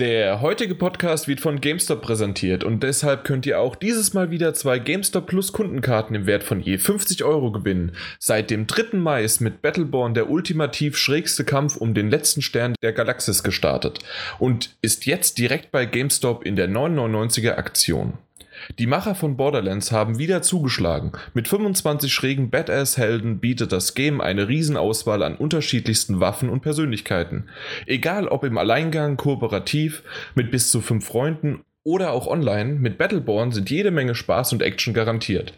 Der heutige Podcast wird von GameStop präsentiert und deshalb könnt ihr auch dieses Mal wieder zwei GameStop Plus Kundenkarten im Wert von je 50 Euro gewinnen. Seit dem 3. Mai ist mit Battleborn der ultimativ schrägste Kampf um den letzten Stern der Galaxis gestartet und ist jetzt direkt bei GameStop in der 999er Aktion. Die Macher von Borderlands haben wieder zugeschlagen. Mit 25 schrägen Badass-Helden bietet das Game eine Riesenauswahl an unterschiedlichsten Waffen und Persönlichkeiten. Egal ob im Alleingang, kooperativ, mit bis zu fünf Freunden oder auch online, mit Battleborn sind jede Menge Spaß und Action garantiert.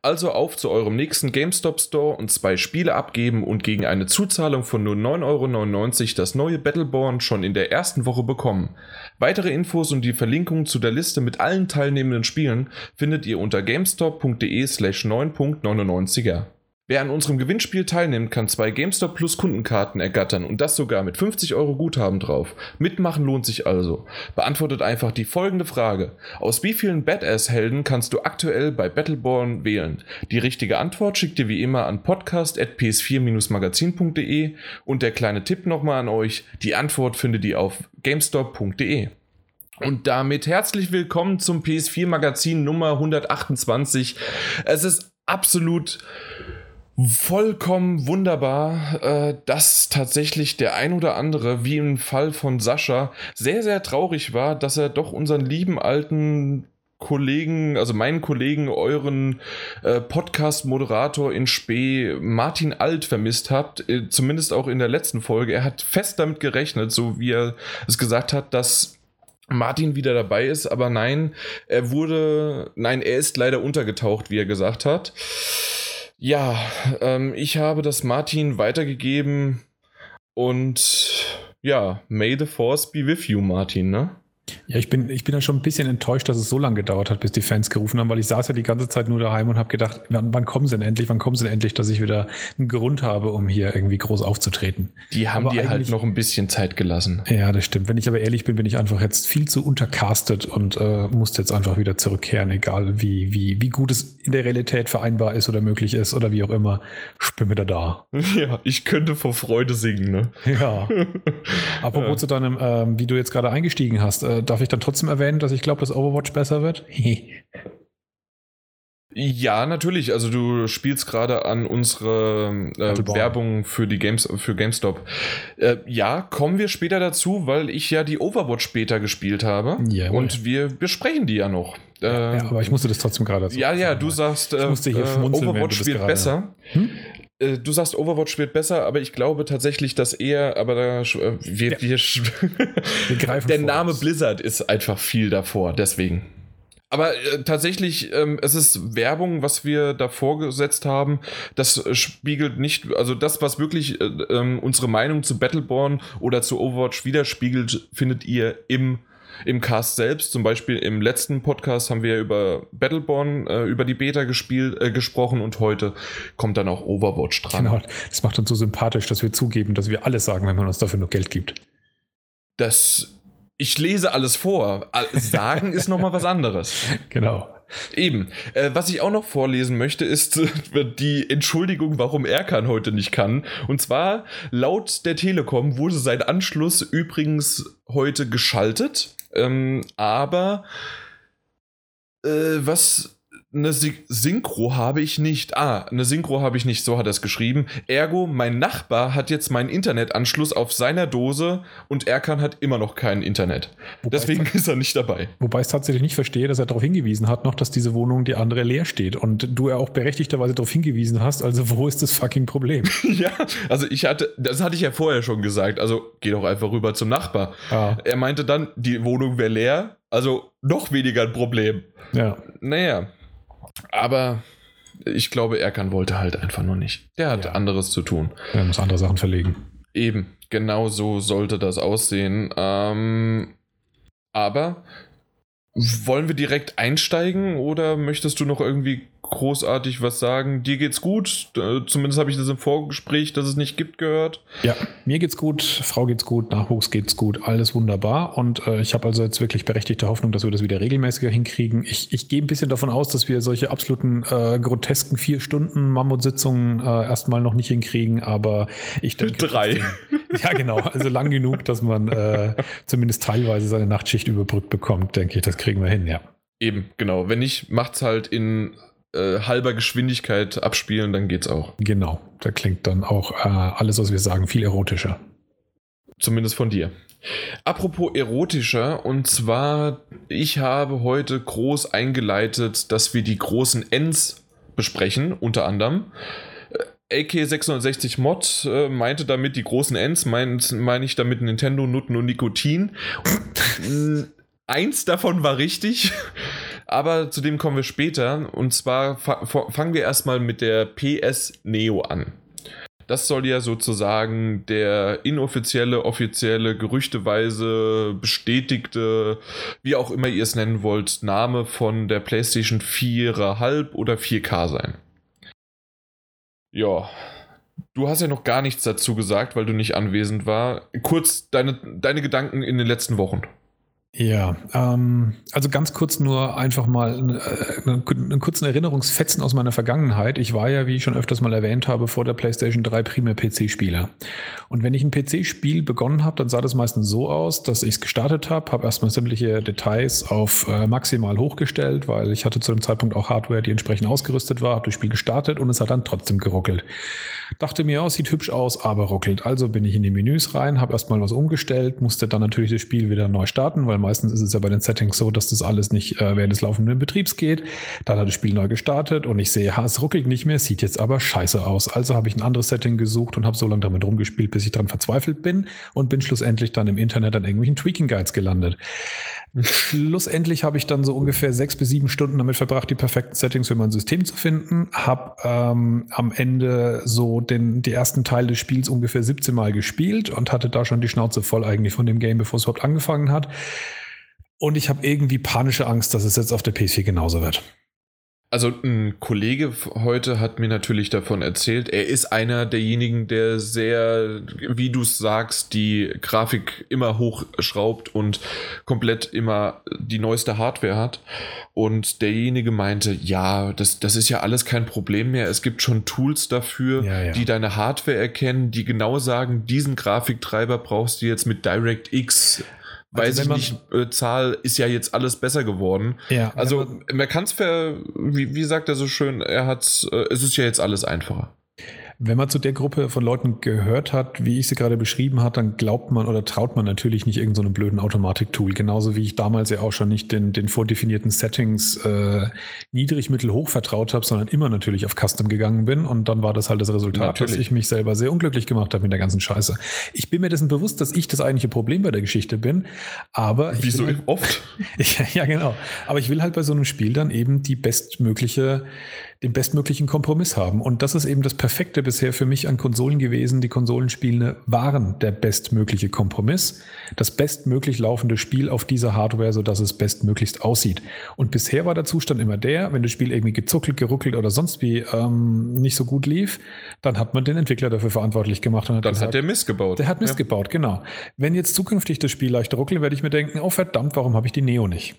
Also auf zu eurem nächsten GameStop Store und zwei Spiele abgeben und gegen eine Zuzahlung von nur 9,99 Euro das neue Battleborn schon in der ersten Woche bekommen. Weitere Infos und die Verlinkung zu der Liste mit allen teilnehmenden Spielen findet ihr unter gamestop.de slash 9.99er. Wer an unserem Gewinnspiel teilnimmt, kann zwei GameStop Plus Kundenkarten ergattern und das sogar mit 50 Euro Guthaben drauf. Mitmachen lohnt sich also. Beantwortet einfach die folgende Frage. Aus wie vielen Badass-Helden kannst du aktuell bei Battleborn wählen? Die richtige Antwort schickt ihr wie immer an podcast.ps4-magazin.de und der kleine Tipp nochmal an euch. Die Antwort findet ihr auf gamestop.de. Und damit herzlich willkommen zum PS4 Magazin Nummer 128. Es ist absolut vollkommen wunderbar, äh, dass tatsächlich der ein oder andere, wie im Fall von Sascha, sehr, sehr traurig war, dass er doch unseren lieben alten Kollegen, also meinen Kollegen, euren äh, Podcast-Moderator in Spee, Martin Alt, vermisst habt. Äh, zumindest auch in der letzten Folge. Er hat fest damit gerechnet, so wie er es gesagt hat, dass Martin wieder dabei ist, aber nein, er wurde, nein, er ist leider untergetaucht, wie er gesagt hat. Ja, ähm, ich habe das Martin weitergegeben und ja, may the force be with you, Martin, ne? Ja, ich bin, ich bin ja schon ein bisschen enttäuscht, dass es so lange gedauert hat, bis die Fans gerufen haben, weil ich saß ja die ganze Zeit nur daheim und habe gedacht, wann, wann kommen sie denn endlich, wann kommen sie denn endlich, dass ich wieder einen Grund habe, um hier irgendwie groß aufzutreten. Die haben aber dir halt noch ein bisschen Zeit gelassen. Ja, das stimmt. Wenn ich aber ehrlich bin, bin ich einfach jetzt viel zu untercastet und äh, musste jetzt einfach wieder zurückkehren, egal wie, wie, wie gut es in der Realität vereinbar ist oder möglich ist oder wie auch immer. Ich bin wieder da. Ja, ich könnte vor Freude singen, ne? Ja. Apropos ja. zu deinem, äh, wie du jetzt gerade eingestiegen hast, äh, darf ich dann trotzdem erwähnen, dass ich glaube, dass Overwatch besser wird? Ja, natürlich. Also du spielst gerade an unsere äh, Werbung für die Games für GameStop. Äh, ja, kommen wir später dazu, weil ich ja die Overwatch später gespielt habe ja, und wir besprechen die ja noch. Äh, ja, ja, aber ich musste das trotzdem gerade. Ja, ja, du sagst, äh, Overwatch wird besser. Hm? Äh, du sagst, Overwatch wird besser, aber ich glaube tatsächlich, dass eher, aber da äh, wir, ja. wir, wir greifen Der Name Blizzard ist einfach viel davor, deswegen. Aber äh, tatsächlich, ähm, es ist Werbung, was wir da vorgesetzt haben. Das spiegelt nicht, also das, was wirklich äh, äh, unsere Meinung zu Battleborn oder zu Overwatch widerspiegelt, findet ihr im im Cast selbst. Zum Beispiel im letzten Podcast haben wir über Battleborn, äh, über die Beta gespielt, äh, gesprochen und heute kommt dann auch Overwatch dran. Genau, das macht uns so sympathisch, dass wir zugeben, dass wir alles sagen, wenn man uns dafür nur Geld gibt. Das, ich lese alles vor. Sagen ist nochmal was anderes. Genau. Eben. Äh, was ich auch noch vorlesen möchte, ist äh, die Entschuldigung, warum Erkan heute nicht kann. Und zwar, laut der Telekom wurde sein Anschluss übrigens heute geschaltet. Ähm, aber äh, was eine Synchro habe ich nicht. Ah, eine Synchro habe ich nicht, so hat er es geschrieben. Ergo, mein Nachbar hat jetzt meinen Internetanschluss auf seiner Dose und Erkan hat immer noch kein Internet. Wobei Deswegen ist er nicht dabei. Wobei ich tatsächlich nicht verstehe, dass er darauf hingewiesen hat, noch, dass diese Wohnung die andere leer steht. Und du ja auch berechtigterweise darauf hingewiesen hast, also wo ist das fucking Problem? ja, also ich hatte, das hatte ich ja vorher schon gesagt. Also geh doch einfach rüber zum Nachbar. Ah. Er meinte dann, die Wohnung wäre leer, also noch weniger ein Problem. Ja. Naja. Aber ich glaube, Erkan wollte halt einfach nur nicht. Der hat ja. anderes zu tun. Er muss andere Sachen verlegen. Eben, genau so sollte das aussehen. Ähm, aber wollen wir direkt einsteigen oder möchtest du noch irgendwie großartig was sagen. Dir geht's gut. Zumindest habe ich das im Vorgespräch, dass es nicht gibt, gehört. Ja, mir geht's gut, Frau geht's gut, Nachwuchs geht's gut, alles wunderbar. Und äh, ich habe also jetzt wirklich berechtigte Hoffnung, dass wir das wieder regelmäßiger hinkriegen. Ich, ich gehe ein bisschen davon aus, dass wir solche absoluten äh, grotesken vier Stunden Mammutsitzungen äh, erstmal noch nicht hinkriegen, aber ich denke. Drei. Ja, genau. Also lang genug, dass man äh, zumindest teilweise seine Nachtschicht überbrückt bekommt, denke ich. Das kriegen wir hin, ja. Eben, genau. Wenn nicht, macht's halt in äh, halber Geschwindigkeit abspielen, dann geht's auch. Genau. Da klingt dann auch äh, alles, was wir sagen, viel erotischer. Zumindest von dir. Apropos erotischer, und zwar, ich habe heute groß eingeleitet, dass wir die großen Ends besprechen, unter anderem. AK660 Mod äh, meinte damit die großen Ends, meine mein ich damit Nintendo, Nutten und Nikotin. Und, eins davon war richtig, aber zu dem kommen wir später. Und zwar fa fangen wir erstmal mit der PS Neo an. Das soll ja sozusagen der inoffizielle, offizielle, gerüchteweise bestätigte, wie auch immer ihr es nennen wollt, Name von der PlayStation 4,5 oder 4K sein. Ja, du hast ja noch gar nichts dazu gesagt, weil du nicht anwesend war. Kurz deine, deine Gedanken in den letzten Wochen. Ja, ähm, also ganz kurz nur einfach mal äh, einen kurzen Erinnerungsfetzen aus meiner Vergangenheit. Ich war ja, wie ich schon öfters mal erwähnt habe, vor der PlayStation 3 primär PC-Spieler. Und wenn ich ein PC-Spiel begonnen habe, dann sah das meistens so aus, dass ich es gestartet habe, habe erstmal sämtliche Details auf äh, maximal hochgestellt, weil ich hatte zu dem Zeitpunkt auch Hardware, die entsprechend ausgerüstet war, habe das Spiel gestartet und es hat dann trotzdem geruckelt. Dachte mir, oh, sieht hübsch aus, aber ruckelt. Also bin ich in die Menüs rein, habe erstmal was umgestellt, musste dann natürlich das Spiel wieder neu starten, weil meistens ist es ja bei den Settings so, dass das alles nicht äh, während des laufenden Betriebs geht. Dann hat das Spiel neu gestartet und ich sehe, ha, es ruckelt nicht mehr, sieht jetzt aber scheiße aus. Also habe ich ein anderes Setting gesucht und habe so lange damit rumgespielt, bis ich dran verzweifelt bin und bin schlussendlich dann im Internet an irgendwelchen Tweaking Guides gelandet. Schlussendlich habe ich dann so ungefähr sechs bis sieben Stunden damit verbracht, die perfekten Settings für mein System zu finden. Habe ähm, am Ende so den, die ersten Teile des Spiels ungefähr 17 Mal gespielt und hatte da schon die Schnauze voll eigentlich von dem Game, bevor es überhaupt angefangen hat. Und ich habe irgendwie panische Angst, dass es jetzt auf der PS4 genauso wird. Also ein Kollege heute hat mir natürlich davon erzählt, er ist einer derjenigen, der sehr, wie du es sagst, die Grafik immer hochschraubt und komplett immer die neueste Hardware hat. Und derjenige meinte, ja, das, das ist ja alles kein Problem mehr. Es gibt schon Tools dafür, ja, ja. die deine Hardware erkennen, die genau sagen, diesen Grafiktreiber brauchst du jetzt mit DirectX weiß also ich nicht, äh, Zahl ist ja jetzt alles besser geworden. Ja, also man, man kann es, wie, wie sagt er so schön, er hat, äh, es ist ja jetzt alles einfacher. Wenn man zu der Gruppe von Leuten gehört hat, wie ich sie gerade beschrieben hat, dann glaubt man oder traut man natürlich nicht irgendeinem so blöden Automatik-Tool. Genauso wie ich damals ja auch schon nicht den, den vordefinierten Settings äh, niedrig, mittel, hoch vertraut habe, sondern immer natürlich auf Custom gegangen bin. Und dann war das halt das Resultat, natürlich. dass ich mich selber sehr unglücklich gemacht habe mit der ganzen Scheiße. Ich bin mir dessen bewusst, dass ich das eigentliche Problem bei der Geschichte bin. Aber wie so halt, oft? ja, genau. Aber ich will halt bei so einem Spiel dann eben die bestmögliche den bestmöglichen Kompromiss haben. Und das ist eben das Perfekte bisher für mich an Konsolen gewesen. Die Konsolenspiele waren der bestmögliche Kompromiss, das bestmöglich laufende Spiel auf dieser Hardware, sodass es bestmöglichst aussieht. Und bisher war der Zustand immer der, wenn das Spiel irgendwie gezuckelt, geruckelt oder sonst wie ähm, nicht so gut lief, dann hat man den Entwickler dafür verantwortlich gemacht. Und hat dann gesagt, hat der Mist gebaut. Der hat Mist ja. gebaut, genau. Wenn jetzt zukünftig das Spiel leicht ruckelt, werde ich mir denken, oh verdammt, warum habe ich die Neo nicht?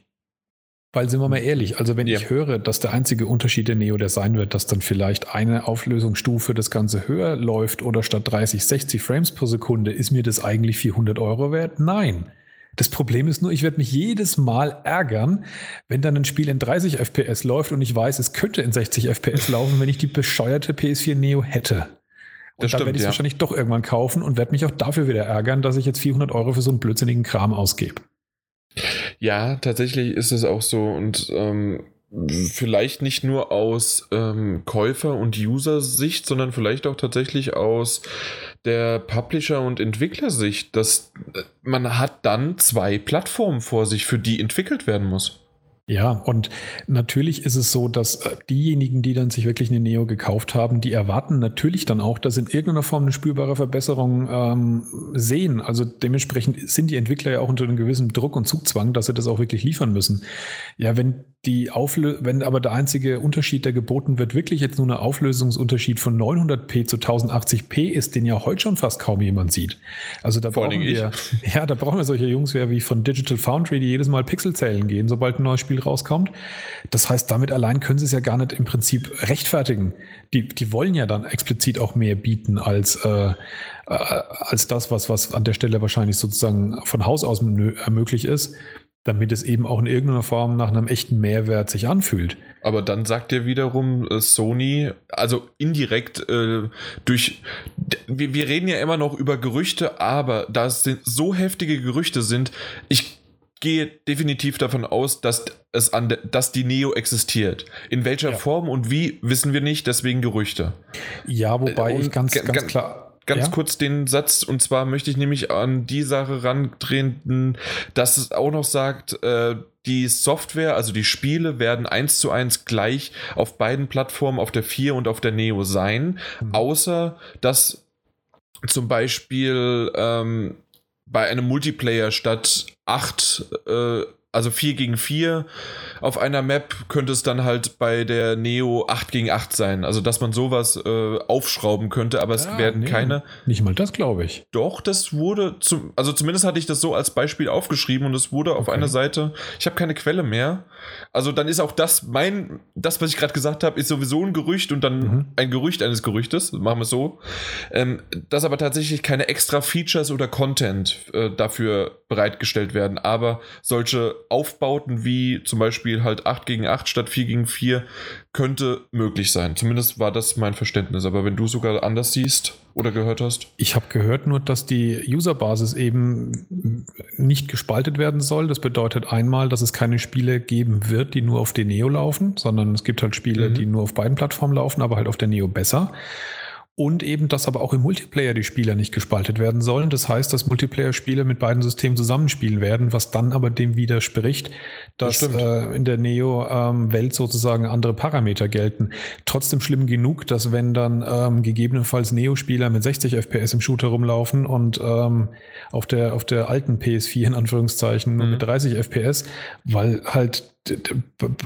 Weil sind wir mal ehrlich, also wenn ja. ich höre, dass der einzige Unterschied der Neo der sein wird, dass dann vielleicht eine Auflösungsstufe das Ganze höher läuft oder statt 30, 60 Frames pro Sekunde, ist mir das eigentlich 400 Euro wert? Nein. Das Problem ist nur, ich werde mich jedes Mal ärgern, wenn dann ein Spiel in 30 FPS läuft und ich weiß, es könnte in 60 FPS laufen, wenn ich die bescheuerte PS4 Neo hätte. Und das dann werde ich es ja. wahrscheinlich doch irgendwann kaufen und werde mich auch dafür wieder ärgern, dass ich jetzt 400 Euro für so einen blödsinnigen Kram ausgebe. Ja, tatsächlich ist es auch so und ähm, vielleicht nicht nur aus ähm, Käufer- und User-Sicht, sondern vielleicht auch tatsächlich aus der Publisher- und Entwicklersicht, dass äh, man hat dann zwei Plattformen vor sich, für die entwickelt werden muss. Ja, und natürlich ist es so, dass äh, diejenigen, die dann sich wirklich eine Neo gekauft haben, die erwarten natürlich dann auch, dass in irgendeiner Form eine spürbare Verbesserung ähm, sehen. Also dementsprechend sind die Entwickler ja auch unter einem gewissen Druck und Zugzwang, dass sie das auch wirklich liefern müssen. Ja, wenn die Auflö wenn aber der einzige Unterschied, der geboten wird, wirklich jetzt nur ein Auflösungsunterschied von 900p zu 1080p ist, den ja heute schon fast kaum jemand sieht. Also da Vor brauchen wir, ich. ja, da brauchen wir solche Jungs wie von Digital Foundry, die jedes Mal Pixel zählen gehen, sobald ein neues Spiel rauskommt. Das heißt, damit allein können sie es ja gar nicht im Prinzip rechtfertigen. Die, die wollen ja dann explizit auch mehr bieten als, äh, äh als das, was, was an der Stelle wahrscheinlich sozusagen von Haus aus möglich ist damit es eben auch in irgendeiner Form nach einem echten Mehrwert sich anfühlt. Aber dann sagt ja wiederum äh, Sony, also indirekt äh, durch, wir, wir reden ja immer noch über Gerüchte, aber da es so heftige Gerüchte sind, ich gehe definitiv davon aus, dass es an, dass die Neo existiert. In welcher ja. Form und wie wissen wir nicht, deswegen Gerüchte. Ja, wobei und ich ganz, ganz klar ganz ja? kurz den Satz und zwar möchte ich nämlich an die Sache randrehen, dass es auch noch sagt, äh, die Software, also die Spiele werden eins zu eins gleich auf beiden Plattformen, auf der 4 und auf der Neo sein, mhm. außer dass zum Beispiel ähm, bei einem Multiplayer statt 8 äh, also 4 gegen 4 auf einer Map könnte es dann halt bei der Neo 8 gegen 8 sein. Also dass man sowas äh, aufschrauben könnte, aber es ja, werden nee, keine. Nicht mal das, glaube ich. Doch, das wurde zum, also zumindest hatte ich das so als Beispiel aufgeschrieben und es wurde okay. auf einer Seite, ich habe keine Quelle mehr. Also dann ist auch das mein, das, was ich gerade gesagt habe, ist sowieso ein Gerücht und dann mhm. ein Gerücht eines Gerüchtes, machen wir es so. Ähm, dass aber tatsächlich keine extra Features oder Content äh, dafür bereitgestellt werden. Aber solche Aufbauten wie zum Beispiel halt 8 gegen 8 statt 4 gegen 4 könnte möglich sein. Zumindest war das mein Verständnis. Aber wenn du sogar anders siehst oder gehört hast? Ich habe gehört nur, dass die Userbasis eben nicht gespaltet werden soll. Das bedeutet einmal, dass es keine Spiele geben wird, die nur auf der Neo laufen, sondern es gibt halt Spiele, mhm. die nur auf beiden Plattformen laufen, aber halt auf der Neo besser. Und eben, dass aber auch im Multiplayer die Spieler nicht gespaltet werden sollen. Das heißt, dass Multiplayer-Spiele mit beiden Systemen zusammenspielen werden, was dann aber dem widerspricht, dass das äh, in der Neo-Welt ähm, sozusagen andere Parameter gelten. Trotzdem schlimm genug, dass wenn dann ähm, gegebenenfalls Neo-Spieler mit 60 FPS im Shooter rumlaufen und ähm, auf der auf der alten PS4 in Anführungszeichen mhm. mit 30 FPS, weil halt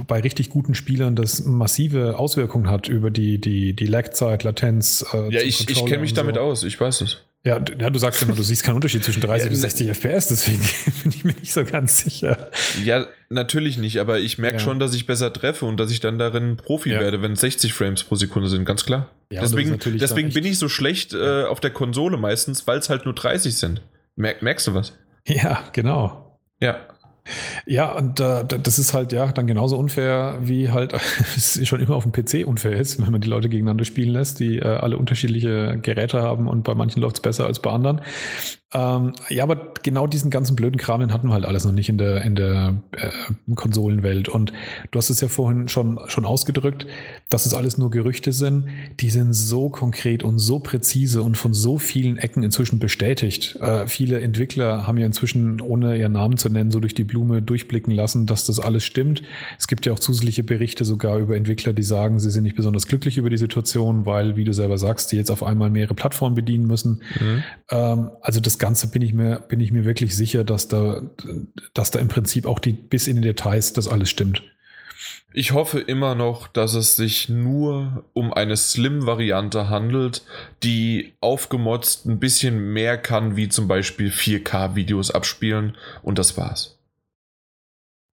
bei richtig guten Spielern das massive Auswirkungen hat über die, die, die Lag-Zeit, Latenz. Äh, ja, ich, ich kenne mich so. damit aus, ich weiß es. Ja, ja, du sagst immer, du siehst keinen Unterschied zwischen 30 und 60 FPS, deswegen bin ich mir nicht so ganz sicher. Ja, natürlich nicht, aber ich merke ja. schon, dass ich besser treffe und dass ich dann darin Profi ja. werde, wenn 60 Frames pro Sekunde sind, ganz klar. Ja, deswegen deswegen bin ich so schlecht äh, auf der Konsole meistens, weil es halt nur 30 sind. Merk, merkst du was? Ja, genau. Ja, ja, und äh, das ist halt ja dann genauso unfair, wie halt es schon immer auf dem PC unfair ist, wenn man die Leute gegeneinander spielen lässt, die äh, alle unterschiedliche Geräte haben und bei manchen läuft es besser als bei anderen. Ähm, ja, aber genau diesen ganzen blöden Kram, den hatten wir halt alles noch nicht in der, in der äh, Konsolenwelt. Und du hast es ja vorhin schon, schon ausgedrückt, dass es alles nur Gerüchte sind. Die sind so konkret und so präzise und von so vielen Ecken inzwischen bestätigt. Äh, viele Entwickler haben ja inzwischen, ohne ihren Namen zu nennen, so durch die Blume durchblicken lassen, dass das alles stimmt. Es gibt ja auch zusätzliche Berichte sogar über Entwickler, die sagen, sie sind nicht besonders glücklich über die Situation, weil, wie du selber sagst, die jetzt auf einmal mehrere Plattformen bedienen müssen. Mhm. Ähm, also das Ganze bin ich mir, bin ich mir wirklich sicher, dass da, dass da im Prinzip auch die bis in die Details das alles stimmt. Ich hoffe immer noch, dass es sich nur um eine Slim-Variante handelt, die aufgemotzt ein bisschen mehr kann, wie zum Beispiel 4K-Videos abspielen und das war's.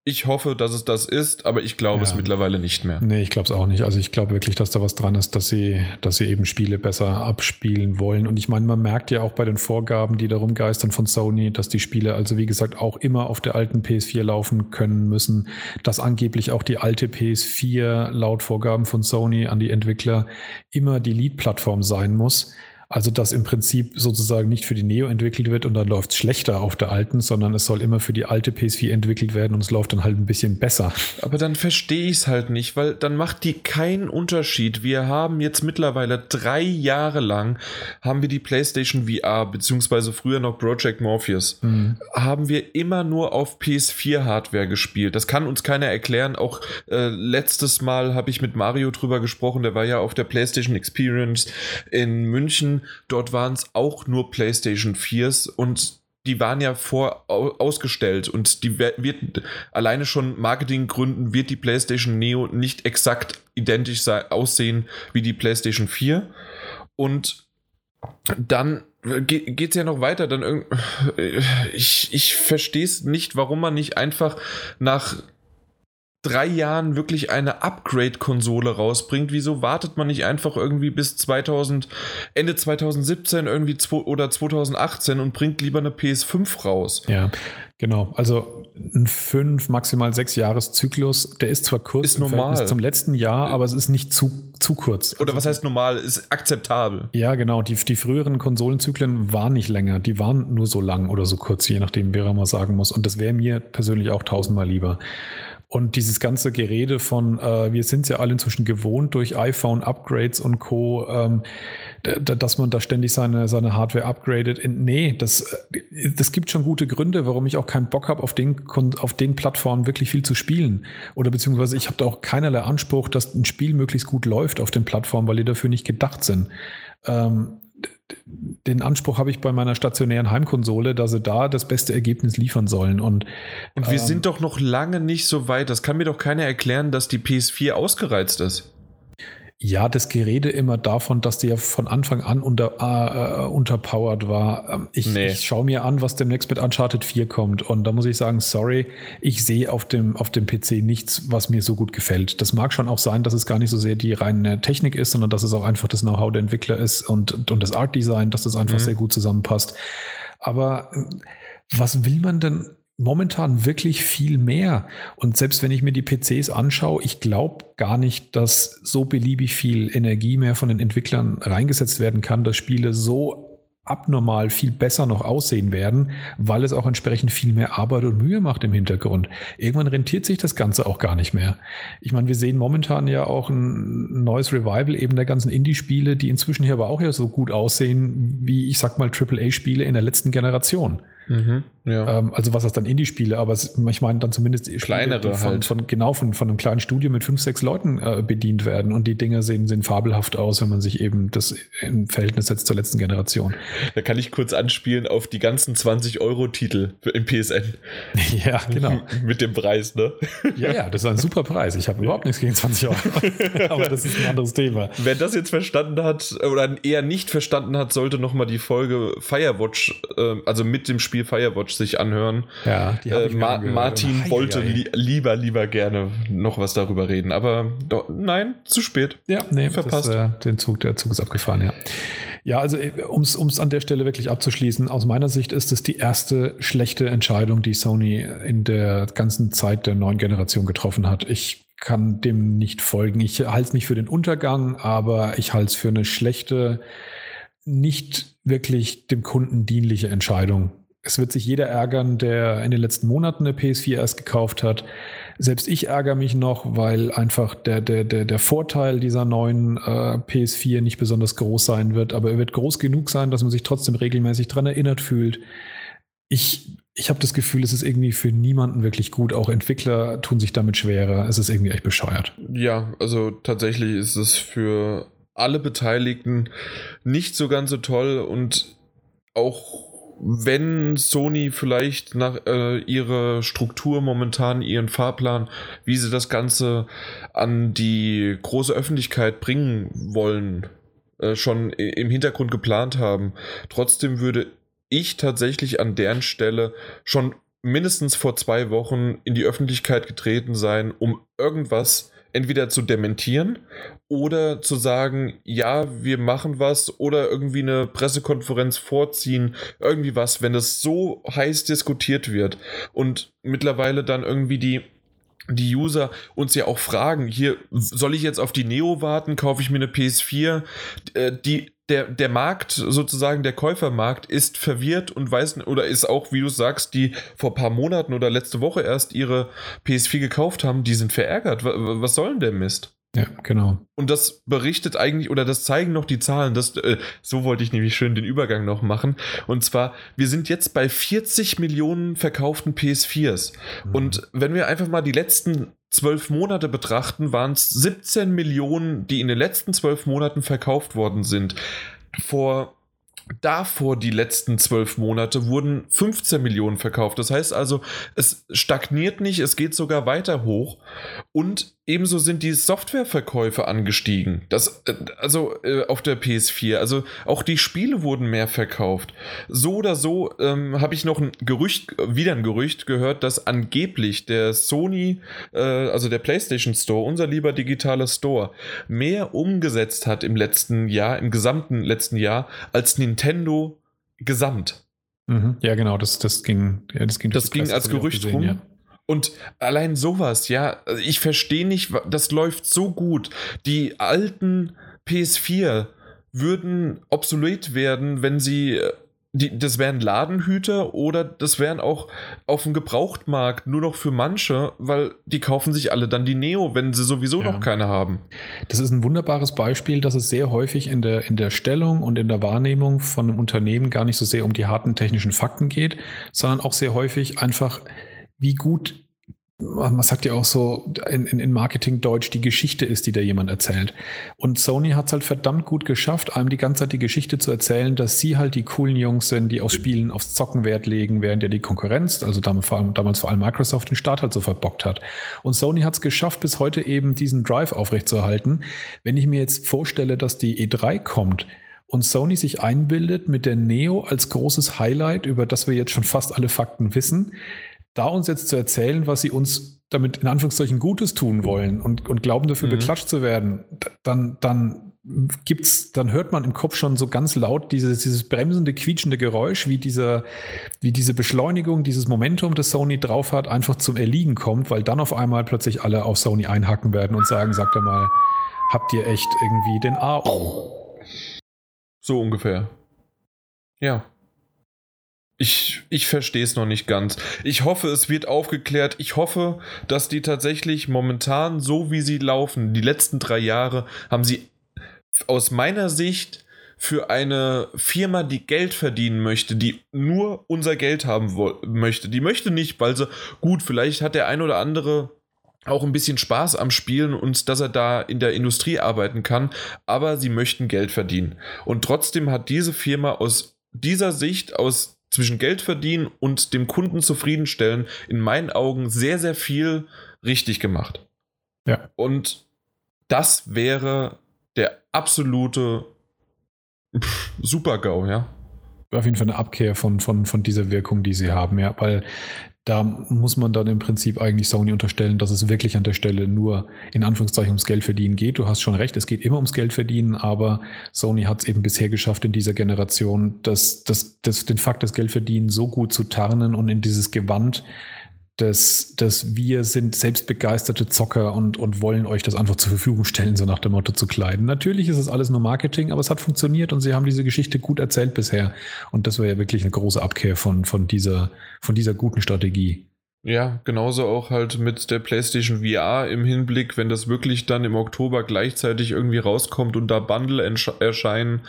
Ich hoffe, dass es das ist, aber ich glaube ja. es mittlerweile nicht mehr. Nee, ich glaube es auch nicht. Also ich glaube wirklich, dass da was dran ist, dass sie, dass sie eben Spiele besser abspielen wollen. Und ich meine, man merkt ja auch bei den Vorgaben, die darum geistern von Sony, dass die Spiele also wie gesagt auch immer auf der alten PS4 laufen können müssen, dass angeblich auch die alte PS4 laut Vorgaben von Sony an die Entwickler immer die Lead-Plattform sein muss. Also, dass im Prinzip sozusagen nicht für die Neo entwickelt wird und dann läuft es schlechter auf der alten, sondern es soll immer für die alte PS4 entwickelt werden und es läuft dann halt ein bisschen besser. Aber dann verstehe ich es halt nicht, weil dann macht die keinen Unterschied. Wir haben jetzt mittlerweile drei Jahre lang, haben wir die PlayStation VR, beziehungsweise früher noch Project Morpheus, mhm. haben wir immer nur auf PS4-Hardware gespielt. Das kann uns keiner erklären. Auch äh, letztes Mal habe ich mit Mario drüber gesprochen, der war ja auf der PlayStation Experience in München Dort waren es auch nur PlayStation 4s und die waren ja vor ausgestellt und die wird alleine schon Marketinggründen wird die PlayStation Neo nicht exakt identisch aussehen wie die PlayStation 4 und dann geht es ja noch weiter. Dann ich, ich verstehe es nicht, warum man nicht einfach nach drei Jahren wirklich eine Upgrade-Konsole rausbringt. Wieso wartet man nicht einfach irgendwie bis 2000, Ende 2017 irgendwie oder 2018 und bringt lieber eine PS5 raus? Ja, genau. Also ein fünf, maximal sechs Jahres-Zyklus, der ist zwar kurz ist normal. zum letzten Jahr, aber es ist nicht zu, zu kurz. Oder also, was heißt normal? Ist akzeptabel. Ja, genau. Die, die früheren Konsolenzyklen waren nicht länger. Die waren nur so lang oder so kurz, je nachdem, wer man sagen muss. Und das wäre mir persönlich auch tausendmal lieber. Und dieses ganze Gerede von, äh, wir sind ja alle inzwischen gewohnt durch iPhone-Upgrades und Co., ähm, dass man da ständig seine, seine Hardware upgradet. Nee, das, das gibt schon gute Gründe, warum ich auch keinen Bock habe, auf den, auf den Plattformen wirklich viel zu spielen. Oder beziehungsweise ich habe da auch keinerlei Anspruch, dass ein Spiel möglichst gut läuft auf den Plattformen, weil die dafür nicht gedacht sind. Ähm, den Anspruch habe ich bei meiner stationären Heimkonsole, dass sie da das beste Ergebnis liefern sollen. Und, und wir ähm, sind doch noch lange nicht so weit. Das kann mir doch keiner erklären, dass die PS4 ausgereizt ist. Ja, das Gerede immer davon, dass die ja von Anfang an unter, äh, unterpowered war. Ähm, ich, nee. ich schaue mir an, was demnächst mit Uncharted 4 kommt. Und da muss ich sagen, sorry, ich sehe auf dem, auf dem PC nichts, was mir so gut gefällt. Das mag schon auch sein, dass es gar nicht so sehr die reine Technik ist, sondern dass es auch einfach das Know-how der Entwickler ist und, und das Art Design, dass das einfach mhm. sehr gut zusammenpasst. Aber äh, was will man denn momentan wirklich viel mehr. Und selbst wenn ich mir die PCs anschaue, ich glaube gar nicht, dass so beliebig viel Energie mehr von den Entwicklern reingesetzt werden kann, dass Spiele so abnormal viel besser noch aussehen werden, weil es auch entsprechend viel mehr Arbeit und Mühe macht im Hintergrund. Irgendwann rentiert sich das Ganze auch gar nicht mehr. Ich meine, wir sehen momentan ja auch ein neues Revival eben der ganzen Indie-Spiele, die inzwischen hier aber auch ja so gut aussehen wie, ich sag mal, AAA-Spiele in der letzten Generation. Mhm, ja. ähm, also was das dann Indie-Spiele, aber es, ich meine dann zumindest kleinere von, halt. Von, genau von, von einem kleinen Studio mit fünf, sechs Leuten äh, bedient werden und die Dinge sehen, sehen fabelhaft aus, wenn man sich eben das im Verhältnis setzt zur letzten Generation. Da kann ich kurz anspielen auf die ganzen 20 Euro Titel im PSN. Ja, genau. mit dem Preis, ne? Ja, ja, das ist ein super Preis. Ich habe überhaupt nichts gegen 20 Euro. aber das ist ein anderes Thema. Wer das jetzt verstanden hat oder eher nicht verstanden hat, sollte nochmal die Folge Firewatch, äh, also mit dem Spiel Firewatch sich anhören. Ja, äh, Ma Martin Hi, wollte li lieber, lieber gerne noch was darüber reden, aber nein, zu spät. Ja, nee, verpasst. Das, äh, den Zug, der Zug ist abgefahren, ja. Ja, also äh, um es an der Stelle wirklich abzuschließen, aus meiner Sicht ist es die erste schlechte Entscheidung, die Sony in der ganzen Zeit der neuen Generation getroffen hat. Ich kann dem nicht folgen. Ich halte es nicht für den Untergang, aber ich halte es für eine schlechte, nicht wirklich dem Kunden dienliche Entscheidung es wird sich jeder ärgern, der in den letzten Monaten eine PS4 erst gekauft hat. Selbst ich ärgere mich noch, weil einfach der, der, der, der Vorteil dieser neuen äh, PS4 nicht besonders groß sein wird. Aber er wird groß genug sein, dass man sich trotzdem regelmäßig daran erinnert fühlt. Ich, ich habe das Gefühl, es ist irgendwie für niemanden wirklich gut. Auch Entwickler tun sich damit schwerer. Es ist irgendwie echt bescheuert. Ja, also tatsächlich ist es für alle Beteiligten nicht so ganz so toll und auch wenn Sony vielleicht nach äh, ihrer Struktur momentan, ihren Fahrplan, wie sie das Ganze an die große Öffentlichkeit bringen wollen, äh, schon im Hintergrund geplant haben. Trotzdem würde ich tatsächlich an deren Stelle schon mindestens vor zwei Wochen in die Öffentlichkeit getreten sein, um irgendwas entweder zu dementieren oder zu sagen, ja, wir machen was oder irgendwie eine Pressekonferenz vorziehen, irgendwie was, wenn es so heiß diskutiert wird und mittlerweile dann irgendwie die die User uns ja auch fragen, hier soll ich jetzt auf die Neo warten, kaufe ich mir eine PS4, äh, die der, der Markt, sozusagen der Käufermarkt, ist verwirrt und weiß oder ist auch, wie du sagst, die vor paar Monaten oder letzte Woche erst ihre PS4 gekauft haben, die sind verärgert. Was soll denn der Mist? Ja, genau. Und das berichtet eigentlich, oder das zeigen noch die Zahlen, das, äh, so wollte ich nämlich schön den Übergang noch machen. Und zwar, wir sind jetzt bei 40 Millionen verkauften PS4s. Mhm. Und wenn wir einfach mal die letzten zwölf Monate betrachten, waren es 17 Millionen, die in den letzten zwölf Monaten verkauft worden sind. Vor davor die letzten zwölf Monate wurden 15 Millionen verkauft. Das heißt also, es stagniert nicht, es geht sogar weiter hoch. Und ebenso sind die Softwareverkäufe angestiegen. Das, äh, also äh, auf der PS4. Also auch die Spiele wurden mehr verkauft. So oder so ähm, habe ich noch ein Gerücht, wieder ein Gerücht gehört, dass angeblich der Sony, äh, also der PlayStation Store, unser lieber digitaler Store, mehr umgesetzt hat im letzten Jahr, im gesamten letzten Jahr, als Nintendo Nintendo gesamt. Mhm. Ja, genau, das, das ging, ja, das ging, das ging als Gerücht gesehen, rum. Ja. Und allein sowas, ja, also ich verstehe nicht, das läuft so gut. Die alten PS4 würden obsolet werden, wenn sie äh, die, das wären Ladenhüter oder das wären auch auf dem Gebrauchtmarkt nur noch für manche, weil die kaufen sich alle dann die Neo, wenn sie sowieso ja. noch keine haben. Das ist ein wunderbares Beispiel, dass es sehr häufig in der, in der Stellung und in der Wahrnehmung von einem Unternehmen gar nicht so sehr um die harten technischen Fakten geht, sondern auch sehr häufig einfach, wie gut man sagt ja auch so in, in, in Marketing-Deutsch, die Geschichte ist, die da jemand erzählt. Und Sony hat es halt verdammt gut geschafft, einem die ganze Zeit die Geschichte zu erzählen, dass sie halt die coolen Jungs sind, die aus Spielen aufs Zocken Wert legen, während ja die Konkurrenz, also damals vor allem, damals vor allem Microsoft, den Start halt so verbockt hat. Und Sony hat es geschafft, bis heute eben diesen Drive aufrechtzuerhalten. Wenn ich mir jetzt vorstelle, dass die E3 kommt, und Sony sich einbildet mit der Neo als großes Highlight, über das wir jetzt schon fast alle Fakten wissen, da uns jetzt zu erzählen, was sie uns damit in Anführungszeichen Gutes tun wollen und, und glauben dafür mhm. beklatscht zu werden, dann, dann gibt's, dann hört man im Kopf schon so ganz laut dieses, dieses bremsende, quietschende Geräusch, wie dieser, wie diese Beschleunigung, dieses Momentum, das Sony drauf hat, einfach zum Erliegen kommt, weil dann auf einmal plötzlich alle auf Sony einhacken werden und sagen, sagt er mal, habt ihr echt irgendwie den A. So ungefähr. Ja. Ich, ich verstehe es noch nicht ganz. Ich hoffe, es wird aufgeklärt. Ich hoffe, dass die tatsächlich momentan, so wie sie laufen, die letzten drei Jahre, haben sie aus meiner Sicht für eine Firma, die Geld verdienen möchte, die nur unser Geld haben möchte. Die möchte nicht, weil sie, gut, vielleicht hat der ein oder andere auch ein bisschen Spaß am Spielen und dass er da in der Industrie arbeiten kann, aber sie möchten Geld verdienen. Und trotzdem hat diese Firma aus dieser Sicht, aus zwischen Geld verdienen und dem Kunden zufriedenstellen in meinen Augen sehr, sehr viel richtig gemacht. Ja. Und das wäre der absolute Super-GAU, ja. Auf jeden Fall eine Abkehr von, von, von dieser Wirkung, die sie haben, ja, weil da muss man dann im Prinzip eigentlich Sony unterstellen, dass es wirklich an der Stelle nur in Anführungszeichen ums Geld verdienen geht. Du hast schon recht, es geht immer ums Geld verdienen, aber Sony hat es eben bisher geschafft in dieser Generation, dass, dass, dass den Fakt des Geldverdienen so gut zu tarnen und in dieses Gewand dass, dass wir sind selbstbegeisterte Zocker und, und wollen euch das einfach zur Verfügung stellen, so nach dem Motto zu kleiden. Natürlich ist es alles nur Marketing, aber es hat funktioniert und sie haben diese Geschichte gut erzählt bisher. Und das war ja wirklich eine große Abkehr von, von, dieser, von dieser guten Strategie. Ja, genauso auch halt mit der PlayStation VR im Hinblick, wenn das wirklich dann im Oktober gleichzeitig irgendwie rauskommt und da Bundle erscheinen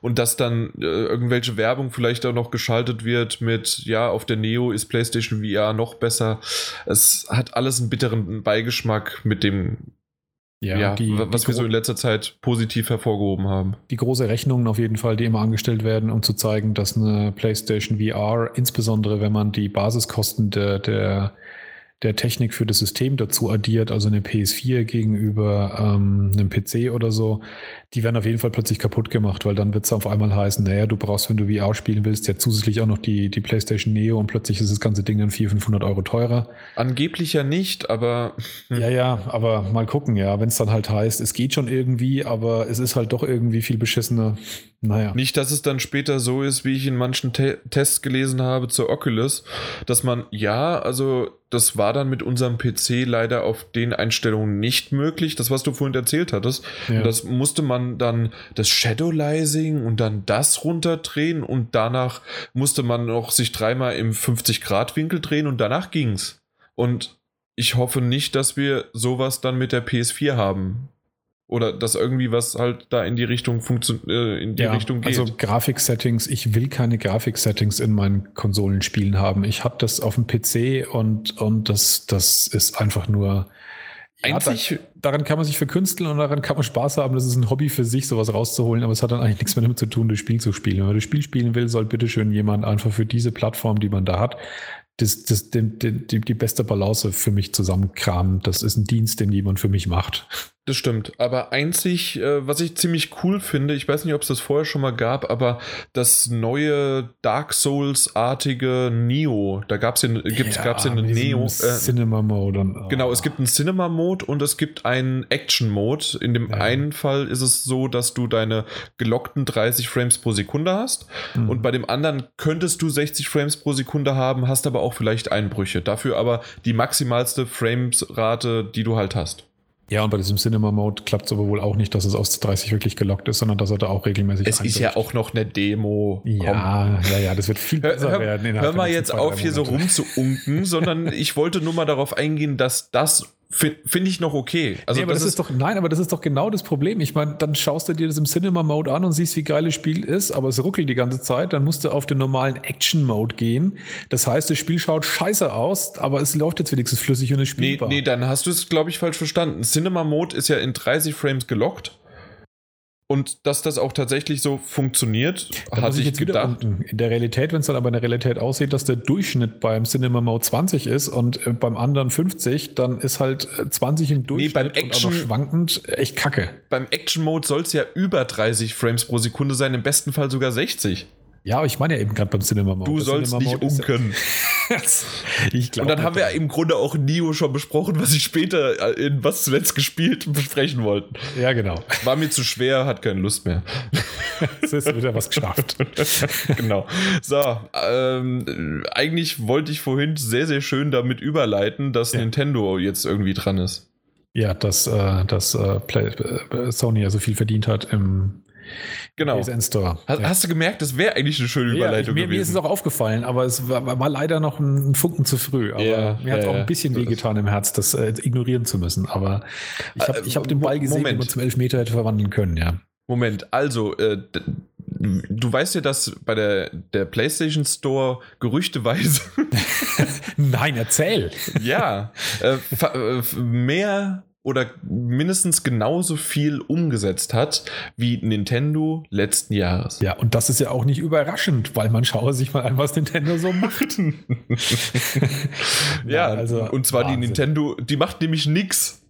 und dass dann äh, irgendwelche Werbung vielleicht auch noch geschaltet wird mit, ja, auf der Neo ist PlayStation VR noch besser. Es hat alles einen bitteren Beigeschmack mit dem ja, ja die, was die wir so in letzter Zeit positiv hervorgehoben haben. Die große Rechnungen auf jeden Fall, die immer angestellt werden, um zu zeigen, dass eine PlayStation VR, insbesondere wenn man die Basiskosten der, der der Technik für das System dazu addiert, also eine PS4 gegenüber ähm, einem PC oder so, die werden auf jeden Fall plötzlich kaputt gemacht, weil dann wird es auf einmal heißen, naja, du brauchst, wenn du VR spielen willst, ja zusätzlich auch noch die, die PlayStation Neo und plötzlich ist das ganze Ding dann 400, 500 Euro teurer. Angeblich ja nicht, aber... Hm. Ja, ja, aber mal gucken, ja, wenn es dann halt heißt, es geht schon irgendwie, aber es ist halt doch irgendwie viel beschissener. Naja. Nicht, dass es dann später so ist, wie ich in manchen Te Tests gelesen habe zur Oculus, dass man, ja, also das war dann mit unserem PC leider auf den Einstellungen nicht möglich. Das, was du vorhin erzählt hattest. Ja. Das musste man dann das Shadowlizing und dann das runterdrehen und danach musste man noch sich dreimal im 50-Grad-Winkel drehen und danach ging's. Und ich hoffe nicht, dass wir sowas dann mit der PS4 haben. Oder dass irgendwie was halt da in die Richtung äh, in die ja, Richtung geht. Also Grafik-Settings, ich will keine Grafik-Settings in meinen Konsolenspielen haben. Ich habe das auf dem PC und, und das, das ist einfach nur ja, da, daran kann man sich verkünsteln und daran kann man Spaß haben. Das ist ein Hobby für sich, sowas rauszuholen, aber es hat dann eigentlich nichts mehr damit zu tun, das Spiel zu spielen. Wenn man das Spiel spielen will, soll bitteschön jemand einfach für diese Plattform, die man da hat, das, das, die, die, die beste Balance für mich zusammenkramen. Das ist ein Dienst, den jemand für mich macht. Das stimmt. Aber einzig, äh, was ich ziemlich cool finde, ich weiß nicht, ob es das vorher schon mal gab, aber das neue Dark Souls-artige Neo, da gab es ja, gibt's, ja, gab's ja eine Neo. Äh, Cinema Mode. Und, oh. Genau, es gibt einen Cinema Mode und es gibt einen Action Mode. In dem ja. einen Fall ist es so, dass du deine gelockten 30 Frames pro Sekunde hast mhm. und bei dem anderen könntest du 60 Frames pro Sekunde haben, hast aber auch vielleicht Einbrüche. Dafür aber die maximalste Frames-Rate, die du halt hast. Ja, und bei diesem Cinema-Mode klappt es aber wohl auch nicht, dass es aus 30 wirklich gelockt ist, sondern dass er da auch regelmäßig Es ist ja auch noch eine Demo. Ja, Komm. ja, ja, das wird viel besser hör, werden. Hör mal jetzt auf, hier so rumzuunken, sondern ich wollte nur mal darauf eingehen, dass das Finde find ich noch okay. Also nee, aber das, das ist, doch, nein, aber das ist doch genau das Problem. Ich meine, dann schaust du dir das im Cinema-Mode an und siehst, wie geil das Spiel ist, aber es ruckelt die ganze Zeit. Dann musst du auf den normalen Action-Mode gehen. Das heißt, das Spiel schaut scheiße aus, aber es läuft jetzt wenigstens flüssig und ist spielbar. Nee, nee dann hast du es, glaube ich, falsch verstanden. Cinema-Mode ist ja in 30 Frames gelockt. Und dass das auch tatsächlich so funktioniert, da hatte ich jetzt gedacht. In der Realität, wenn es dann aber in der Realität aussieht, dass der Durchschnitt beim Cinema Mode 20 ist und äh, beim anderen 50, dann ist halt 20 äh, im Durchschnitt nee, beim Action, schwankend echt kacke. Beim Action Mode soll es ja über 30 Frames pro Sekunde sein, im besten Fall sogar 60. Ja, aber ich meine ja eben gerade beim Cinema Mode. Du sollst Cinema nicht unken. ich glaube. Und dann haben wir ja im Grunde auch Nio schon besprochen, was ich später in was zuletzt gespielt besprechen wollten. Ja, genau. War mir zu schwer, hat keine Lust mehr. Es ist wieder was geschafft. genau. So, ähm, eigentlich wollte ich vorhin sehr, sehr schön damit überleiten, dass ja. Nintendo jetzt irgendwie dran ist. Ja, dass, äh, dass äh, Play, äh, Sony ja so viel verdient hat im Genau. Store. Hast, ja. hast, du gemerkt, das wäre eigentlich eine schöne Überleitung ja, mir, gewesen. Mir ist es auch aufgefallen, aber es war, war leider noch ein Funken zu früh. Aber ja, mir hat es auch ein bisschen wehgetan im Herz, das äh, ignorieren zu müssen. Aber ich habe äh, hab den Ball gesehen, Moment. den man zum Elfmeter hätte verwandeln können, ja. Moment, also äh, du weißt ja, dass bei der, der PlayStation Store gerüchteweise. Nein, erzähl. ja, äh, äh mehr oder mindestens genauso viel umgesetzt hat wie Nintendo letzten Jahres. Ja, und das ist ja auch nicht überraschend, weil man schaue sich mal an, was Nintendo so macht. ja, also und zwar Wahnsinn. die Nintendo, die macht nämlich nichts.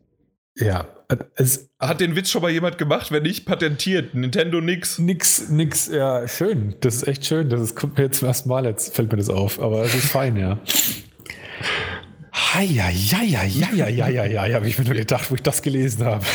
Ja, es hat den Witz schon mal jemand gemacht, wenn nicht patentiert. Nintendo nix. Nix, nix, ja, schön. Das ist echt schön. Das kommt mir jetzt zum ersten Mal, jetzt fällt mir das auf, aber es ist fein, ja. Ja, ja, ja, ja, ja, ja, ja, ja, habe ich mir nur gedacht, wo ich das gelesen habe.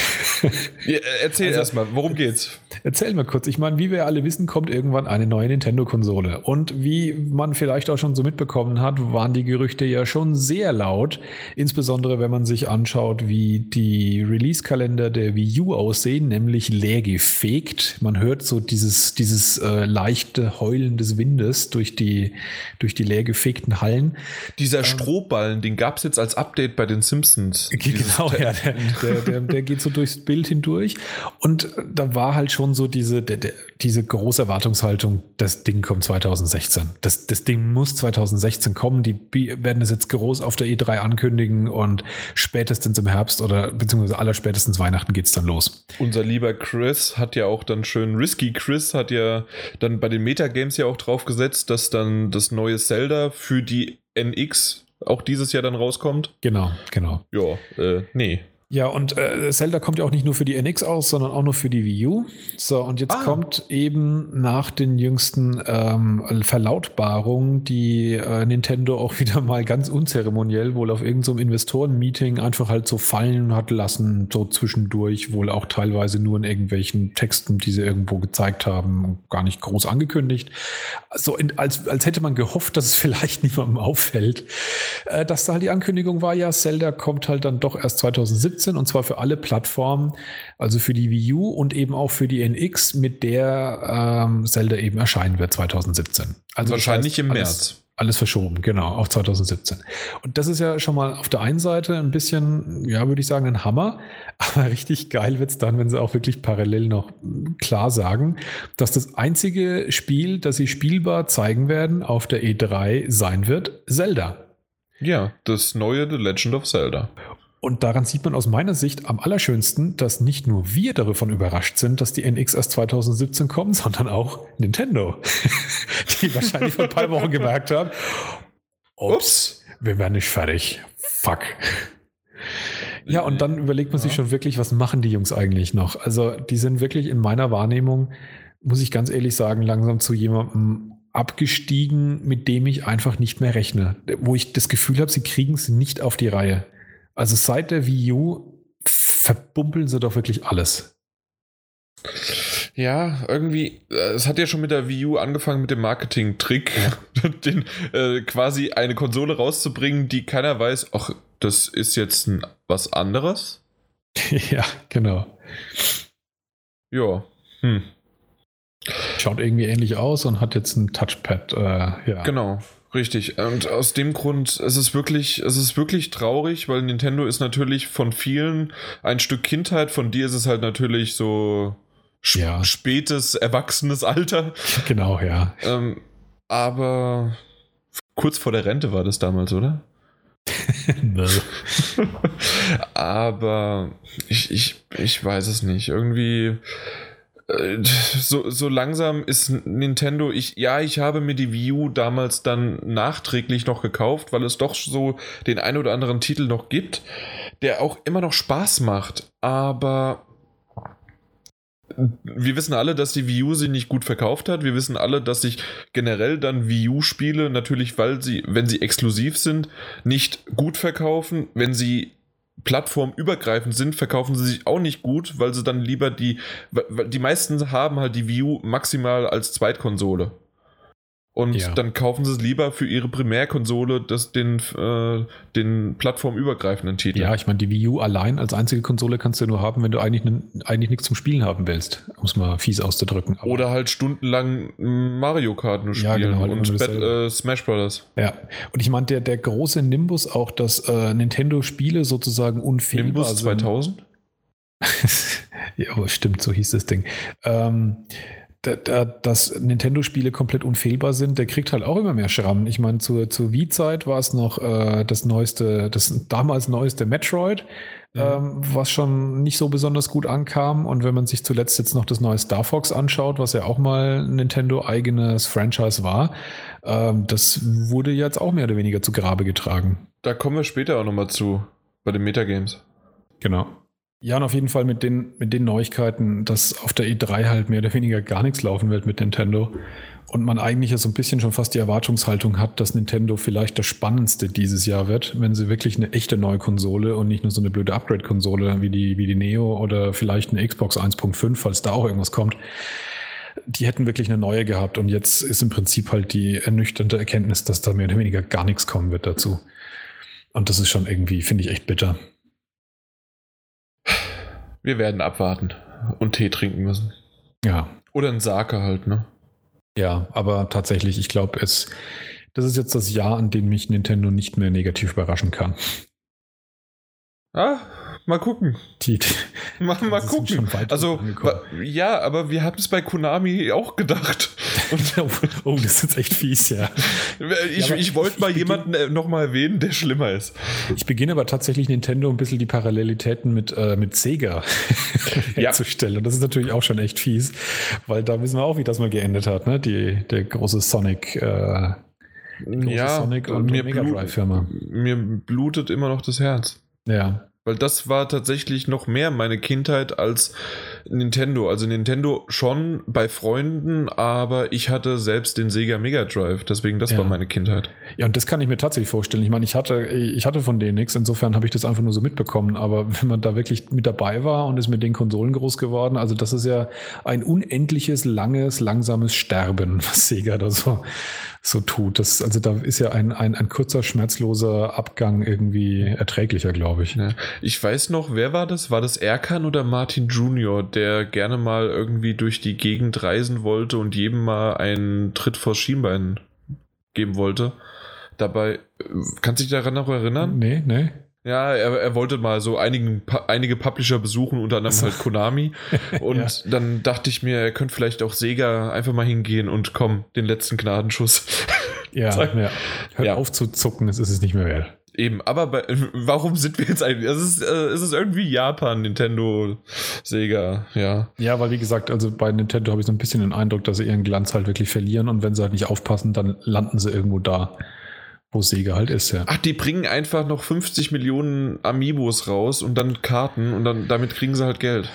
Ja, erzähl also, erstmal, worum geht's? Erzähl mal kurz. Ich meine, wie wir alle wissen, kommt irgendwann eine neue Nintendo-Konsole. Und wie man vielleicht auch schon so mitbekommen hat, waren die Gerüchte ja schon sehr laut. Insbesondere, wenn man sich anschaut, wie die Release-Kalender der Wii U aussehen, nämlich leer gefegt. Man hört so dieses, dieses äh, leichte Heulen des Windes durch die, durch die leer gefegten Hallen. Dieser ähm, Strohballen, den gab es jetzt als Update bei den Simpsons. Genau, ja, der, der, der, der geht so durchs Bild hindurch. Und da war halt schon so diese, diese große Erwartungshaltung, das Ding kommt 2016. Das, das Ding muss 2016 kommen. Die werden es jetzt groß auf der E3 ankündigen und spätestens im Herbst oder beziehungsweise allerspätestens Weihnachten geht es dann los. Unser lieber Chris hat ja auch dann schön, Risky Chris hat ja dann bei den Metagames ja auch drauf gesetzt, dass dann das neue Zelda für die NX auch dieses Jahr dann rauskommt. Genau, genau. Ja, äh, nee. Ja, und äh, Zelda kommt ja auch nicht nur für die NX aus, sondern auch nur für die Wii U. So, und jetzt ah. kommt eben nach den jüngsten ähm, Verlautbarungen, die äh, Nintendo auch wieder mal ganz unzeremoniell wohl auf irgendeinem so Investoren-Meeting einfach halt so fallen hat lassen, so zwischendurch, wohl auch teilweise nur in irgendwelchen Texten, die sie irgendwo gezeigt haben, gar nicht groß angekündigt. So in, als, als hätte man gehofft, dass es vielleicht niemandem auffällt. Äh, dass da halt die Ankündigung war, ja, Zelda kommt halt dann doch erst 2017 2017 und zwar für alle Plattformen, also für die Wii U und eben auch für die NX, mit der ähm, Zelda eben erscheinen wird 2017. Also wahrscheinlich das heißt, im März. Alles, alles verschoben, genau, auf 2017. Und das ist ja schon mal auf der einen Seite ein bisschen, ja, würde ich sagen, ein Hammer. Aber richtig geil wird es dann, wenn sie auch wirklich parallel noch klar sagen, dass das einzige Spiel, das sie spielbar zeigen werden auf der E3 sein wird, Zelda. Ja, das neue The Legend of Zelda. Und daran sieht man aus meiner Sicht am allerschönsten, dass nicht nur wir davon überrascht sind, dass die NX erst 2017 kommt, sondern auch Nintendo, die wahrscheinlich vor ein paar Wochen gemerkt haben, ups, wir werden nicht fertig. Fuck. Ja, und dann überlegt man ja. sich schon wirklich, was machen die Jungs eigentlich noch? Also, die sind wirklich in meiner Wahrnehmung, muss ich ganz ehrlich sagen, langsam zu jemandem abgestiegen, mit dem ich einfach nicht mehr rechne. Wo ich das Gefühl habe, sie kriegen es nicht auf die Reihe. Also seit der Wii U verbumpeln sie doch wirklich alles. Ja, irgendwie, äh, es hat ja schon mit der Wii U angefangen mit dem Marketing-Trick, ja. den, äh, quasi eine Konsole rauszubringen, die keiner weiß, ach, das ist jetzt ein, was anderes. ja, genau. Ja, hm. Schaut irgendwie ähnlich aus und hat jetzt ein Touchpad, äh, ja. Genau. Richtig. Und aus dem Grund, es ist wirklich, es ist wirklich traurig, weil Nintendo ist natürlich von vielen ein Stück Kindheit, von dir ist es halt natürlich so ja. spätes, erwachsenes Alter. Genau, ja. Ähm, aber kurz vor der Rente war das damals, oder? aber ich, ich, ich weiß es nicht. Irgendwie so, so langsam ist Nintendo, ich, ja, ich habe mir die Wii U damals dann nachträglich noch gekauft, weil es doch so den ein oder anderen Titel noch gibt, der auch immer noch Spaß macht, aber wir wissen alle, dass die Wii U sie nicht gut verkauft hat. Wir wissen alle, dass sich generell dann Wii U-Spiele natürlich, weil sie, wenn sie exklusiv sind, nicht gut verkaufen. Wenn sie plattformübergreifend sind, verkaufen sie sich auch nicht gut, weil sie dann lieber die, die meisten haben halt die View maximal als Zweitkonsole. Und ja. dann kaufen sie es lieber für ihre Primärkonsole das, den, äh, den plattformübergreifenden Titel. Ja, ich meine, die Wii U allein als einzige Konsole kannst du nur haben, wenn du eigentlich, ne, eigentlich nichts zum Spielen haben willst, um es mal fies auszudrücken. Aber Oder halt stundenlang Mario Kart nur spielen ja, genau, und Battle, äh, Smash Brothers. Ja, und ich meine, der, der große Nimbus auch, dass äh, Nintendo-Spiele sozusagen unfehlbar Nimbus 2000? ja, stimmt, so hieß das Ding. Ähm, dass Nintendo-Spiele komplett unfehlbar sind, der kriegt halt auch immer mehr Schrammen. Ich meine, zur, zur Wii-Zeit war es noch äh, das neueste, das damals neueste Metroid, ja. ähm, was schon nicht so besonders gut ankam. Und wenn man sich zuletzt jetzt noch das neue Star Fox anschaut, was ja auch mal Nintendo-eigenes Franchise war, ähm, das wurde jetzt auch mehr oder weniger zu Grabe getragen. Da kommen wir später auch nochmal zu, bei den Metagames. Genau. Ja, und auf jeden Fall mit den, mit den Neuigkeiten, dass auf der E3 halt mehr oder weniger gar nichts laufen wird mit Nintendo. Und man eigentlich ja so ein bisschen schon fast die Erwartungshaltung hat, dass Nintendo vielleicht das Spannendste dieses Jahr wird, wenn sie wirklich eine echte neue Konsole und nicht nur so eine blöde Upgrade-Konsole wie die, wie die Neo oder vielleicht eine Xbox 1.5, falls da auch irgendwas kommt. Die hätten wirklich eine neue gehabt und jetzt ist im Prinzip halt die ernüchternde Erkenntnis, dass da mehr oder weniger gar nichts kommen wird dazu. Und das ist schon irgendwie, finde ich, echt bitter. Wir werden abwarten und Tee trinken müssen. Ja. Oder ein Sake halt, ne? Ja, aber tatsächlich, ich glaube, es, das ist jetzt das Jahr, an dem mich Nintendo nicht mehr negativ überraschen kann. Ah, mal gucken. Die, mal, mal gucken. Also, ja, aber wir haben es bei Konami auch gedacht. oh, das ist jetzt echt fies, ja. Ich, ja, ich wollte mal ich jemanden äh, nochmal erwähnen, der schlimmer ist. Ich beginne aber tatsächlich Nintendo ein bisschen die Parallelitäten mit, äh, mit Sega herzustellen. Und das ist natürlich auch schon echt fies, weil da wissen wir auch, wie das mal geendet hat, ne? Die, der große Sonic. Äh, ja, Sonic und mir Mega Drive Firma. Mir blutet immer noch das Herz. Ja. Weil das war tatsächlich noch mehr meine Kindheit als Nintendo. Also Nintendo schon bei Freunden, aber ich hatte selbst den Sega Mega Drive. Deswegen, das ja. war meine Kindheit. Ja, und das kann ich mir tatsächlich vorstellen. Ich meine, ich hatte, ich hatte von denen nichts. Insofern habe ich das einfach nur so mitbekommen. Aber wenn man da wirklich mit dabei war und ist mit den Konsolen groß geworden, also das ist ja ein unendliches, langes, langsames Sterben, was Sega da so so tut. Das, also da ist ja ein, ein, ein kurzer, schmerzloser Abgang irgendwie erträglicher, glaube ich. Ja. Ich weiß noch, wer war das? War das Erkan oder Martin Junior, der gerne mal irgendwie durch die Gegend reisen wollte und jedem mal einen Tritt vor Schienbein geben wollte? Dabei, kannst du dich daran noch erinnern? Nee, nee. Ja, er, er wollte mal so einigen, einige Publisher besuchen, unter anderem halt Konami. Und ja. dann dachte ich mir, er könnte vielleicht auch Sega einfach mal hingehen und komm, den letzten Gnadenschuss. Ja, ja. Hör ja. auf zu zucken, es ist es nicht mehr wert. Eben, aber bei, warum sind wir jetzt eigentlich? Es ist, äh, es ist irgendwie Japan, Nintendo, Sega, ja. Ja, weil wie gesagt, also bei Nintendo habe ich so ein bisschen den Eindruck, dass sie ihren Glanz halt wirklich verlieren und wenn sie halt nicht aufpassen, dann landen sie irgendwo da, wo Sega halt ist, ja. Ach, die bringen einfach noch 50 Millionen Amiibos raus und dann Karten und dann damit kriegen sie halt Geld.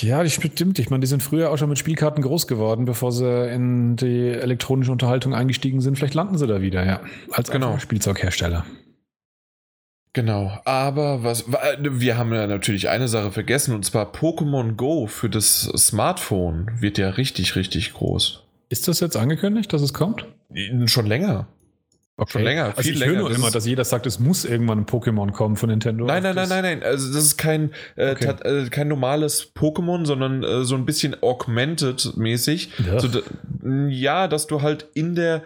Ja, das stimmt. Ich meine, die sind früher auch schon mit Spielkarten groß geworden, bevor sie in die elektronische Unterhaltung eingestiegen sind. Vielleicht landen sie da wieder, ja. Als Genau. Spielzeughersteller. Genau, aber was wir haben ja natürlich eine Sache vergessen und zwar Pokémon Go für das Smartphone wird ja richtig, richtig groß. Ist das jetzt angekündigt, dass es kommt? Schon länger. Okay. Schon länger, Also viel ich länger. höre nur Das immer, dass jeder sagt, es muss irgendwann ein Pokémon kommen von Nintendo. Nein, nein, nein, nein, nein. Also das ist kein, äh, Okay. tat, äh, kein normales Pokémon, sondern äh, so ein bisschen augmented mäßig. Ja. So, ja, dass du halt in der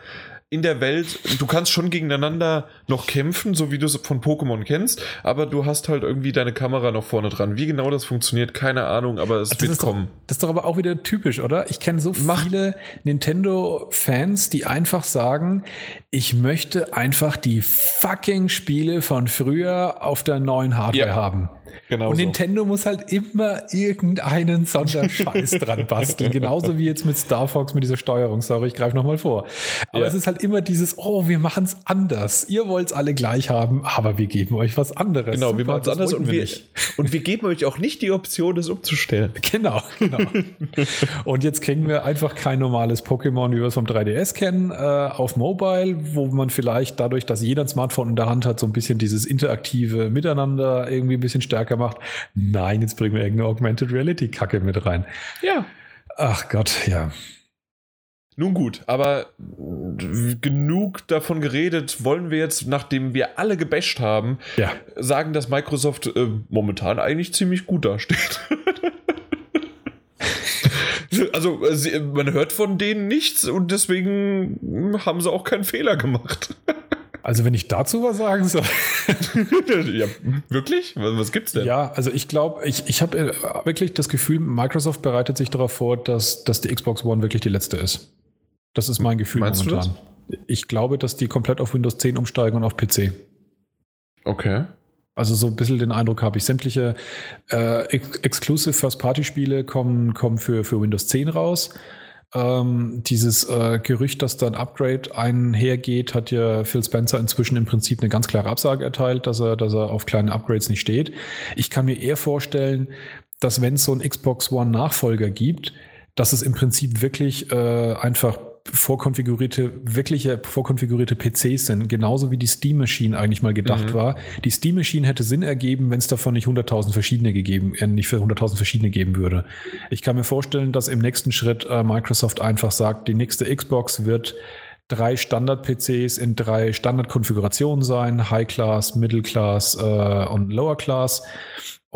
in der Welt, du kannst schon gegeneinander noch kämpfen, so wie du es von Pokémon kennst, aber du hast halt irgendwie deine Kamera noch vorne dran. Wie genau das funktioniert, keine Ahnung, aber es Das wird ist, doch, kommen. das ist doch aber auch wieder typisch, oder? Ich kenne so Mach- viele Nintendo-Fans, die einfach sagen, ich möchte einfach die fucking Spiele von früher auf der neuen Hardware Ja, haben. Genau. Und so. Nintendo muss halt immer irgendeinen Sonderscheiß dran basteln. Genauso wie jetzt mit Star Fox mit dieser Steuerung. Sorry, ich greife nochmal vor. Aber Ja. es ist halt immer dieses, oh, wir machen es anders. Ihr wollt es alle gleich haben, aber wir geben euch was anderes. Genau, wir Super, machen es anders und wir, nicht. und wir geben euch auch nicht die Option, das umzustellen. Genau, genau. und jetzt kriegen wir einfach kein normales Pokémon, wie wir es vom 3DS kennen, äh, auf Mobile, wo man vielleicht dadurch, dass jeder ein Smartphone in der Hand hat, so ein bisschen dieses interaktive Miteinander irgendwie ein bisschen stärker macht. Nein, jetzt bringen wir irgendeine Augmented Reality Kacke mit rein. Ja. Ach Gott, ja. Nun gut, aber genug davon geredet. Wollen wir jetzt, nachdem wir alle gebasht haben, Ja. sagen, dass Microsoft äh, momentan eigentlich ziemlich gut dasteht. also, äh, sie, man hört von denen nichts und deswegen haben sie auch keinen Fehler gemacht. Also wenn ich dazu was sagen soll. ja, wirklich? Was, was gibt's denn? Ja, also ich glaube, ich, ich habe äh, wirklich das Gefühl, Microsoft bereitet sich darauf vor, dass, dass die Xbox One wirklich die letzte ist. Das ist mein Gefühl Meinst du momentan. Ich glaube, dass die komplett auf Windows 10 umsteigen und auf PC. Okay. Also so ein bisschen den Eindruck habe ich. Sämtliche äh, ex Exclusive First-Party-Spiele kommen, kommen für, für Windows 10 raus. Ähm, dieses äh, Gerücht, dass da ein Upgrade einhergeht, hat ja Phil Spencer inzwischen im Prinzip eine ganz klare Absage erteilt, dass er, dass er auf kleine Upgrades nicht steht. Ich kann mir eher vorstellen, dass wenn es so einen Xbox One Nachfolger gibt, dass es im Prinzip wirklich äh, einfach vorkonfigurierte, wirkliche vorkonfigurierte PCs sind, genauso wie die Steam Machine eigentlich mal gedacht Mhm. war. Die Steam Machine hätte Sinn ergeben, wenn es davon nicht 100.000 verschiedene gegeben, äh, nicht für 100.000 verschiedene geben würde. Ich kann mir vorstellen, dass im nächsten Schritt äh, Microsoft einfach sagt, die nächste Xbox wird drei Standard-PCs in drei Standardkonfigurationen sein, High Class, Middle Class äh, und Lower Class.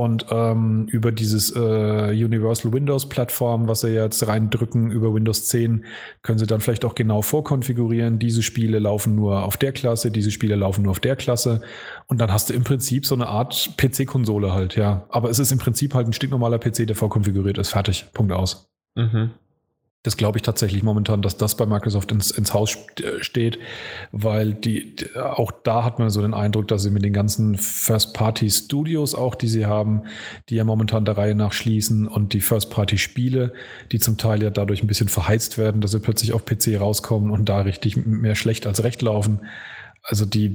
Und ähm, über dieses äh, Universal Windows Plattform, was sie jetzt reindrücken über Windows 10, können sie dann vielleicht auch genau vorkonfigurieren. Diese Spiele laufen nur auf der Klasse, diese Spiele laufen nur auf der Klasse. Und dann hast du im Prinzip so eine Art PC-Konsole halt, ja. Aber es ist im Prinzip halt ein stinknormaler PC, der vorkonfiguriert ist. Fertig. Punkt aus. Mhm. Das glaube ich tatsächlich momentan, dass das bei Microsoft ins, ins Haus äh, steht, weil die, auch da hat man so den Eindruck, dass sie mit den ganzen First-Party-Studios auch, die sie haben, die ja momentan der Reihe nach schließen und die First-Party-Spiele, die zum Teil ja dadurch ein bisschen verheizt werden, dass sie plötzlich auf PC rauskommen und da richtig mehr schlecht als recht laufen. Also die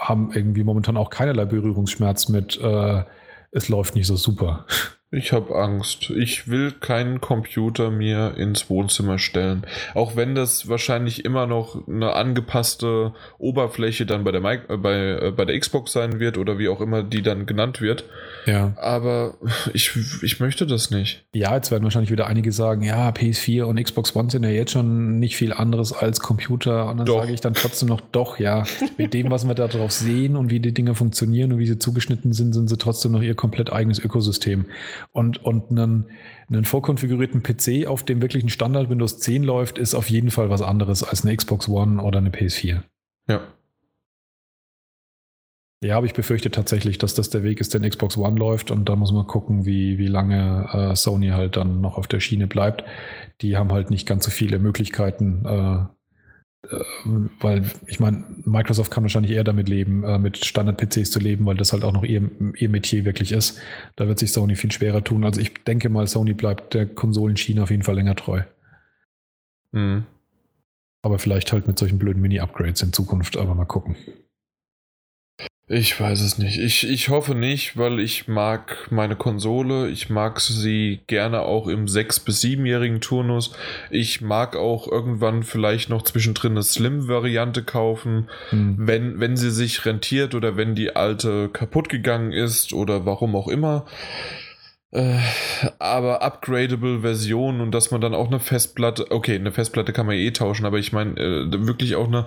haben irgendwie momentan auch keinerlei Berührungsschmerz mit, äh, es läuft nicht so super. Ich habe Angst. Ich will keinen Computer mir ins Wohnzimmer stellen. Auch wenn das wahrscheinlich immer noch eine angepasste Oberfläche dann bei der, Mic äh, bei, äh, bei der Xbox sein wird oder wie auch immer die dann genannt wird. Ja. Aber ich, ich möchte das nicht. Ja, jetzt werden wahrscheinlich wieder einige sagen, ja, PS4 und Xbox One sind ja jetzt schon nicht viel anderes als Computer. Und dann Doch. sage ich dann trotzdem noch, doch, ja, mit dem, was wir da drauf sehen und wie die Dinge funktionieren und wie sie zugeschnitten sind, sind sie trotzdem noch ihr komplett eigenes Ökosystem. Und, und einen, einen vorkonfigurierten PC, auf dem wirklich ein Standard Windows 10 läuft, ist auf jeden Fall was anderes als eine Xbox One oder eine PS4. Ja. Ja, aber ich befürchte tatsächlich, dass das der Weg ist, der Xbox One läuft und da muss man gucken, wie, wie lange äh, Sony halt dann noch auf der Schiene bleibt. Die haben halt nicht ganz so viele Möglichkeiten, äh, äh, weil ich meine, Microsoft kann wahrscheinlich eher damit leben, äh, mit Standard-PCs zu leben, weil das halt auch noch ihr, ihr Metier wirklich ist. Da wird sich Sony viel schwerer tun. Also ich denke mal, Sony bleibt der Konsolenschiene auf jeden Fall länger treu. Mhm. Aber vielleicht halt mit solchen blöden Mini-Upgrades in Zukunft, aber mal gucken. Ich weiß es nicht. Ich, ich hoffe nicht, weil ich mag meine Konsole. Ich mag sie gerne auch im 6- bis 7-jährigen Turnus. Ich mag auch irgendwann vielleicht noch zwischendrin eine Slim-Variante kaufen, hm. wenn, wenn sie sich rentiert oder wenn die alte kaputt gegangen ist oder warum auch immer. Äh, aber upgradable Version und dass man dann auch eine Festplatte, okay, eine Festplatte kann man eh tauschen, aber ich meine äh, wirklich auch eine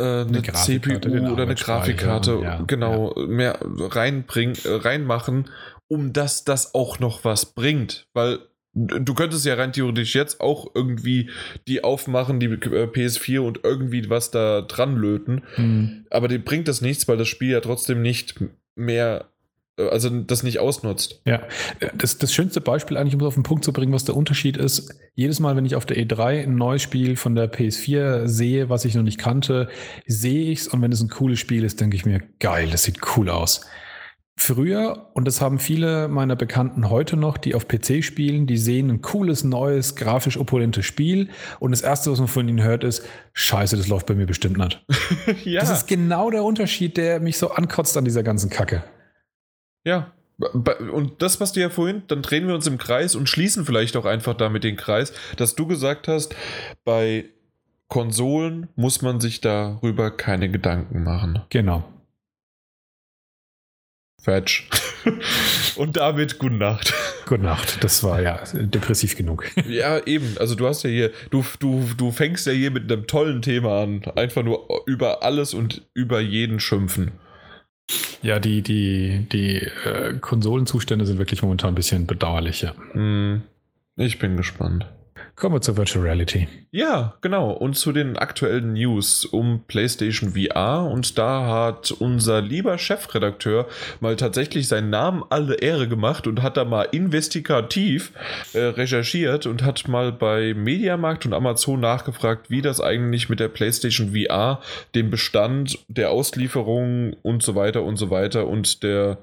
eine, eine CPU oder eine Grafikkarte ja, genau ja. mehr reinbringen, äh, reinmachen, um dass das auch noch was bringt, weil du könntest ja rein theoretisch jetzt auch irgendwie die aufmachen, die äh, PS4 und irgendwie was da dran löten, mhm. aber dem bringt das nichts, weil das Spiel ja trotzdem nicht mehr äh, also das nicht ausnutzt. Ja, das, das schönste Beispiel eigentlich, um es auf den Punkt zu bringen, was der Unterschied ist, jedes Mal, wenn ich auf der E3 ein neues Spiel von der PS4 sehe, was ich noch nicht kannte, sehe ich es und wenn es ein cooles Spiel ist, denke ich mir, geil, das sieht cool aus. Früher, und das haben viele meiner Bekannten heute noch, die auf PC spielen, die sehen ein cooles, neues, grafisch opulentes Spiel und das Erste, was man von ihnen hört, ist, scheiße, das läuft bei mir bestimmt nicht. ja. Das ist genau der Unterschied, der mich so ankotzt an dieser ganzen Kacke. Ja. Und das, was du ja vorhin, dann drehen wir uns im Kreis und schließen vielleicht auch einfach damit den Kreis, dass du gesagt hast, bei Konsolen muss man sich darüber keine Gedanken machen. Genau. Fetch. und damit gute Nacht. Gute Nacht. Das war ja depressiv genug. ja, eben. Also du hast ja hier, du, du, du fängst ja hier mit einem tollen Thema an. Einfach nur über alles und über jeden schimpfen. Ja, die, die, die äh, Konsolenzustände sind wirklich momentan ein bisschen bedauerlich, ja. Hm. Ich bin gespannt. Kommen wir zur Virtual Reality. Ja, genau. Und zu den aktuellen News um PlayStation VR. Und da hat unser lieber Chefredakteur mal tatsächlich seinen Namen alle Ehre gemacht und hat da mal investigativ äh, recherchiert und hat mal bei Mediamarkt und Amazon nachgefragt, wie das eigentlich mit der PlayStation VR, dem Bestand, der Auslieferung und so weiter und so weiter und der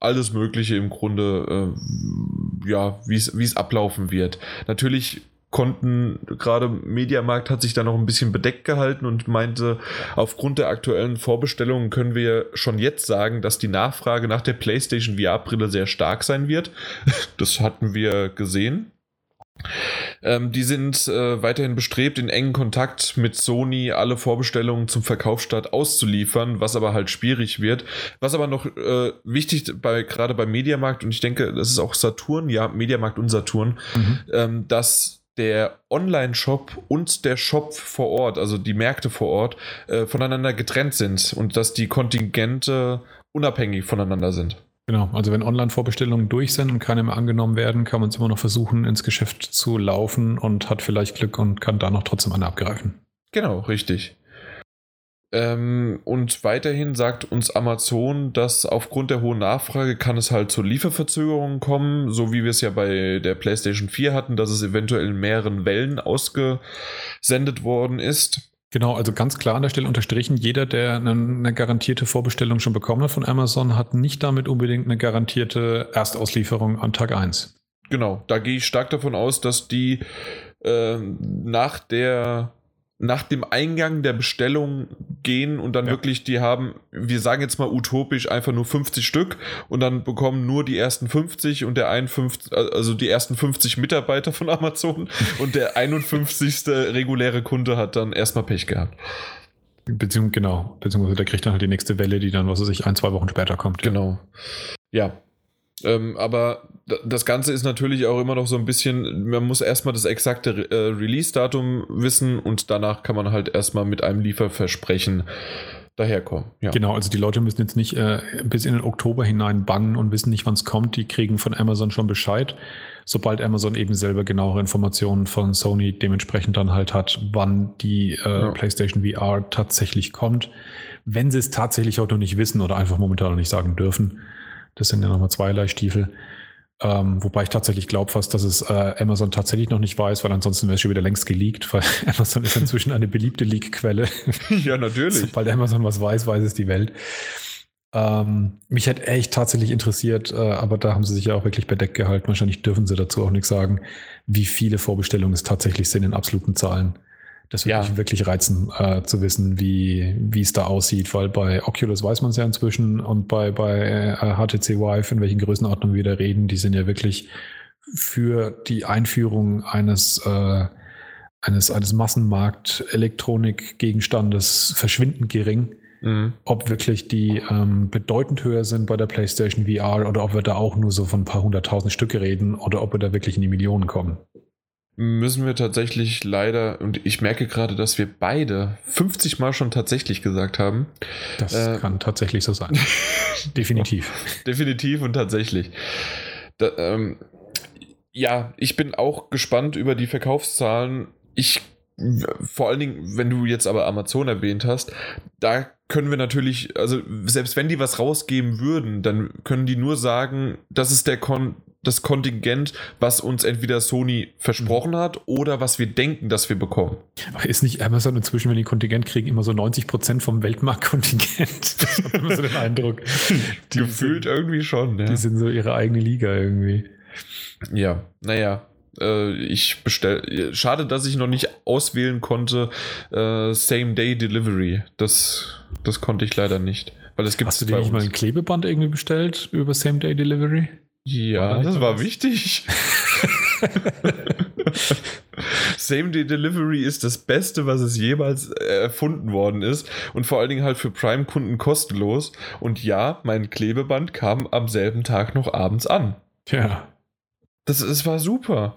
alles Mögliche im Grunde, äh, ja, wie es ablaufen wird. Natürlich konnten, gerade Mediamarkt hat sich da noch ein bisschen bedeckt gehalten und meinte, aufgrund der aktuellen Vorbestellungen können wir schon jetzt sagen, dass die Nachfrage nach der PlayStation VR-Brille sehr stark sein wird. Das hatten wir gesehen. Ähm, die sind äh, weiterhin bestrebt, in engen Kontakt mit Sony alle Vorbestellungen zum Verkaufsstart auszuliefern, was aber halt schwierig wird. Was aber noch äh, wichtig bei gerade beim Mediamarkt und ich denke, das ist auch Saturn, ja, Mediamarkt und Saturn, mhm. ähm, dass der Online-Shop und der Shop vor Ort, also die Märkte vor Ort, äh, voneinander getrennt sind und dass die Kontingente unabhängig voneinander sind. Genau, also wenn Online-Vorbestellungen durch sind und keine mehr angenommen werden, kann man es immer noch versuchen, ins Geschäft zu laufen und hat vielleicht Glück und kann da noch trotzdem eine abgreifen. Genau, richtig. Ähm, und weiterhin sagt uns Amazon, dass aufgrund der hohen Nachfrage kann es halt zu Lieferverzögerungen kommen, so wie wir es ja bei der PlayStation 4 hatten, dass es eventuell in mehreren Wellen ausgesendet worden ist. Genau, also ganz klar an der Stelle unterstrichen, jeder, der eine, garantierte Vorbestellung schon bekommen hat von Amazon, hat nicht damit unbedingt eine garantierte Erstauslieferung an Tag 1. Genau, da gehe ich stark davon aus, dass die äh, nach der nach dem Eingang der Bestellung gehen und dann ja. wirklich die haben, wir sagen jetzt mal utopisch, einfach nur 50 Stück und dann bekommen nur die ersten 50 und der 51, also die ersten 50 Mitarbeiter von Amazon und der 51. reguläre Kunde hat dann erstmal Pech gehabt. Beziehungsweise, genau, beziehungsweise der kriegt dann halt die nächste Welle, die dann, was weiß ich, ein, zwei Wochen später kommt. Genau. Ja, ähm, aber das Ganze ist natürlich auch immer noch so ein bisschen, man muss erstmal das exakte äh, Release-Datum wissen und danach kann man halt erstmal mit einem Lieferversprechen daherkommen. Ja. Genau, also die Leute müssen jetzt nicht äh, bis in den Oktober hinein bannen und wissen nicht, wann es kommt. Die kriegen von Amazon schon Bescheid, sobald Amazon eben selber genauere Informationen von Sony dementsprechend dann halt hat, wann die äh, ja. PlayStation VR tatsächlich kommt. Wenn sie es tatsächlich auch noch nicht wissen oder einfach momentan noch nicht sagen dürfen, das sind ja nochmal zweierlei Stiefel. Ähm, wobei ich tatsächlich glaube fast, dass es äh, Amazon tatsächlich noch nicht weiß, weil ansonsten wäre es schon wieder längst geleakt, weil Amazon ist inzwischen eine beliebte Leak-Quelle. ja, natürlich. Sobald Amazon was weiß, weiß es die Welt. Ähm, mich hätte echt tatsächlich interessiert, äh, aber da haben sie sich ja auch wirklich bedeckt gehalten. Wahrscheinlich dürfen sie dazu auch nichts sagen, wie viele Vorbestellungen es tatsächlich sind in absoluten Zahlen. Das würde ja. mich wirklich reizen, äh, zu wissen, wie, wie es da aussieht, weil bei Oculus weiß man es ja inzwischen und bei, bei äh, HTC Vive, in welchen Größenordnungen wir da reden, die sind ja wirklich für die Einführung eines, äh, eines, eines Massenmarkt-Elektronikgegenstandes verschwindend gering. Mhm. Ob wirklich die ähm, bedeutend höher sind bei der PlayStation VR oder ob wir da auch nur so von ein paar hunderttausend Stücke reden oder ob wir da wirklich in die Millionen kommen müssen wir tatsächlich leider, und ich merke gerade, dass wir beide 50 Mal schon tatsächlich gesagt haben. Das äh, kann tatsächlich so sein. Definitiv. Definitiv und tatsächlich. Da, ähm, ja, ich bin auch gespannt über die Verkaufszahlen. Ich vor allen Dingen, wenn du jetzt aber Amazon erwähnt hast, da können wir natürlich, also selbst wenn die was rausgeben würden, dann können die nur sagen, das ist der Kon das Kontingent, was uns entweder Sony versprochen hat oder was wir denken, dass wir bekommen. Aber ist nicht Amazon inzwischen, wenn die Kontingent kriegen, immer so 90 Prozent vom Weltmarktkontingent? Das hat immer so den Eindruck. Die Gefühlt sind, irgendwie schon, ja. Die sind so ihre eigene Liga irgendwie. Ja, naja, äh, ich bestell. Schade, dass ich noch nicht auswählen konnte. Äh, Same Day Delivery. Das, das konnte ich leider nicht. Weil es gibt Hast du dir nicht mal ein Klebeband irgendwie bestellt über Same Day Delivery? Ja, das war wichtig. Same-Day Delivery ist das Beste, was es jemals erfunden worden ist und vor allen Dingen halt für Prime-Kunden kostenlos. Und ja, mein Klebeband kam am selben Tag noch abends an. Tja. Das, das war super.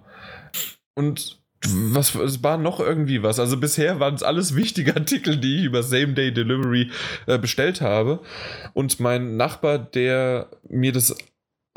Und was es war noch irgendwie was. Also bisher waren es alles wichtige Artikel, die ich über Same Day Delivery äh, bestellt habe. Und mein Nachbar, der mir das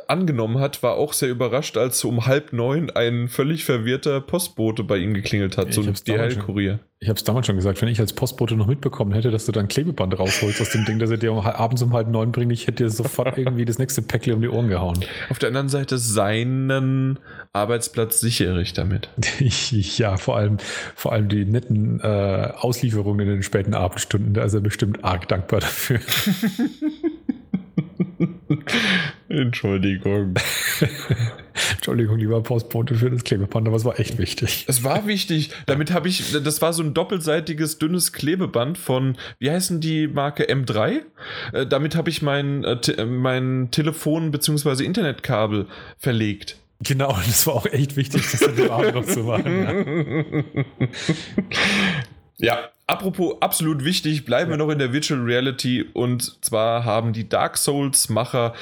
angenommen hat, war auch sehr überrascht, als um halb neun ein völlig verwirrter Postbote bei ihm geklingelt hat, so ein DHL-Kurier. Ich habe es damals schon gesagt, wenn ich als Postbote noch mitbekommen hätte, dass du dann Klebeband rausholst aus dem Ding, dass er dir abends um halb neun bringt, ich hätte dir sofort irgendwie das nächste Päckchen um die Ohren gehauen. Auf der anderen Seite seinen Arbeitsplatz sichere ich damit. ja, vor allem, vor allem die netten äh, Auslieferungen in den späten Abendstunden, da ist er bestimmt arg dankbar dafür. Entschuldigung. Entschuldigung, lieber Postbote für das Klebeband, aber es war echt wichtig. Es war wichtig. Damit habe ich, das war so ein doppelseitiges, dünnes Klebeband von, wie heißen die Marke M3? Äh, damit habe ich mein, äh, mein Telefon bzw. Internetkabel verlegt. Genau, das war auch echt wichtig, das an dem Abend noch zu machen. Ja. ja, Apropos absolut wichtig, bleiben wir noch in der Virtual Reality. Und zwar haben die Dark Souls-Macher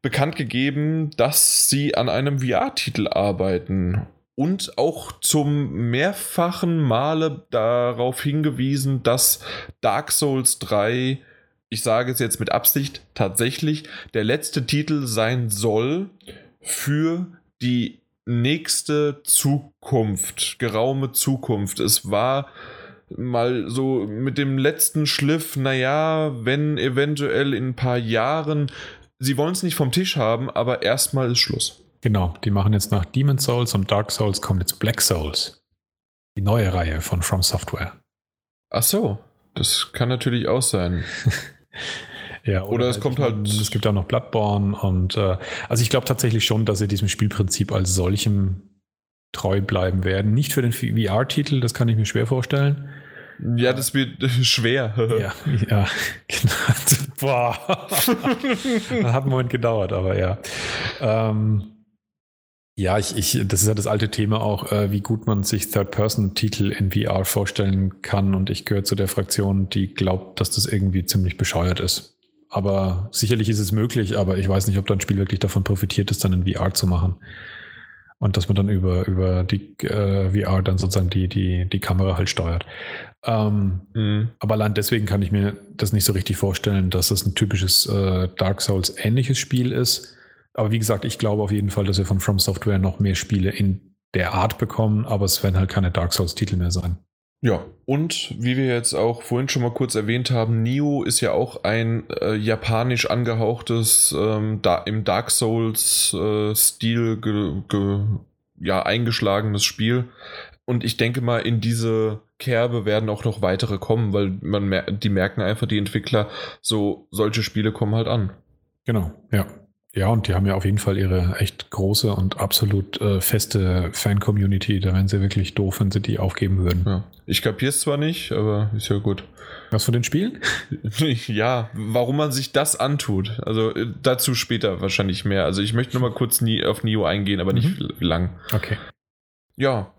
bekannt gegeben, dass sie an einem VR-Titel arbeiten. Und auch zum mehrfachen Male darauf hingewiesen, dass Dark Souls 3, ich sage es jetzt mit Absicht, tatsächlich der letzte Titel sein soll für die nächste Zukunft, geraume Zukunft. Es war mal so mit dem letzten Schliff, naja, wenn eventuell in ein paar Jahren, sie wollen es nicht vom Tisch haben, aber erstmal ist Schluss. Genau, die machen jetzt nach Demon Souls und Dark Souls kommt jetzt Black Souls. Die neue Reihe von From Software. Ach so, das kann natürlich auch sein. ja, oder, oder es kommt halt. Es gibt auch noch Bloodborne und äh, also ich glaube tatsächlich schon, dass sie diesem Spielprinzip als solchem treu bleiben werden. Nicht für den VR-Titel, das kann ich mir schwer vorstellen. Ja, das wird schwer. ja, ja, genau. Boah. das hat einen Moment gedauert, aber ja. Ähm, ja, ich, ich, das ist ja das alte Thema auch, äh, wie gut man sich Third-Person-Titel in VR vorstellen kann. Und ich gehöre zu der Fraktion, die glaubt, dass das irgendwie ziemlich bescheuert ist. Aber sicherlich ist es möglich, aber ich weiß nicht, ob da ein Spiel wirklich davon profitiert ist, dann in VR zu machen und dass man dann über, über die äh, VR dann sozusagen die, die, die Kamera halt steuert. Ähm, mhm. Aber allein deswegen kann ich mir das nicht so richtig vorstellen, dass es ein typisches äh, Dark Souls ähnliches Spiel ist. Aber wie gesagt, ich glaube auf jeden Fall, dass wir von From Software noch mehr Spiele in der Art bekommen, aber es werden halt keine Dark Souls-Titel mehr sein. Ja, und wie wir jetzt auch vorhin schon mal kurz erwähnt haben, Nio ist ja auch ein äh, japanisch angehauchtes, ähm, da, im Dark Souls-Stil äh, ja, eingeschlagenes Spiel. Und ich denke mal, in diese Kerbe werden auch noch weitere kommen, weil man mer die merken einfach, die Entwickler, so solche Spiele kommen halt an. Genau, ja. Ja, und die haben ja auf jeden Fall ihre echt große und absolut äh, feste Fan-Community. Da wären sie wirklich doof, wenn sie die aufgeben würden. Ja. Ich kapiere es zwar nicht, aber ist ja gut. Was von den Spielen? ja, warum man sich das antut. Also äh, dazu später wahrscheinlich mehr. Also ich möchte nur mal kurz nie auf Nio eingehen, aber nicht mhm. lang. Okay. Ja,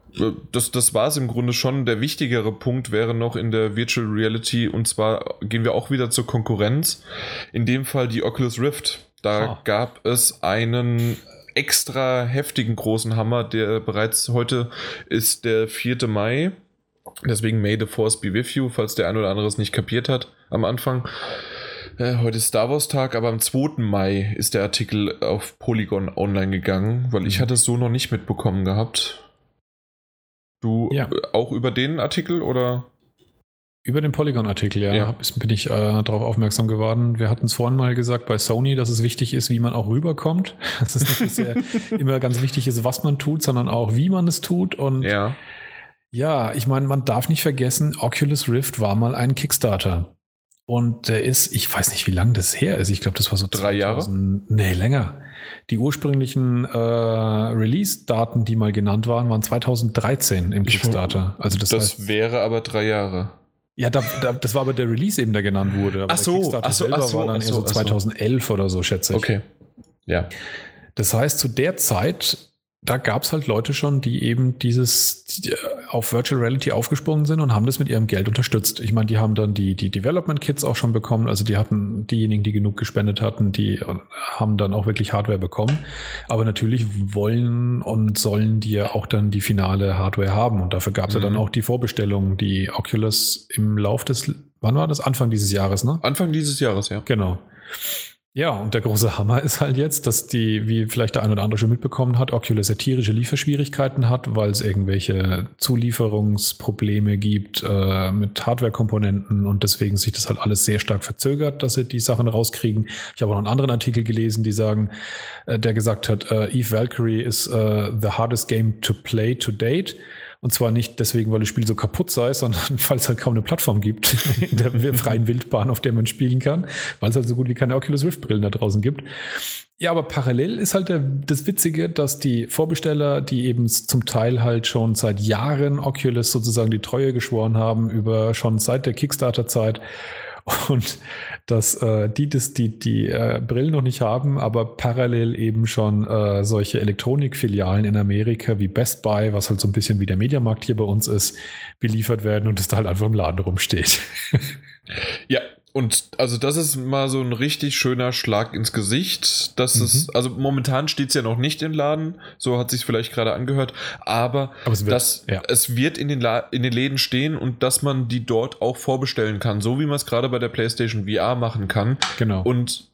das, das war es im Grunde schon. Der wichtigere Punkt wäre noch in der Virtual Reality und zwar gehen wir auch wieder zur Konkurrenz. In dem Fall die Oculus Rift. Da oh. gab es einen extra heftigen großen Hammer, der bereits heute ist der 4. Mai. Deswegen May the Force be with you, falls der ein oder andere es nicht kapiert hat am Anfang. Äh, heute ist Star Wars Tag, aber am 2. Mai ist der Artikel auf Polygon online gegangen, weil ich mhm. hatte es so noch nicht mitbekommen gehabt. Du ja. Äh, auch über den Artikel oder? Über den Polygon-Artikel, ja, ja. bin ich äh, darauf aufmerksam geworden. Wir hatten es vorhin mal gesagt bei Sony, dass es wichtig ist, wie man auch rüberkommt. Dass es nicht sehr immer ganz wichtig ist, was man tut, sondern auch, wie man es tut. Und ja, ja ich meine, man darf nicht vergessen, Oculus Rift war mal ein Kickstarter. Und der ist, ich weiß nicht, wie lange das her ist. Ich glaube, das war so drei 2000, Jahre. Nee, länger. Die ursprünglichen äh, Release-Daten, die mal genannt waren, waren 2013 im Kickstarter. Also das, das heißt, wäre aber drei Jahre. Ja, da, da, das war aber der Release eben, der genannt wurde. Aber ach so, ach so, ach so, war dann ach so, so 2011 so. oder so, schätze ich. Okay. Ja. Das heißt, zu der Zeit da gab es halt Leute schon, die eben dieses die auf Virtual Reality aufgesprungen sind und haben das mit ihrem Geld unterstützt. Ich meine, die haben dann die, die Development Kits auch schon bekommen. Also die hatten diejenigen, die genug gespendet hatten, die haben dann auch wirklich Hardware bekommen. Aber natürlich wollen und sollen die ja auch dann die finale Hardware haben. Und dafür gab es mhm. ja dann mhm. auch die Vorbestellungen, die Oculus im Lauf des, wann war das? Anfang dieses Jahres, ne? Anfang dieses Jahres, ja. Genau. Ja, und der große Hammer ist halt jetzt, dass die, wie vielleicht der ein oder andere schon mitbekommen hat, Oculus tierische Lieferschwierigkeiten hat, weil es irgendwelche Zulieferungsprobleme gibt äh, mit Hardwarekomponenten und deswegen sich das halt alles sehr stark verzögert, dass sie die Sachen rauskriegen. Ich habe auch noch einen anderen Artikel gelesen, die sagen, äh, der gesagt hat, äh, Eve Valkyrie is uh, the hardest game to play to date. Und zwar nicht deswegen, weil das Spiel so kaputt sei, sondern weil es halt kaum eine Plattform gibt in der freien Wildbahn, auf der man spielen kann, weil es halt so gut wie keine Oculus Rift Brillen da draußen gibt. Ja, aber parallel ist halt der, das Witzige, dass die Vorbesteller, die eben zum Teil halt schon seit Jahren Oculus sozusagen die Treue geschworen haben, über schon seit der Kickstarter-Zeit, und dass äh, die das, die, die äh, Brillen noch nicht haben, aber parallel eben schon äh, solche Elektronikfilialen in Amerika wie Best Buy, was halt so ein bisschen wie der Mediamarkt hier bei uns ist, beliefert werden und es da halt einfach im Laden rumsteht. ja, und also das ist mal so ein richtig schöner Schlag ins Gesicht. Das mhm. ist, also momentan steht es ja noch nicht im Laden, so hat sich vielleicht gerade angehört, aber, aber es, wird, das, ja. es wird in den, in den Läden stehen und dass man die dort auch vorbestellen kann, so wie man es gerade bei der PlayStation VR machen kann. Genau. Und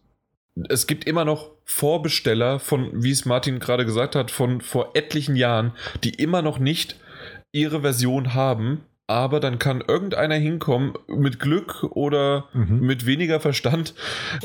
es gibt immer noch Vorbesteller von, wie es Martin gerade gesagt hat, von vor etlichen Jahren, die immer noch nicht ihre Version haben aber dann kann irgendeiner hinkommen mit Glück oder mhm. mit weniger Verstand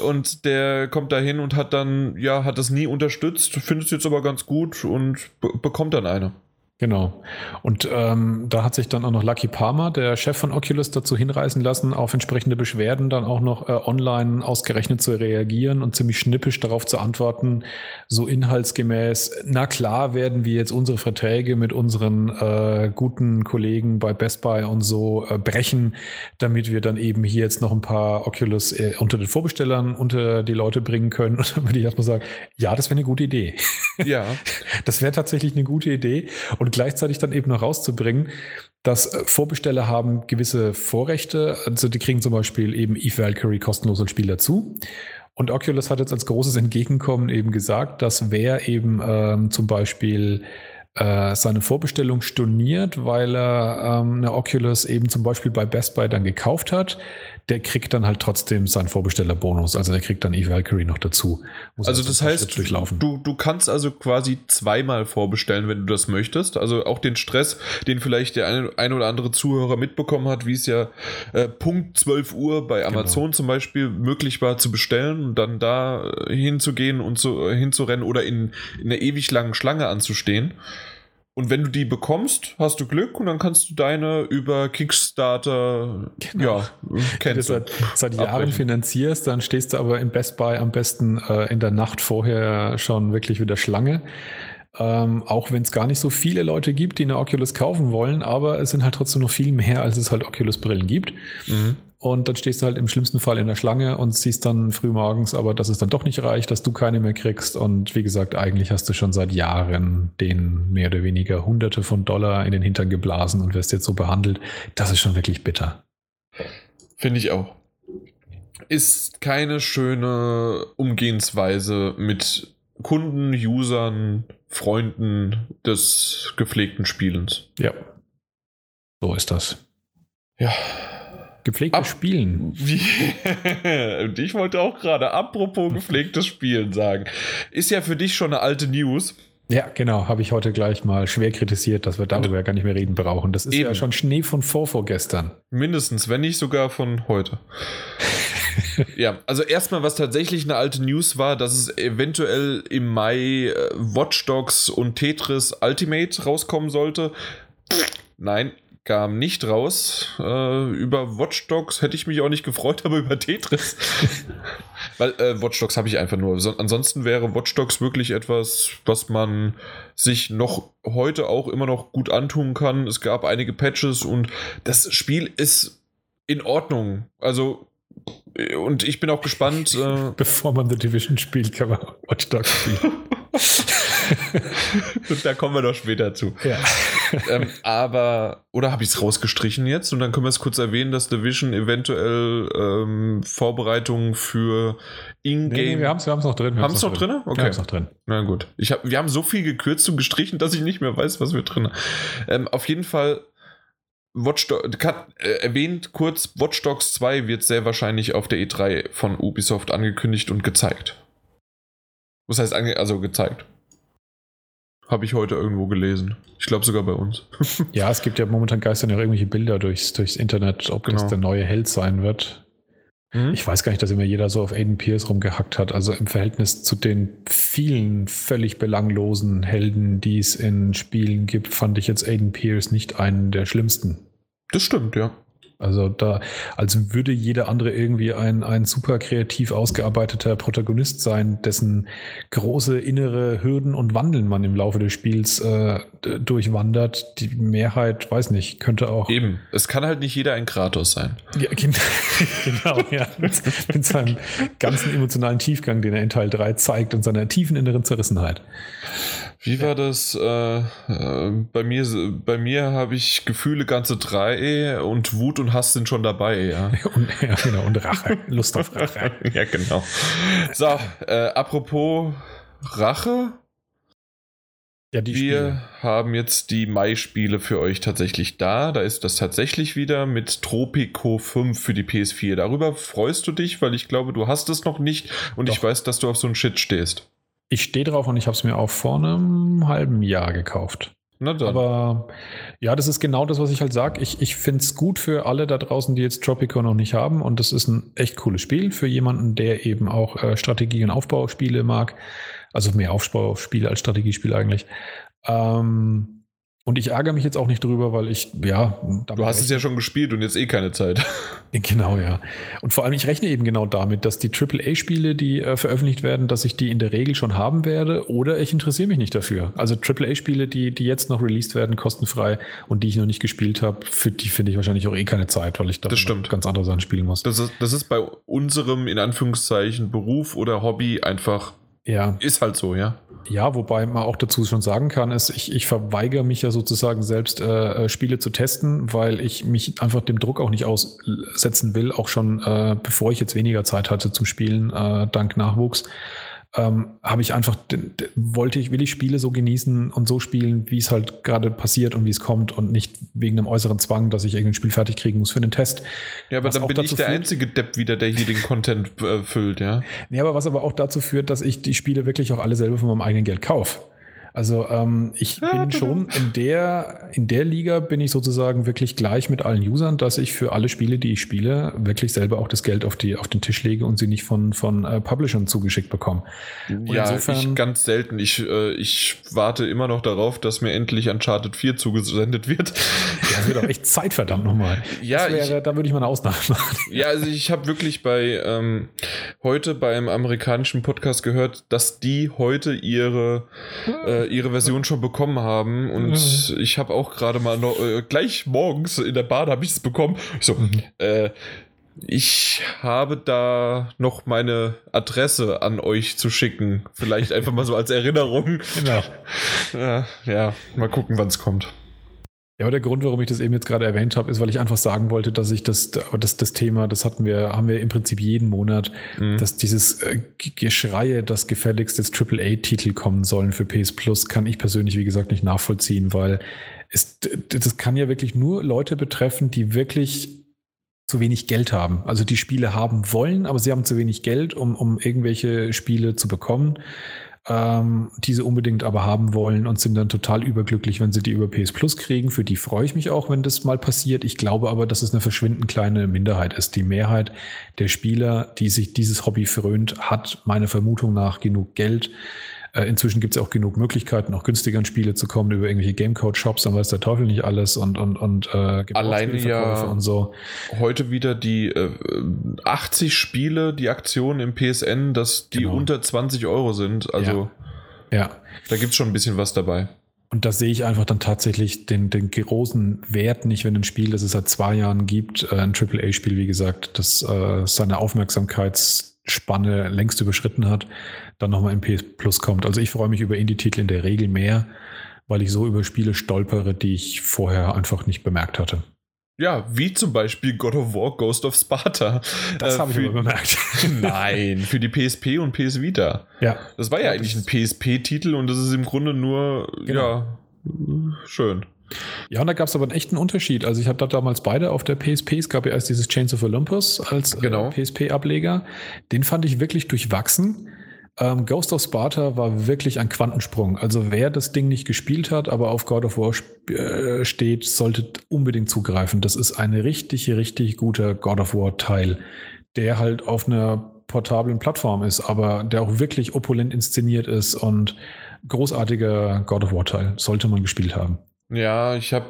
und der kommt da hin und hat dann, ja, hat das nie unterstützt, findet es jetzt aber ganz gut und bekommt dann eine. Genau. Und ähm, da hat sich dann auch noch Lucky Palmer, der Chef von Oculus, dazu hinreißen lassen, auf entsprechende Beschwerden dann auch noch äh, online ausgerechnet zu reagieren und ziemlich schnippisch darauf zu antworten, so inhaltsgemäß, na klar werden wir jetzt unsere Verträge mit unseren äh, guten Kollegen bei Best Buy und so äh, brechen, damit wir dann eben hier jetzt noch ein paar Oculus äh, unter den Vorbestellern unter die Leute bringen können. Und dann würde ich erstmal sagen, ja, das wäre eine gute Idee. Ja. das wäre tatsächlich eine gute Idee. Und und gleichzeitig dann eben noch rauszubringen, dass äh, Vorbesteller haben gewisse Vorrechte. Also die kriegen zum Beispiel eben Eve Valkyrie kostenlos als Spiel dazu. Und Oculus hat jetzt als großes Entgegenkommen eben gesagt, dass wer eben ähm, zum Beispiel äh, seine Vorbestellung storniert, weil er ähm, eine Oculus eben zum Beispiel bei Best Buy dann gekauft hat, der kriegt dann halt trotzdem seinen Vorbestellerbonus. Also der kriegt dann Eve Valkyrie noch dazu. also das heißt, Du, du kannst also quasi zweimal vorbestellen, wenn du das möchtest. Also auch den Stress, den vielleicht der eine, ein oder andere Zuhörer mitbekommen hat, wie es ja äh, Punkt 12 Uhr bei genau. Amazon genau. zum Beispiel möglich war zu bestellen und dann da äh, hinzugehen und so, äh, hinzurennen oder in, in einer ewig langen Schlange anzustehen. Und wenn du die bekommst, hast du Glück und dann kannst du deine über Kickstarter, genau. ja, kennst du. Seit, seit Jahren finanzierst, dann stehst du aber im Best Buy am besten äh, in der Nacht vorher schon wirklich wieder Schlange. Ähm, auch wenn es gar nicht so viele Leute gibt, die eine Oculus kaufen wollen, aber es sind halt trotzdem noch viel mehr, als es halt Oculus-Brillen gibt. Mhm. Und dann stehst du halt im schlimmsten Fall in der Schlange und siehst dann früh morgens, aber dass es dann doch nicht reicht, dass du keine mehr kriegst. Und wie gesagt, eigentlich hast du schon seit Jahren den mehr oder weniger Hunderte von Dollar in den Hintern geblasen und wirst jetzt so behandelt. Das ist schon wirklich bitter. Finde ich auch. Ist keine schöne Umgehensweise mit Kunden, Usern, Freunden des gepflegten Spielens. Ja. So ist das. Ja. Gepflegtes Ab Spielen. Und ich wollte auch gerade, apropos gepflegtes Spielen sagen. Ist ja für dich schon eine alte News. Ja, genau, habe ich heute gleich mal schwer kritisiert, dass wir darüber ja gar nicht mehr reden brauchen. Das ist Eben. ja schon Schnee von vor vorgestern. Mindestens, wenn nicht sogar von heute. ja, also erstmal, was tatsächlich eine alte News war, dass es eventuell im Mai äh, Watch Dogs und Tetris Ultimate rauskommen sollte. Nein, kam nicht raus. Äh, über Watch Dogs hätte ich mich auch nicht gefreut, aber über Tetris. Weil äh, Watch Dogs habe ich einfach nur. So, ansonsten wäre Watch Dogs wirklich etwas, was man sich noch heute auch immer noch gut antun kann. Es gab einige Patches und das Spiel ist in Ordnung. Also und ich bin auch gespannt. Äh Bevor man The Division spielt, kann man Watch Dogs spielen. und da kommen wir doch später zu. Ja. ähm, aber, oder habe ich es rausgestrichen jetzt? Und dann können wir es kurz erwähnen, dass Division eventuell ähm, Vorbereitungen für Ingame. Nee, nee, wir haben es wir noch drin. Haben es noch drin? drin? Okay. Wir haben es noch drin. Na gut. Ich hab, wir haben so viel gekürzt und gestrichen, dass ich nicht mehr weiß, was wir drin haben. Ähm, auf jeden Fall Watch äh, erwähnt kurz, Watch Dogs 2 wird sehr wahrscheinlich auf der E3 von Ubisoft angekündigt und gezeigt. Was heißt, also gezeigt? Habe ich heute irgendwo gelesen. Ich glaube sogar bei uns. ja, es gibt ja momentan geistern ja irgendwelche Bilder durchs, durchs Internet, ob genau. das der neue Held sein wird. Mhm. Ich weiß gar nicht, dass immer jeder so auf Aiden Pierce rumgehackt hat. Also im Verhältnis zu den vielen völlig belanglosen Helden, die es in Spielen gibt, fand ich jetzt Aiden Pierce nicht einen der schlimmsten. Das stimmt, ja. Also da, als würde jeder andere irgendwie ein, ein super kreativ ausgearbeiteter Protagonist sein, dessen große innere Hürden und Wandeln man im Laufe des Spiels äh, durchwandert. Die Mehrheit, weiß nicht, könnte auch. Eben, es kann halt nicht jeder ein Kratos sein. Ja, genau, ja. Mit, mit seinem ganzen emotionalen Tiefgang, den er in Teil 3 zeigt und seiner tiefen inneren Zerrissenheit. Wie war das? Äh, äh, bei mir, bei mir habe ich Gefühle ganze drei und Wut und Hass sind schon dabei, ja. und, ja genau, und Rache. Lust auf Rache. ja, genau. So, äh, apropos Rache. Ja, Wir Spiele. haben jetzt die Mai-Spiele für euch tatsächlich da. Da ist das tatsächlich wieder mit Tropico 5 für die PS4. Darüber freust du dich, weil ich glaube, du hast es noch nicht und Doch. ich weiß, dass du auf so einen Shit stehst. Ich stehe drauf und ich habe es mir auch vor einem halben Jahr gekauft. Aber ja, das ist genau das, was ich halt sage. Ich, ich finde es gut für alle da draußen, die jetzt Tropico noch nicht haben. Und das ist ein echt cooles Spiel für jemanden, der eben auch äh, Strategie- und Aufbauspiele mag. Also mehr Aufbauspiele als Strategiespiele eigentlich. Ähm, und ich ärgere mich jetzt auch nicht drüber, weil ich, ja. Du hast es ja schon gespielt und jetzt eh keine Zeit. Genau, ja. Und vor allem, ich rechne eben genau damit, dass die AAA-Spiele, die äh, veröffentlicht werden, dass ich die in der Regel schon haben werde oder ich interessiere mich nicht dafür. Also AAA-Spiele, die, die jetzt noch released werden, kostenfrei und die ich noch nicht gespielt habe, für die finde ich wahrscheinlich auch eh keine Zeit, weil ich da ganz andere Sachen spielen muss. Das ist, das ist bei unserem, in Anführungszeichen, Beruf oder Hobby einfach ja. Ist halt so, ja. Ja, wobei man auch dazu schon sagen kann, ist, ich, ich verweigere mich ja sozusagen selbst äh, äh, Spiele zu testen, weil ich mich einfach dem Druck auch nicht aussetzen will, auch schon äh, bevor ich jetzt weniger Zeit hatte zum Spielen, äh, dank Nachwuchs. Ähm, habe ich einfach, wollte ich, will ich Spiele so genießen und so spielen, wie es halt gerade passiert und wie es kommt und nicht wegen einem äußeren Zwang, dass ich irgendein Spiel fertig kriegen muss für den Test. Ja, aber dann bin ich der führt, einzige Depp wieder, der hier den Content äh, füllt, ja. Ja, aber was aber auch dazu führt, dass ich die Spiele wirklich auch alle selber von meinem eigenen Geld kaufe. Also ähm, ich bin schon in der, in der Liga bin ich sozusagen wirklich gleich mit allen Usern, dass ich für alle Spiele, die ich spiele, wirklich selber auch das Geld auf, die, auf den Tisch lege und sie nicht von, von äh, Publishern zugeschickt bekomme. ja, insofern, ich ganz selten. Ich, äh, ich warte immer noch darauf, dass mir endlich Uncharted 4 zugesendet wird. Ja, das wird auch echt Zeit, verdammt nochmal. Ja, wäre, ich, da würde ich mal eine Ausnahme machen. Ja, also ich habe wirklich bei ähm, heute beim amerikanischen Podcast gehört, dass die heute ihre äh, äh, ihre Version schon bekommen haben und mhm. ich habe auch gerade mal noch, äh, gleich morgens in der Bahn habe ich es bekommen. Ich so, mhm. äh, ich habe da noch meine Adresse an euch zu schicken. Vielleicht einfach mal so als Erinnerung. Genau. Ja, ja mal gucken, wann es kommt. Ja, aber der Grund, warum ich das eben jetzt gerade erwähnt habe, ist, weil ich einfach sagen wollte, dass ich das, das, das Thema, das hatten wir, haben wir im Prinzip jeden Monat, mhm. dass dieses äh, Geschreie, dass gefälligst jetzt AAA-Titel kommen sollen für PS Plus, kann ich persönlich, wie gesagt, nicht nachvollziehen, weil es, das kann ja wirklich nur Leute betreffen, die wirklich zu wenig Geld haben. Also die Spiele haben wollen, aber sie haben zu wenig Geld, um, um irgendwelche Spiele zu bekommen ähm, die sie unbedingt aber haben wollen und sind dann total überglücklich, wenn sie die über PS Plus kriegen. Für die freue ich mich auch, wenn das mal passiert. Ich glaube aber, dass es eine verschwindend kleine Minderheit ist. Die Mehrheit der Spieler, die sich dieses Hobby frönt, hat meiner Vermutung nach genug Geld, äh, inzwischen gibt es auch genug Möglichkeiten, auch günstiger an Spiele zu kommen über irgendwelche Gamecode-Shops, dann weiß der Teufel nicht alles und, und, und äh, Alleine ja und so. Heute wieder die äh, 80 Spiele, die Aktionen im PSN, dass die genau. unter 20 Euro sind. Also ja. ja. da gibt es schon ein bisschen was dabei. Und da sehe ich einfach dann tatsächlich den, den großen Wert nicht, wenn ein Spiel, das es seit zwei Jahren gibt, äh, ein AAA-Spiel, wie gesagt, das äh, seine Aufmerksamkeitsspanne längst überschritten hat, dann nochmal in PS Plus kommt. Also ich freue mich über Indie-Titel in der Regel mehr, weil ich so über Spiele stolpere, die ich vorher einfach nicht bemerkt hatte. Ja, wie zum Beispiel God of War Ghost of Sparta. Das äh, habe ich immer bemerkt. Nein, für die PSP und PS Vita. Ja. Das war ja eigentlich ein PSP-Titel und das ist im Grunde nur, genau. ja, schön. Ja, und da gab es aber einen echten Unterschied. Also ich hatte damals beide auf der PSP. Es gab ja erst dieses Chains of Olympus als äh, genau. PSP-Ableger. Den fand ich wirklich durchwachsen. Ähm, Ghost of Sparta war wirklich ein Quantensprung. Also wer das Ding nicht gespielt hat, aber auf God of War äh, steht, sollte unbedingt zugreifen. Das ist ein richtig, richtig guter God of War Teil, der halt auf einer portablen Plattform ist, aber der auch wirklich opulent inszeniert ist und großartiger God of War Teil. Sollte man gespielt haben. Ja, ich habe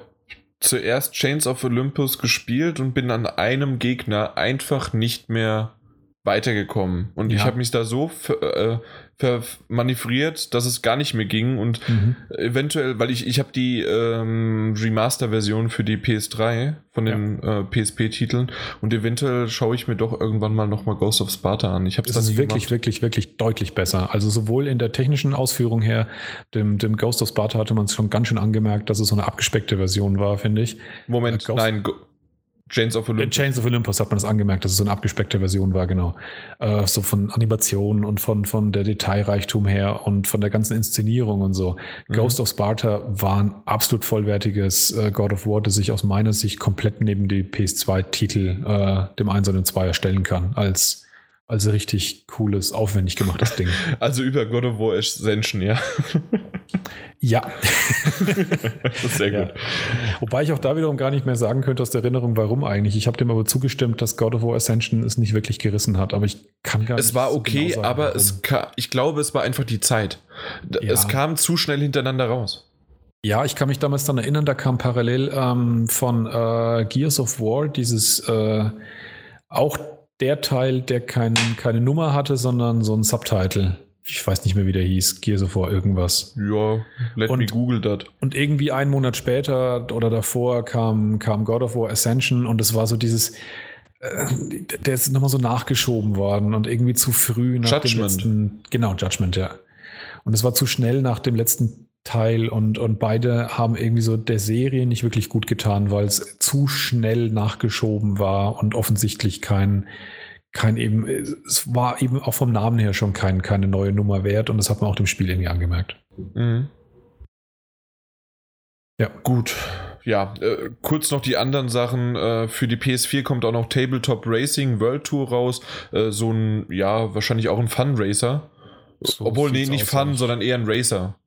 zuerst Chains of Olympus gespielt und bin an einem Gegner einfach nicht mehr weitergekommen. Und ja. ich habe mich da so äh, vermanövriert, dass es gar nicht mehr ging. Und mhm. eventuell, weil ich, ich habe die ähm, Remaster-Version für die PS3 von den ja. äh, PSP-Titeln und eventuell schaue ich mir doch irgendwann mal nochmal Ghost of Sparta an. Ich habe das ist wirklich, gemacht. wirklich, wirklich deutlich besser. Also sowohl in der technischen Ausführung her, dem, dem Ghost of Sparta hatte man es schon ganz schön angemerkt, dass es so eine abgespeckte Version war, finde ich. Moment, äh, nein, Go Chains of Olympus. Chains of Olympus hat man das angemerkt, dass es so eine abgespeckte Version war, genau. Äh, so von Animationen und von, von der Detailreichtum her und von der ganzen Inszenierung und so. Mhm. Ghost of Sparta war ein absolut vollwertiges äh, God of War, das sich aus meiner Sicht komplett neben die PS2-Titel, äh, dem 1 und dem 2 erstellen kann, als also richtig cooles, aufwendig gemachtes Ding. Also über God of War Ascension, ja. Ja. das ist sehr gut. Ja. Wobei ich auch da wiederum gar nicht mehr sagen könnte aus der Erinnerung, warum eigentlich. Ich habe dem aber zugestimmt, dass God of War Ascension es nicht wirklich gerissen hat, aber ich kann gar es nicht. Es war okay, genau sagen, aber es ich glaube, es war einfach die Zeit. Ja. Es kam zu schnell hintereinander raus. Ja, ich kann mich damals dann erinnern, da kam parallel ähm, von äh, Gears of War dieses äh, auch der Teil, der kein, keine Nummer hatte, sondern so ein Subtitle. Ich weiß nicht mehr, wie der hieß. Gears of War irgendwas. Ja, let und, me google that. Und irgendwie einen Monat später oder davor kam, kam God of War Ascension und es war so dieses, äh, der ist nochmal so nachgeschoben worden und irgendwie zu früh nach Judgment. dem letzten, genau, Judgment, ja. Und es war zu schnell nach dem letzten Teil und, und beide haben irgendwie so der Serie nicht wirklich gut getan, weil es zu schnell nachgeschoben war und offensichtlich kein, kein eben, es war eben auch vom Namen her schon kein, keine neue Nummer wert und das hat man auch dem Spiel irgendwie angemerkt. Mhm. Ja. Gut. Ja, äh, kurz noch die anderen Sachen. Äh, für die PS4 kommt auch noch Tabletop Racing World Tour raus. Äh, so ein, ja, wahrscheinlich auch ein Fun Racer. So Obwohl, nee, nicht Fun, sondern eher ein Racer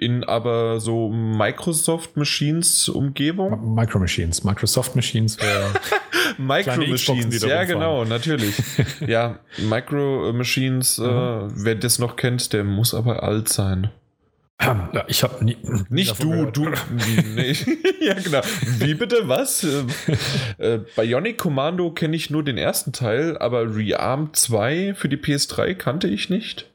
in aber so Microsoft Machines Umgebung. Micro Machines, Microsoft Machines. Micro Machines, ja genau, natürlich. ja, Micro Machines, äh, mhm. wer das noch kennt, der muss aber alt sein. Ja, ich habe nie. Nicht du, gehört. du. Nee. ja, genau. Wie bitte, was? äh, Bionic Commando kenne ich nur den ersten Teil, aber Rearm 2 für die PS3 kannte ich nicht.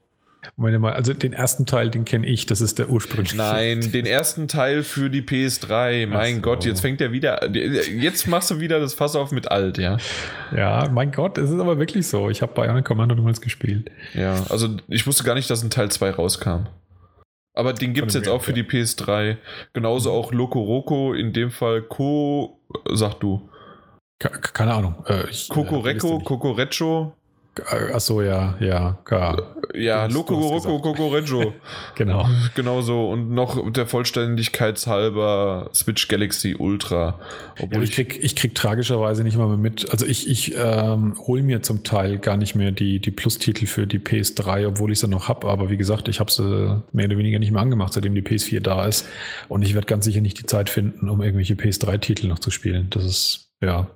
Meine mal, also den ersten Teil, den kenne ich, das ist der ursprüngliche. Nein, den ersten Teil für die PS3. Mein so. Gott, jetzt fängt er wieder. Jetzt machst du wieder das Fass auf mit alt, ja. Ja, mein Gott, es ist aber wirklich so. Ich habe Bionic Commando damals gespielt. Ja, also ich wusste gar nicht, dass ein Teil 2 rauskam. Aber den gibt es jetzt auch für die PS3. Genauso auch Loco Roco, in dem Fall Co. Sag du. Keine Ahnung. Äh, Kokoreko, Kokorecho. Achso, ja, ja, klar. Ja, Loco Cocoreggio. genau. Genau so. Und noch der Vollständigkeit halber Switch Galaxy Ultra. Obwohl ja, ich, krieg, ich krieg tragischerweise nicht mal mehr mit. Also ich, ich ähm, hole mir zum Teil gar nicht mehr die, die Plus-Titel für die PS3, obwohl ich sie noch habe. Aber wie gesagt, ich habe sie mehr oder weniger nicht mehr angemacht, seitdem die PS4 da ist. Und ich werde ganz sicher nicht die Zeit finden, um irgendwelche PS3-Titel noch zu spielen. Das ist, ja,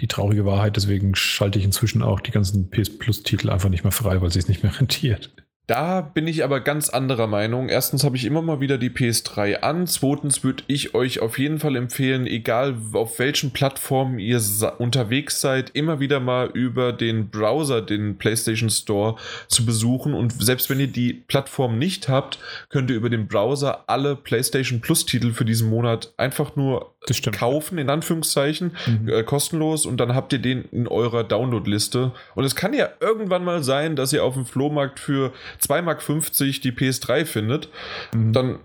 die traurige Wahrheit. Deswegen schalte ich inzwischen auch die ganzen PS Plus-Titel einfach nicht mehr frei, weil sie es nicht mehr rentiert. Da bin ich aber ganz anderer Meinung. Erstens habe ich immer mal wieder die PS3 an. Zweitens würde ich euch auf jeden Fall empfehlen, egal auf welchen Plattformen ihr unterwegs seid, immer wieder mal über den Browser, den PlayStation Store zu besuchen. Und selbst wenn ihr die Plattform nicht habt, könnt ihr über den Browser alle PlayStation Plus Titel für diesen Monat einfach nur kaufen, in Anführungszeichen, mhm. äh, kostenlos. Und dann habt ihr den in eurer Download-Liste. Und es kann ja irgendwann mal sein, dass ihr auf dem Flohmarkt für 2,50 Mark die PS3 findet, mhm. dann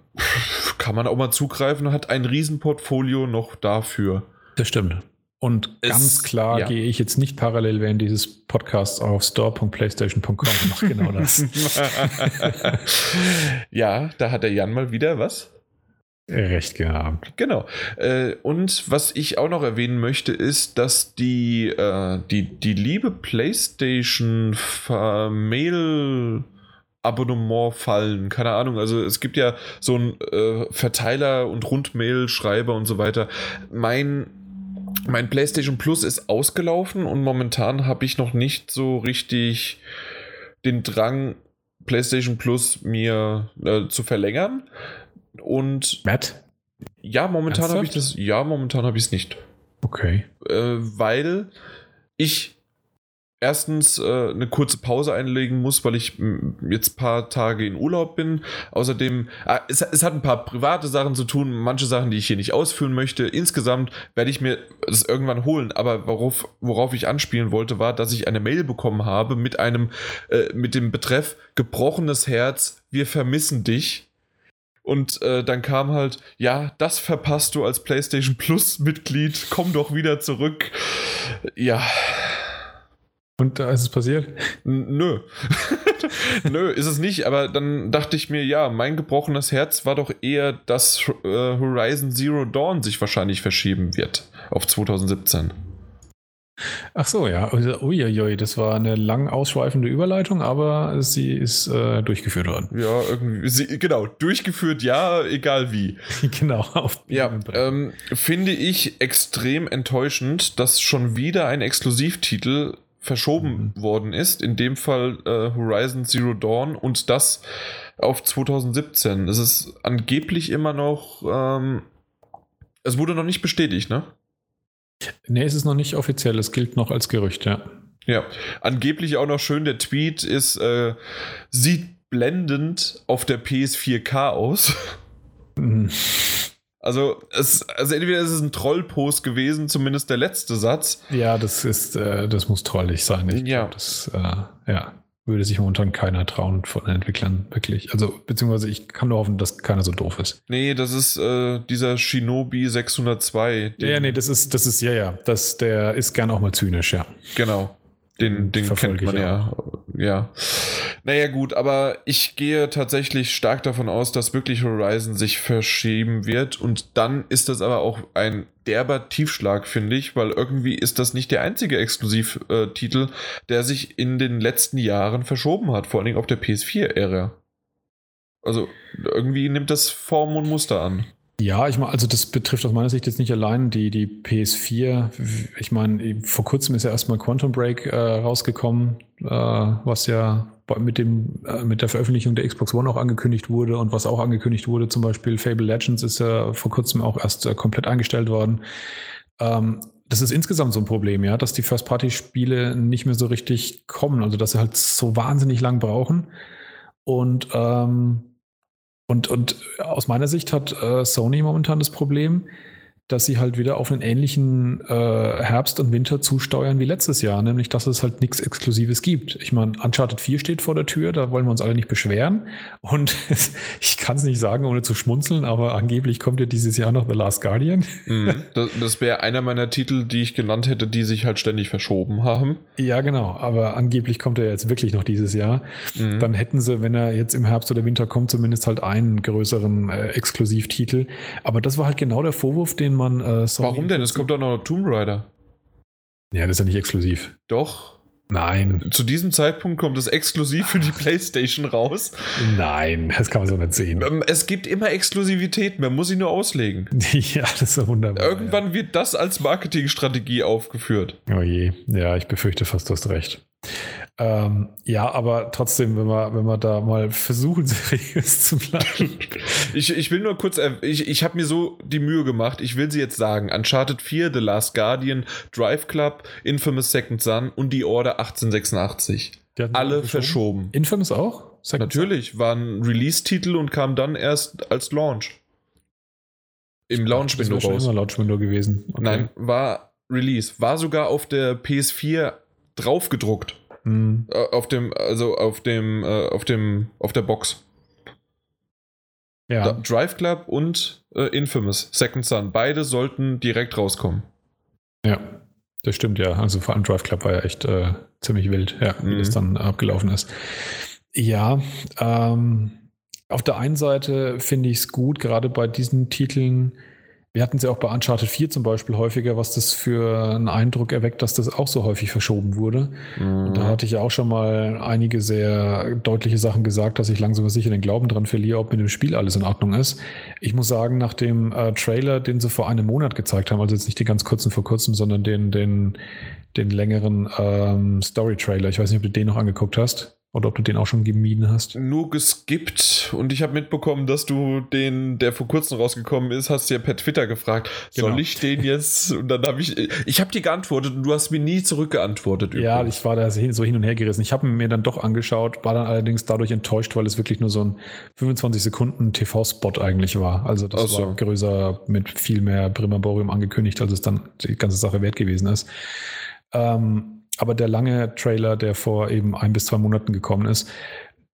kann man auch mal zugreifen und hat ein Riesenportfolio noch dafür. Das stimmt. Und es, ganz klar ja. gehe ich jetzt nicht parallel während dieses Podcasts auf store.playstation.com und mache genau das. ja, da hat der Jan mal wieder was. Recht gehabt. Genau. Äh, und was ich auch noch erwähnen möchte, ist, dass die, äh, die, die liebe PlayStation Mail Abonnement fallen. Keine Ahnung. Also es gibt ja so einen äh, Verteiler und Rundmail-Schreiber und so weiter. Mein, mein PlayStation Plus ist ausgelaufen und momentan habe ich noch nicht so richtig den Drang, PlayStation Plus mir äh, zu verlängern. Und Matt? Ja, momentan habe ich das. Ja, momentan habe ich es nicht. Okay. Äh, weil ich erstens äh, eine kurze Pause einlegen muss, weil ich jetzt ein paar Tage in Urlaub bin. Außerdem, äh, es, es, hat ein paar private Sachen zu tun, manche Sachen, die ich hier nicht ausführen möchte. Insgesamt werde ich mir das irgendwann holen, aber worauf, worauf ich anspielen wollte, war, dass ich eine Mail bekommen habe mit einem, äh, mit dem Betreff gebrochenes Herz, wir vermissen dich. Und äh, dann kam halt, ja, das verpasst du als PlayStation Plus Mitglied, komm doch wieder zurück. Ja, und da ist es passiert? Nö. Nö, ist es nicht. Aber dann dachte ich mir, ja, mein gebrochenes Herz war doch eher, dass äh, Horizon Zero Dawn sich wahrscheinlich verschieben wird auf 2017. Ach so, ja. Uiuiui, das war eine lang ausschweifende Überleitung, aber sie ist äh, durchgeführt worden. Ja, irgendwie. Sie, genau, durchgeführt, ja, egal wie. genau. Auf ja, ähm, finde ich extrem enttäuschend, dass schon wieder ein Exklusivtitel verschoben mhm. worden ist. In dem Fall äh, Horizon Zero Dawn und das auf 2017. Es ist angeblich immer noch. Ähm, es wurde noch nicht bestätigt, ne? Nee, es ist noch nicht offiziell. Es gilt noch als Gerücht, ja. Ja, angeblich auch noch schön. Der Tweet ist, äh, sieht blendend auf der PS4K aus. Mhm. Also, es, also entweder ist es ein Trollpost gewesen, zumindest der letzte Satz. Ja, das ist, äh, das muss trollig sein. Ich ja. Glaub, das, äh, ja, würde sich momentan keiner trauen von den Entwicklern, wirklich. Also, beziehungsweise ich kann nur hoffen, dass keiner so doof ist. Nee, das ist äh, dieser Shinobi 602. Ja, nee, das ist, das ist, ja, ja. Das, der ist gern auch mal zynisch, ja. Genau. Den, den kennt man ja. Ja. Naja, gut, aber ich gehe tatsächlich stark davon aus, dass wirklich Horizon sich verschieben wird. Und dann ist das aber auch ein derber Tiefschlag, finde ich, weil irgendwie ist das nicht der einzige Exklusivtitel, der sich in den letzten Jahren verschoben hat, vor allen Dingen auf der PS4-Ära. Also irgendwie nimmt das Form und Muster an. Ja, ich meine, also das betrifft aus meiner Sicht jetzt nicht allein die, die PS4. Ich meine, vor kurzem ist ja erstmal Quantum Break äh, rausgekommen, äh, was ja mit, dem, äh, mit der Veröffentlichung der Xbox One auch angekündigt wurde und was auch angekündigt wurde, zum Beispiel Fable Legends ist ja vor kurzem auch erst äh, komplett eingestellt worden. Ähm, das ist insgesamt so ein Problem, ja, dass die First-Party-Spiele nicht mehr so richtig kommen, also dass sie halt so wahnsinnig lang brauchen. Und ähm, und, und aus meiner Sicht hat äh, Sony momentan das Problem, dass sie halt wieder auf einen ähnlichen äh, Herbst und Winter zusteuern wie letztes Jahr, nämlich dass es halt nichts Exklusives gibt. Ich meine, Uncharted 4 steht vor der Tür, da wollen wir uns alle nicht beschweren. Und ich kann es nicht sagen, ohne zu schmunzeln, aber angeblich kommt ja dieses Jahr noch The Last Guardian. Mhm. Das, das wäre einer meiner Titel, die ich genannt hätte, die sich halt ständig verschoben haben. Ja, genau, aber angeblich kommt er jetzt wirklich noch dieses Jahr. Mhm. Dann hätten sie, wenn er jetzt im Herbst oder Winter kommt, zumindest halt einen größeren äh, Exklusivtitel. Aber das war halt genau der Vorwurf, den man äh, Sony. Warum denn? Es kommt doch noch Tomb Raider. Ja, das ist ja nicht exklusiv. Doch. Nein. Zu diesem Zeitpunkt kommt es exklusiv für die PlayStation raus. Nein, das kann man so nicht sehen. Ähm, es gibt immer Exklusivität, man muss sie nur auslegen. ja, das ist so wunderbar. Irgendwann ja. wird das als Marketingstrategie aufgeführt. Oh je, ja, ich befürchte fast, du hast recht. Ähm, ja, aber trotzdem, wenn wir, wenn wir da mal versuchen, seriös zu bleiben. ich, ich will nur kurz, ich, ich habe mir so die Mühe gemacht, ich will sie jetzt sagen. Uncharted 4, The Last Guardian, Drive Club, Infamous Second Son und die Order 1886. Alle verschoben. verschoben. Infamous auch? Second Natürlich, war ein Release-Titel und kam dann erst als Launch. Im Launch-Window raus. Immer Launch-Window gewesen. Okay. Nein, war Release. War sogar auf der PS4 draufgedruckt. Mhm. Auf dem, also auf dem, äh, auf dem, auf der Box. Ja. Drive Club und äh, Infamous, Second Son, beide sollten direkt rauskommen. Ja, das stimmt ja. Also vor allem Drive Club war ja echt äh, ziemlich wild, ja, wie mhm. das dann abgelaufen ist. Ja, ähm, auf der einen Seite finde ich es gut, gerade bei diesen Titeln, wir hatten es ja auch bei Uncharted 4 zum Beispiel häufiger, was das für einen Eindruck erweckt, dass das auch so häufig verschoben wurde. Mhm. Und da hatte ich ja auch schon mal einige sehr deutliche Sachen gesagt, dass ich langsam sicher den Glauben dran verliere, ob mit dem Spiel alles in Ordnung ist. Ich muss sagen, nach dem äh, Trailer, den sie vor einem Monat gezeigt haben, also jetzt nicht die ganz kurzen vor kurzem, sondern den, den, den längeren ähm, Story-Trailer, ich weiß nicht, ob du den noch angeguckt hast. Oder ob du den auch schon gemieden hast? Nur geskippt und ich habe mitbekommen, dass du den, der vor kurzem rausgekommen ist, hast dir per Twitter gefragt, genau. soll ich den jetzt? Und dann habe ich, ich habe dir geantwortet und du hast mir nie zurückgeantwortet. Ja, übrigens. ich war da so hin und her gerissen. Ich habe mir dann doch angeschaut, war dann allerdings dadurch enttäuscht, weil es wirklich nur so ein 25 Sekunden TV-Spot eigentlich war. Also das so. war größer mit viel mehr Primaborium angekündigt, als es dann die ganze Sache wert gewesen ist. Ähm, aber der lange Trailer, der vor eben ein bis zwei Monaten gekommen ist,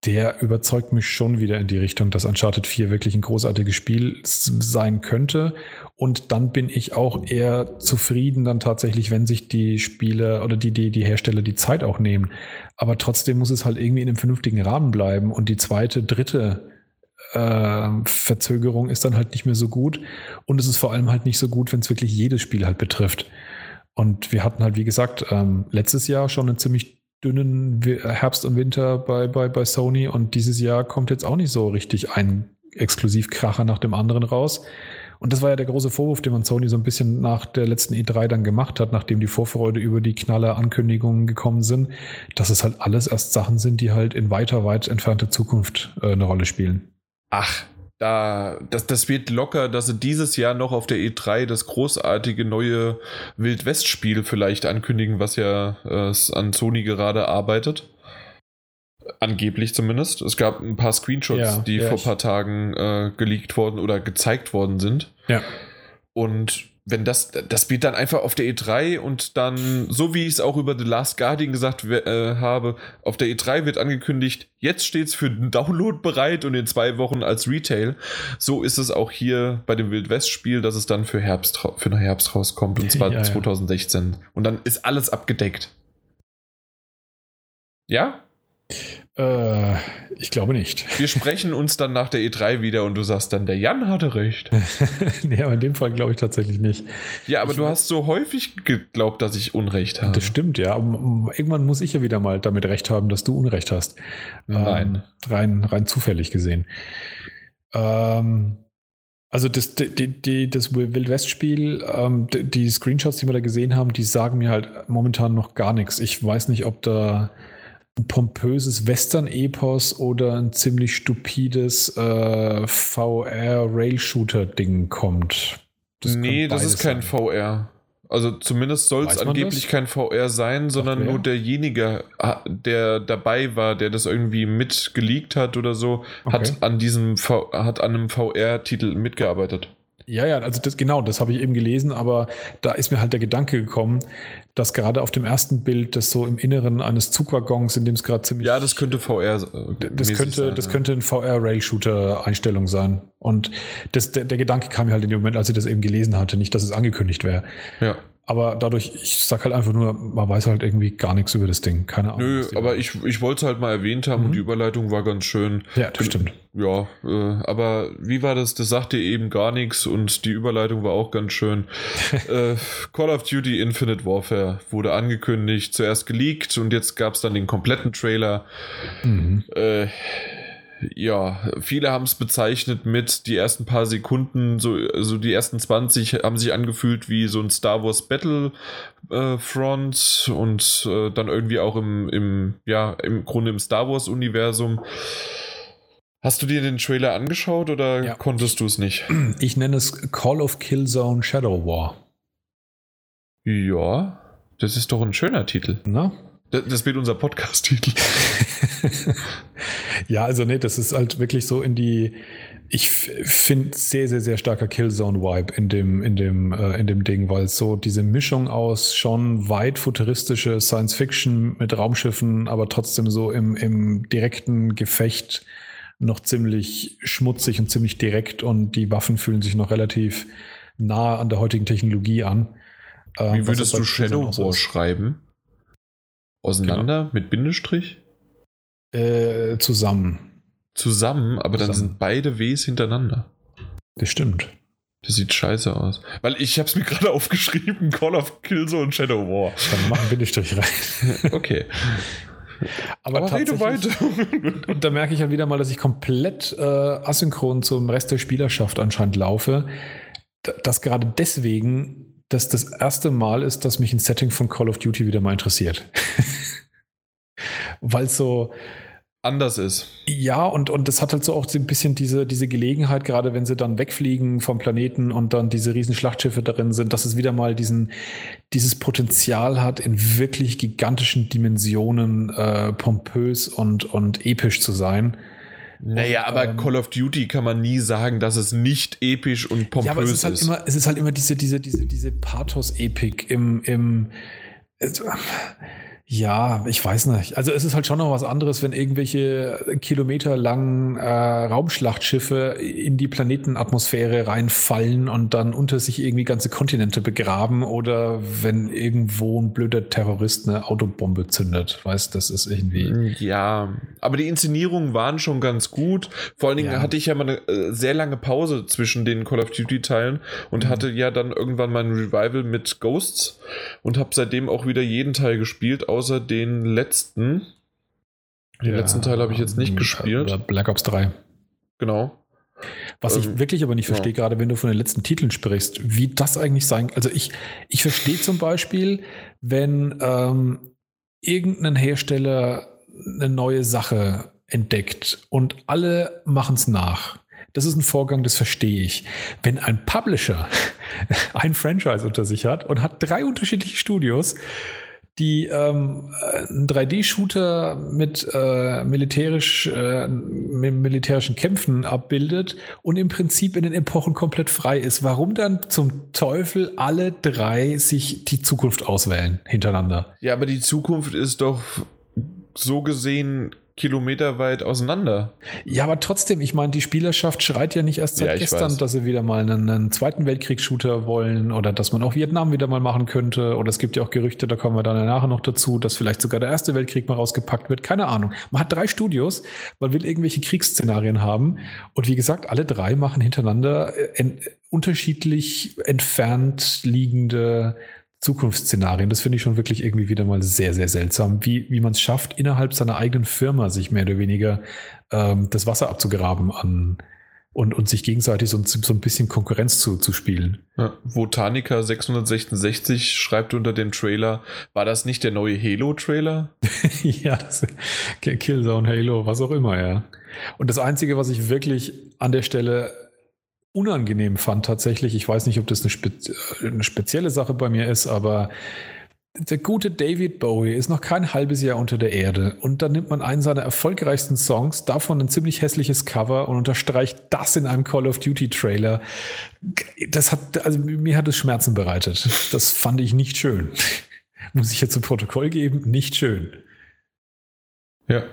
der überzeugt mich schon wieder in die Richtung, dass Uncharted 4 wirklich ein großartiges Spiel sein könnte. Und dann bin ich auch eher zufrieden dann tatsächlich, wenn sich die Spieler oder die, die, die Hersteller die Zeit auch nehmen. Aber trotzdem muss es halt irgendwie in einem vernünftigen Rahmen bleiben. Und die zweite, dritte äh, Verzögerung ist dann halt nicht mehr so gut. Und es ist vor allem halt nicht so gut, wenn es wirklich jedes Spiel halt betrifft. Und wir hatten halt, wie gesagt, ähm, letztes Jahr schon einen ziemlich dünnen Herbst und Winter bei, bei, bei Sony und dieses Jahr kommt jetzt auch nicht so richtig ein Exklusivkracher nach dem anderen raus. Und das war ja der große Vorwurf, den man Sony so ein bisschen nach der letzten E3 dann gemacht hat, nachdem die Vorfreude über die knaller Ankündigungen gekommen sind, dass es halt alles erst Sachen sind, die halt in weiter, weit entfernte Zukunft äh, eine Rolle spielen. Ach, da, das, das wird locker, dass sie dieses Jahr noch auf der E3 das großartige neue Wild-West-Spiel vielleicht ankündigen, was ja äh, an Sony gerade arbeitet. Angeblich zumindest. Es gab ein paar Screenshots, ja, die ja, vor ein paar Tagen äh, geleakt worden oder gezeigt worden sind. Ja. Und wenn das, das wird dann einfach auf der E3 und dann, so wie ich es auch über The Last Guardian gesagt äh, habe, auf der E3 wird angekündigt, jetzt steht es für den Download bereit und in zwei Wochen als Retail. So ist es auch hier bei dem Wild West Spiel, dass es dann für Herbst, für den Herbst rauskommt und zwar ja, 2016. Ja. Und dann ist alles abgedeckt. Ja? Äh, ich glaube nicht. Wir sprechen uns dann nach der E3 wieder und du sagst dann, der Jan hatte recht. nee, aber in dem Fall glaube ich tatsächlich nicht. Ja, aber ich du hast so häufig geglaubt, dass ich Unrecht habe. Das stimmt, ja. Aber irgendwann muss ich ja wieder mal damit recht haben, dass du Unrecht hast. Nein. Ähm, rein, rein zufällig gesehen. Ähm, also das, die, die, das Wild West-Spiel, ähm, die Screenshots, die wir da gesehen haben, die sagen mir halt momentan noch gar nichts. Ich weiß nicht, ob da pompöses Western-Epos oder ein ziemlich stupides äh, VR-Rail-Shooter-Ding kommt. Das nee, das ist kein sein. VR. Also zumindest soll es angeblich das? kein VR sein, sondern nur derjenige, der dabei war, der das irgendwie mitgeleakt hat oder so, okay. hat an diesem v hat an einem VR-Titel mitgearbeitet. Ja, ja, also das genau, das habe ich eben gelesen, aber da ist mir halt der Gedanke gekommen, dass gerade auf dem ersten Bild das so im Inneren eines Zugwaggons, in dem es gerade ziemlich. Ja, das könnte VR. Äh, das könnte, sein, das ja. könnte ein VR-Rail-Shooter-Einstellung sein. Und das, der, der Gedanke kam mir halt in dem Moment, als ich das eben gelesen hatte, nicht, dass es angekündigt wäre. Ja. Aber dadurch, ich sag halt einfach nur, man weiß halt irgendwie gar nichts über das Ding. Keine Ahnung. Nö, aber ich, ich wollte es halt mal erwähnt haben mhm. und die Überleitung war ganz schön. Ja, das stimmt. Ja, äh, aber wie war das? Das sagte eben gar nichts und die Überleitung war auch ganz schön. äh, Call of Duty Infinite Warfare wurde angekündigt, zuerst geleakt und jetzt gab es dann den kompletten Trailer. Mhm. Äh, ja, viele haben es bezeichnet mit die ersten paar Sekunden, so also die ersten 20 haben sich angefühlt wie so ein Star Wars Battle äh, Front und äh, dann irgendwie auch im, im, ja, im Grunde im Star Wars Universum. Hast du dir den Trailer angeschaut oder ja. konntest du es nicht? Ich nenne es Call of Killzone Shadow War. Ja, das ist doch ein schöner Titel. Na? Das, wird unser Podcast-Titel. ja, also nee, das ist halt wirklich so in die. Ich finde sehr, sehr, sehr starker Killzone-Vibe in dem, in dem, äh, in dem Ding, weil so diese Mischung aus schon weit futuristische Science-Fiction mit Raumschiffen, aber trotzdem so im, im direkten Gefecht noch ziemlich schmutzig und ziemlich direkt und die Waffen fühlen sich noch relativ nah an der heutigen Technologie an. Wie ähm, würdest du Shadow War schreiben? Auseinander genau. mit Bindestrich? Äh, zusammen. Zusammen, aber zusammen. dann sind beide Ws hintereinander. Das stimmt. Das sieht scheiße aus. Weil ich habe es mir gerade aufgeschrieben, Call of Killzone und Shadow War. Dann mach einen Bindestrich rein. okay. Aber, Aber rede weiter. und da merke ich halt wieder mal, dass ich komplett äh, asynchron zum Rest der Spielerschaft anscheinend laufe. Dass gerade deswegen das das erste Mal ist, dass mich ein Setting von Call of Duty wieder mal interessiert. Weil es so anders ist. Ja, und, und das hat halt so auch so ein bisschen diese, diese Gelegenheit, gerade wenn sie dann wegfliegen vom Planeten und dann diese riesen Schlachtschiffe darin sind, dass es wieder mal diesen, dieses Potenzial hat, in wirklich gigantischen Dimensionen äh, pompös und, und episch zu sein. Naja, aber ähm, Call of Duty kann man nie sagen, dass es nicht episch und pompös ja, aber es ist. Halt ist. Immer, es ist halt immer diese, diese, diese, diese Pathos-Epik im, im also, ja, ich weiß nicht. Also es ist halt schon noch was anderes, wenn irgendwelche kilometerlangen äh, Raumschlachtschiffe in die Planetenatmosphäre reinfallen und dann unter sich irgendwie ganze Kontinente begraben oder wenn irgendwo ein blöder Terrorist eine Autobombe zündet. Weißt, das ist irgendwie. Ja, aber die Inszenierungen waren schon ganz gut. Vor allen Dingen ja. hatte ich ja mal eine äh, sehr lange Pause zwischen den Call of Duty Teilen und mhm. hatte ja dann irgendwann mein Revival mit Ghosts und habe seitdem auch wieder jeden Teil gespielt außer den letzten. Den ja, letzten Teil habe ich jetzt nicht ähm, gespielt. Black Ops 3. Genau. Was ich ähm, wirklich aber nicht verstehe, ja. gerade wenn du von den letzten Titeln sprichst, wie das eigentlich sein Also ich, ich verstehe zum Beispiel, wenn ähm, irgendein Hersteller eine neue Sache entdeckt und alle machen es nach. Das ist ein Vorgang, das verstehe ich. Wenn ein Publisher ein Franchise unter sich hat und hat drei unterschiedliche Studios, die ähm, einen 3D-Shooter mit, äh, militärisch, äh, mit militärischen Kämpfen abbildet und im Prinzip in den Epochen komplett frei ist. Warum dann zum Teufel alle drei sich die Zukunft auswählen hintereinander? Ja, aber die Zukunft ist doch so gesehen Kilometer weit auseinander. Ja, aber trotzdem, ich meine, die Spielerschaft schreit ja nicht erst seit Ja, gestern, weiß. dass sie wieder mal einen, einen Zweiten Weltkriegs-Shooter wollen oder dass man auch Vietnam wieder mal machen könnte. Oder es gibt ja auch Gerüchte, da kommen wir dann nachher noch dazu, dass vielleicht sogar der Erste Weltkrieg mal rausgepackt wird. Keine Ahnung. Man hat drei Studios, man will irgendwelche Kriegsszenarien haben. Und wie gesagt, alle drei machen hintereinander äh, unterschiedlich entfernt liegende Zukunftsszenarien. Das finde ich schon wirklich irgendwie wieder mal sehr, sehr seltsam, wie, wie man es schafft, innerhalb seiner eigenen Firma sich mehr oder weniger ähm, das Wasser abzugraben an und, und sich gegenseitig so, so ein bisschen Konkurrenz zu, zu spielen. Ja, Botanica 666 schreibt unter dem Trailer, war das nicht der neue Halo-Trailer? ja, das, Killzone, Halo, was auch immer, ja. Und das Einzige, was ich wirklich an der Stelle unangenehm fand tatsächlich, ich weiß nicht, ob das eine, spe eine spezielle Sache bei mir ist, aber der gute David Bowie ist noch kein halbes Jahr unter der Erde und dann nimmt man einen seiner erfolgreichsten Songs, davon ein ziemlich hässliches Cover und unterstreicht das in einem Call of Duty Trailer. Das hat, also mir hat es Schmerzen bereitet. Das fand ich nicht schön. Muss ich jetzt zum Protokoll geben, nicht schön. Ja.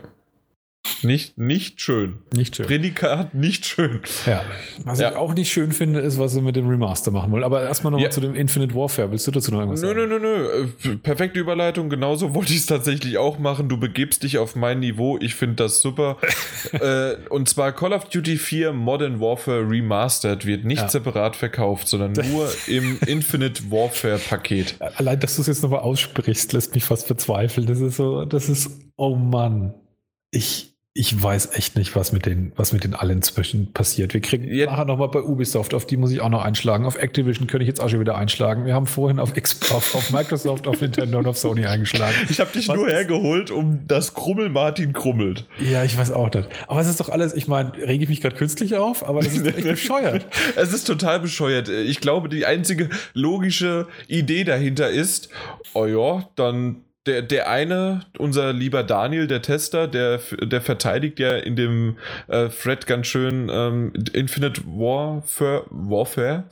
Nicht, nicht schön. Nicht schön. Prädikat nicht schön. Ja. Was Ja. ich auch nicht schön finde, ist, was sie mit dem Remaster machen wollen. Aber erstmal nochmal Ja. zu dem Infinite Warfare. Willst du dazu noch irgendwas Nö, sagen? nö, nö, nö. Äh, Perfekte Überleitung. Genauso wollte ich es tatsächlich auch machen. Du begibst dich auf mein Niveau. Ich finde das super. äh, und zwar Call of Duty 4 Modern Warfare Remastered wird nicht Ja. separat verkauft, sondern nur im Infinite Warfare Paket. Allein, dass du es jetzt nochmal aussprichst, lässt mich fast verzweifeln. Das ist so, das ist, oh Mann. Ich, ich weiß echt nicht, was mit den, was mit den allen zwischen passiert. Wir kriegen Ja. nachher nochmal bei Ubisoft, auf die muss ich auch noch einschlagen. Auf Activision könnte ich jetzt auch schon wieder einschlagen. Wir haben vorhin auf, X, auf, auf Microsoft, auf Nintendo und auf Sony eingeschlagen. Ich habe dich Was nur hergeholt, um das Krummel Martin krummelt. Ja, ich weiß auch nicht. Aber es ist doch alles, ich meine, rege ich mich gerade künstlich auf, aber das ist echt bescheuert. Es ist total bescheuert. Ich glaube, die einzige logische Idee dahinter ist, oh ja, dann der, der eine, unser lieber Daniel, der Tester, der, der verteidigt ja in dem äh, Thread ganz schön ähm, Infinite Warfare, Warfare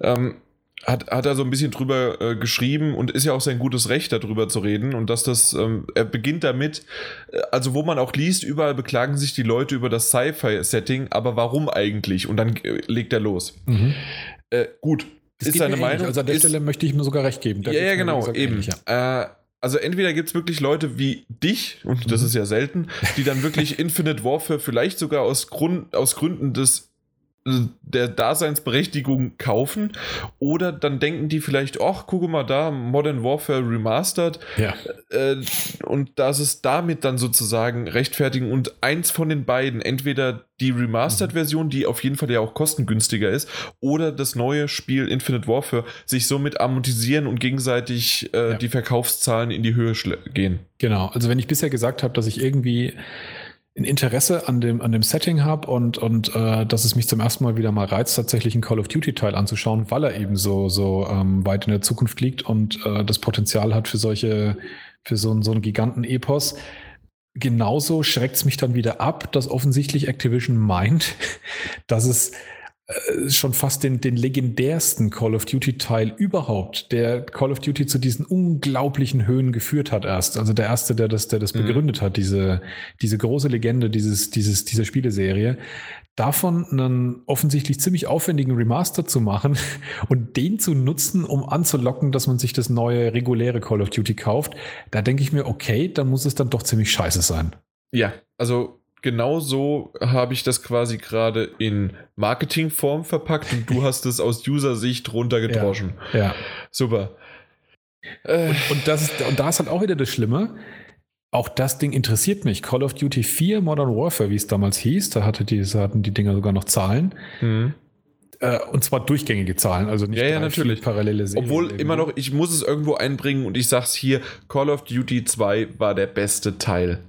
ähm, hat, hat er so ein bisschen drüber äh, geschrieben und ist ja auch sein gutes Recht, darüber zu reden. Und dass das, ähm, er beginnt damit, äh, also wo man auch liest, überall beklagen sich die Leute über das Sci-Fi-Setting, aber warum eigentlich? Und dann äh, legt er los. Mhm. Äh, gut, Das ist seine mir. Meinung. Also an der ist, Stelle möchte ich ihm sogar recht geben. Da ja, ja, mir, genau, eben. ähnlich, ja. Äh, also entweder gibt es wirklich Leute wie dich, und das Mhm. ist ja selten, die dann wirklich Infinite Warfare vielleicht sogar aus, Grund, aus Gründen des der Daseinsberechtigung kaufen oder dann denken die vielleicht, ach, guck mal da, Modern Warfare Remastered Ja. äh, und dass es damit dann sozusagen rechtfertigen und eins von den beiden, entweder die Remastered-Version, die auf jeden Fall ja auch kostengünstiger ist, oder das neue Spiel Infinite Warfare sich somit amortisieren und gegenseitig äh, Ja. die Verkaufszahlen in die Höhe gehen. Genau, also wenn ich bisher gesagt habe, dass ich irgendwie ein Interesse an dem, an dem Setting habe und, und äh, dass es mich zum ersten Mal wieder mal reizt, tatsächlich einen Call of Duty-Teil anzuschauen, weil er eben so, so ähm, weit in der Zukunft liegt und äh, das Potenzial hat für solche, für so, einen- so einen Giganten-Epos. Genauso schreckt es mich dann wieder ab, dass offensichtlich Activision meint, dass es äh, schon fast den, den legendärsten Call of Duty-Teil überhaupt, der Call of Duty zu diesen unglaublichen Höhen geführt hat erst. Also der erste, der das, der das Mhm. begründet hat, diese, diese große Legende dieses, dieses, dieser Spieleserie. Davon einen offensichtlich ziemlich aufwendigen Remaster zu machen und den zu nutzen, um anzulocken, dass man sich das neue reguläre Call of Duty kauft, da denke ich mir, okay, dann muss es dann doch ziemlich scheiße sein. Ja, also genau so habe ich das quasi gerade in Marketingform verpackt und du hast es aus User-Sicht runtergedroschen. Ja. Super. Äh, Und, das ist, und da ist halt auch wieder das Schlimme. Auch das Ding interessiert mich. Call of Duty 4 Modern Warfare, wie es damals hieß, da hatte die, hatten die Dinger sogar noch Zahlen. hm. Äh, und zwar durchgängige Zahlen, also nicht Ja, ja, natürlich. parallele Serien. Obwohl irgendwie. immer noch, ich muss es irgendwo einbringen und ich sag's hier, Call of Duty 2 war der beste Teil.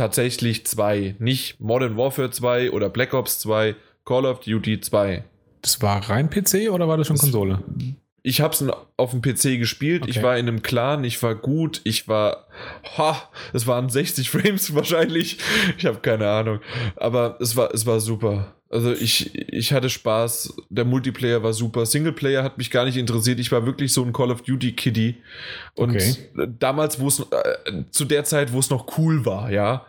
Tatsächlich 2. Nicht Modern Warfare 2 oder Black Ops 2, Call of Duty 2. Das war rein PC oder war das schon Das- Konsole? Ich hab's auf dem PC gespielt, ich Okay. war in einem Clan, ich war gut, ich war, ha, es waren 60 Frames wahrscheinlich, ich habe keine Ahnung, aber es war, es war super. Also ich, ich hatte Spaß, der Multiplayer war super, Singleplayer hat mich gar nicht interessiert, ich war wirklich so ein Call of Duty Kiddie und Okay. damals, wo es, äh, zu der Zeit, wo es noch cool war, ja,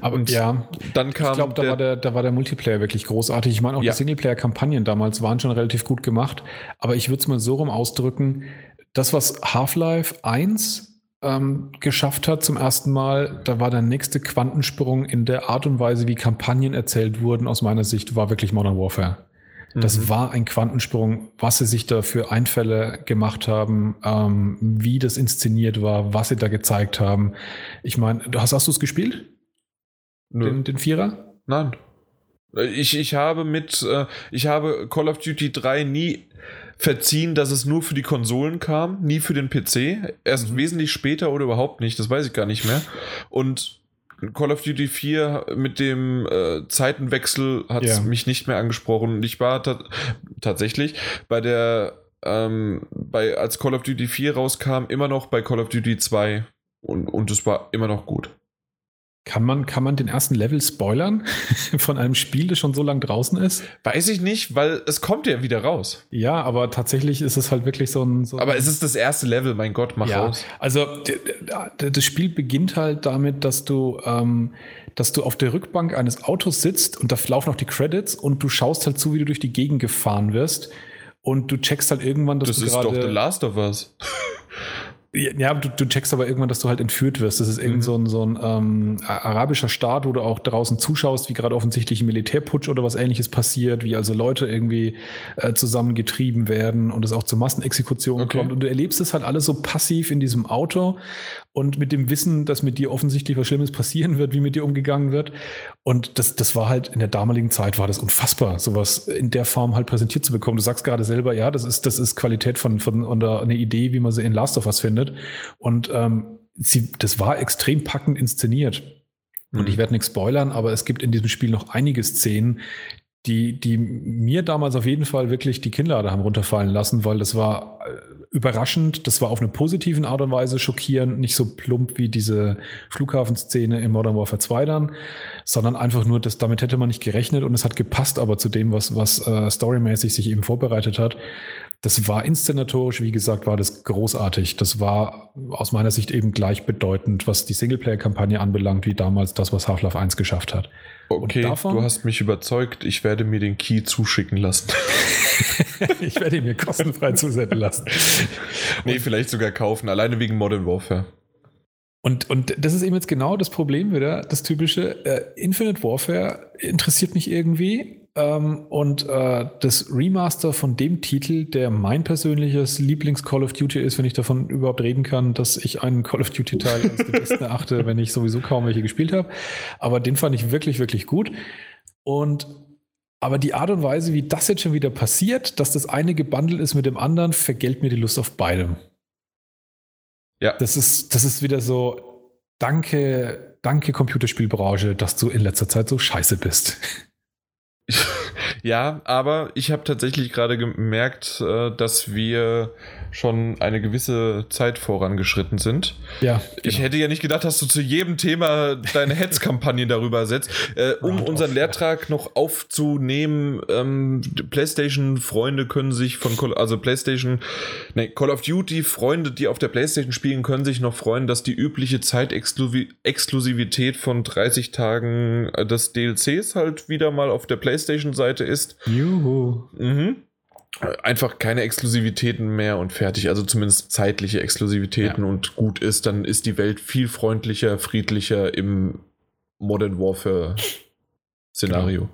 Aber und ja, dann kam. Ich glaube, da, war der, da war der Multiplayer wirklich großartig. Ich meine, auch ja. die Singleplayer-Kampagnen damals waren schon relativ gut gemacht. Aber ich würde es mal so rum ausdrücken: Das, was Half-Life 1 ähm, geschafft hat zum ersten Mal, da war der nächste Quantensprung in der Art und Weise, wie Kampagnen erzählt wurden, aus meiner Sicht, war wirklich Modern Warfare. Das mhm. war ein Quantensprung, was sie sich da für Einfälle gemacht haben, ähm, wie das inszeniert war, was sie da gezeigt haben. Ich meine, hast, hast du es gespielt? Nö. Den, den Vierer? Nein. Ich, ich habe mit, äh, ich habe Call of Duty 3 nie verziehen, dass es nur für die Konsolen kam, nie für den PC. Erst mhm. wesentlich später oder überhaupt nicht, das weiß ich gar nicht mehr. Und Call of Duty 4 mit dem äh, Zeitenwechsel hat es ja. mich nicht mehr angesprochen. Ich war ta tatsächlich bei der, ähm, bei, als Call of Duty 4 rauskam, immer noch bei Call of Duty 2 und, und es war immer noch gut. Kann man, kann man den ersten Level spoilern von einem Spiel, das schon so lange draußen ist? Weiß ich nicht, weil es kommt ja wieder raus. Ja, aber tatsächlich ist es halt wirklich so ein. So aber es ist das erste Level, mein Gott, mach ja, raus. Also das Spiel beginnt halt damit, dass du, ähm, dass du auf der Rückbank eines Autos sitzt und da laufen auch die Credits und du schaust halt zu, wie du durch die Gegend gefahren wirst. Und du checkst halt irgendwann, dass das du Das ist doch The Last of Us. Ja, du, du checkst aber irgendwann, dass du halt entführt wirst. Das ist irgend mhm. so ein, so ein ähm, arabischer Staat, wo du auch draußen zuschaust, wie gerade offensichtlich ein Militärputsch oder was ähnliches passiert, wie also Leute irgendwie äh, zusammengetrieben werden und es auch zu Massenexekutionen okay. kommt. Und du erlebst es halt alles so passiv in diesem Auto und mit dem Wissen, dass mit dir offensichtlich was Schlimmes passieren wird, wie mit dir umgegangen wird. Und das, das war halt in der damaligen Zeit war das unfassbar, sowas in der Form halt präsentiert zu bekommen. Du sagst gerade selber, ja, das ist, das ist Qualität von, von oder eine Idee, wie man sie in Last of Us findet. Und ähm, sie, das war extrem packend inszeniert. Und ich mhm. werde nichts spoilern, aber es gibt in diesem Spiel noch einige Szenen, die, die mir damals auf jeden Fall wirklich die Kinnlade haben runterfallen lassen, weil das war äh, überraschend, das war auf eine positiven Art und Weise schockierend, nicht so plump wie diese Flughafenszene in Modern Warfare 2 dann, sondern einfach nur, dass damit hätte man nicht gerechnet. Und es hat gepasst aber zu dem, was, was äh, storymäßig sich eben vorbereitet hat. Das war inszenatorisch, wie gesagt, war das großartig. Das war aus meiner Sicht eben gleichbedeutend, was die Singleplayer-Kampagne anbelangt, wie damals das, was Half-Life 1 geschafft hat. Okay, davon, du hast mich überzeugt. Ich werde mir den Key zuschicken lassen. ich werde ihn mir kostenfrei zusenden lassen. nee, vielleicht sogar kaufen, alleine wegen Modern Warfare. Und, und das ist eben jetzt genau das Problem wieder, das typische. Äh, Infinite Warfare interessiert mich irgendwie, ähm, und äh, das Remaster von dem Titel, der mein persönliches Lieblings-Call of Duty ist, wenn ich davon überhaupt reden kann, dass ich einen Call of Duty-Teil als den besten erachte, wenn ich sowieso kaum welche gespielt habe. Aber den fand ich wirklich, wirklich gut. Und aber die Art und Weise, wie das jetzt schon wieder passiert, dass das eine gebundelt ist mit dem anderen, vergällt mir die Lust auf beidem. Ja. Das ist, das ist wieder so, danke, danke Computerspielbranche, dass du in letzter Zeit so scheiße bist. ja, aber ich habe tatsächlich gerade gemerkt, äh, dass wir schon eine gewisse Zeit vorangeschritten sind. Ja. Genau. Ich hätte ja nicht gedacht, dass du zu jedem Thema deine Hetzkampagne darüber setzt. Äh, um unseren Lehrtrag noch aufzunehmen, ähm, PlayStation-Freunde können sich von Call, also PlayStation, nee, Call of Duty-Freunde, die auf der PlayStation spielen, können sich noch freuen, dass die übliche Zeitexklusivität von 30 Tagen äh, des DLCs halt wieder mal auf der PlayStation-Seite ist. Juhu. Mhm einfach keine Exklusivitäten mehr und fertig. Also zumindest zeitliche Exklusivitäten ja. und gut ist, dann ist die Welt viel freundlicher, friedlicher im Modern Warfare Szenario.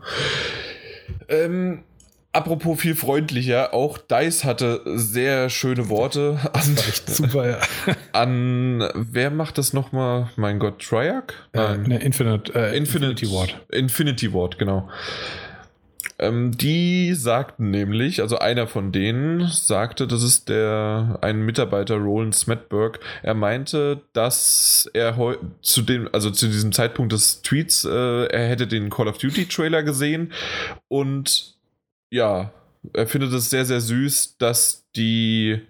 Genau. Ähm, apropos viel freundlicher, auch Dice hatte sehr schöne Worte an, super, ja. an wer macht das nochmal? Mein Gott, Triarch? Äh, ne, Infinite, äh, Infinity Ward. Infinity Ward, genau. Ähm, die sagten nämlich, also einer von denen sagte, das ist der ein Mitarbeiter Roland Smetberg. Er meinte, dass er zu dem, also zu diesem Zeitpunkt des Tweets, äh, er hätte den Call of Duty Trailer gesehen und ja, er findet es sehr, sehr süß, dass die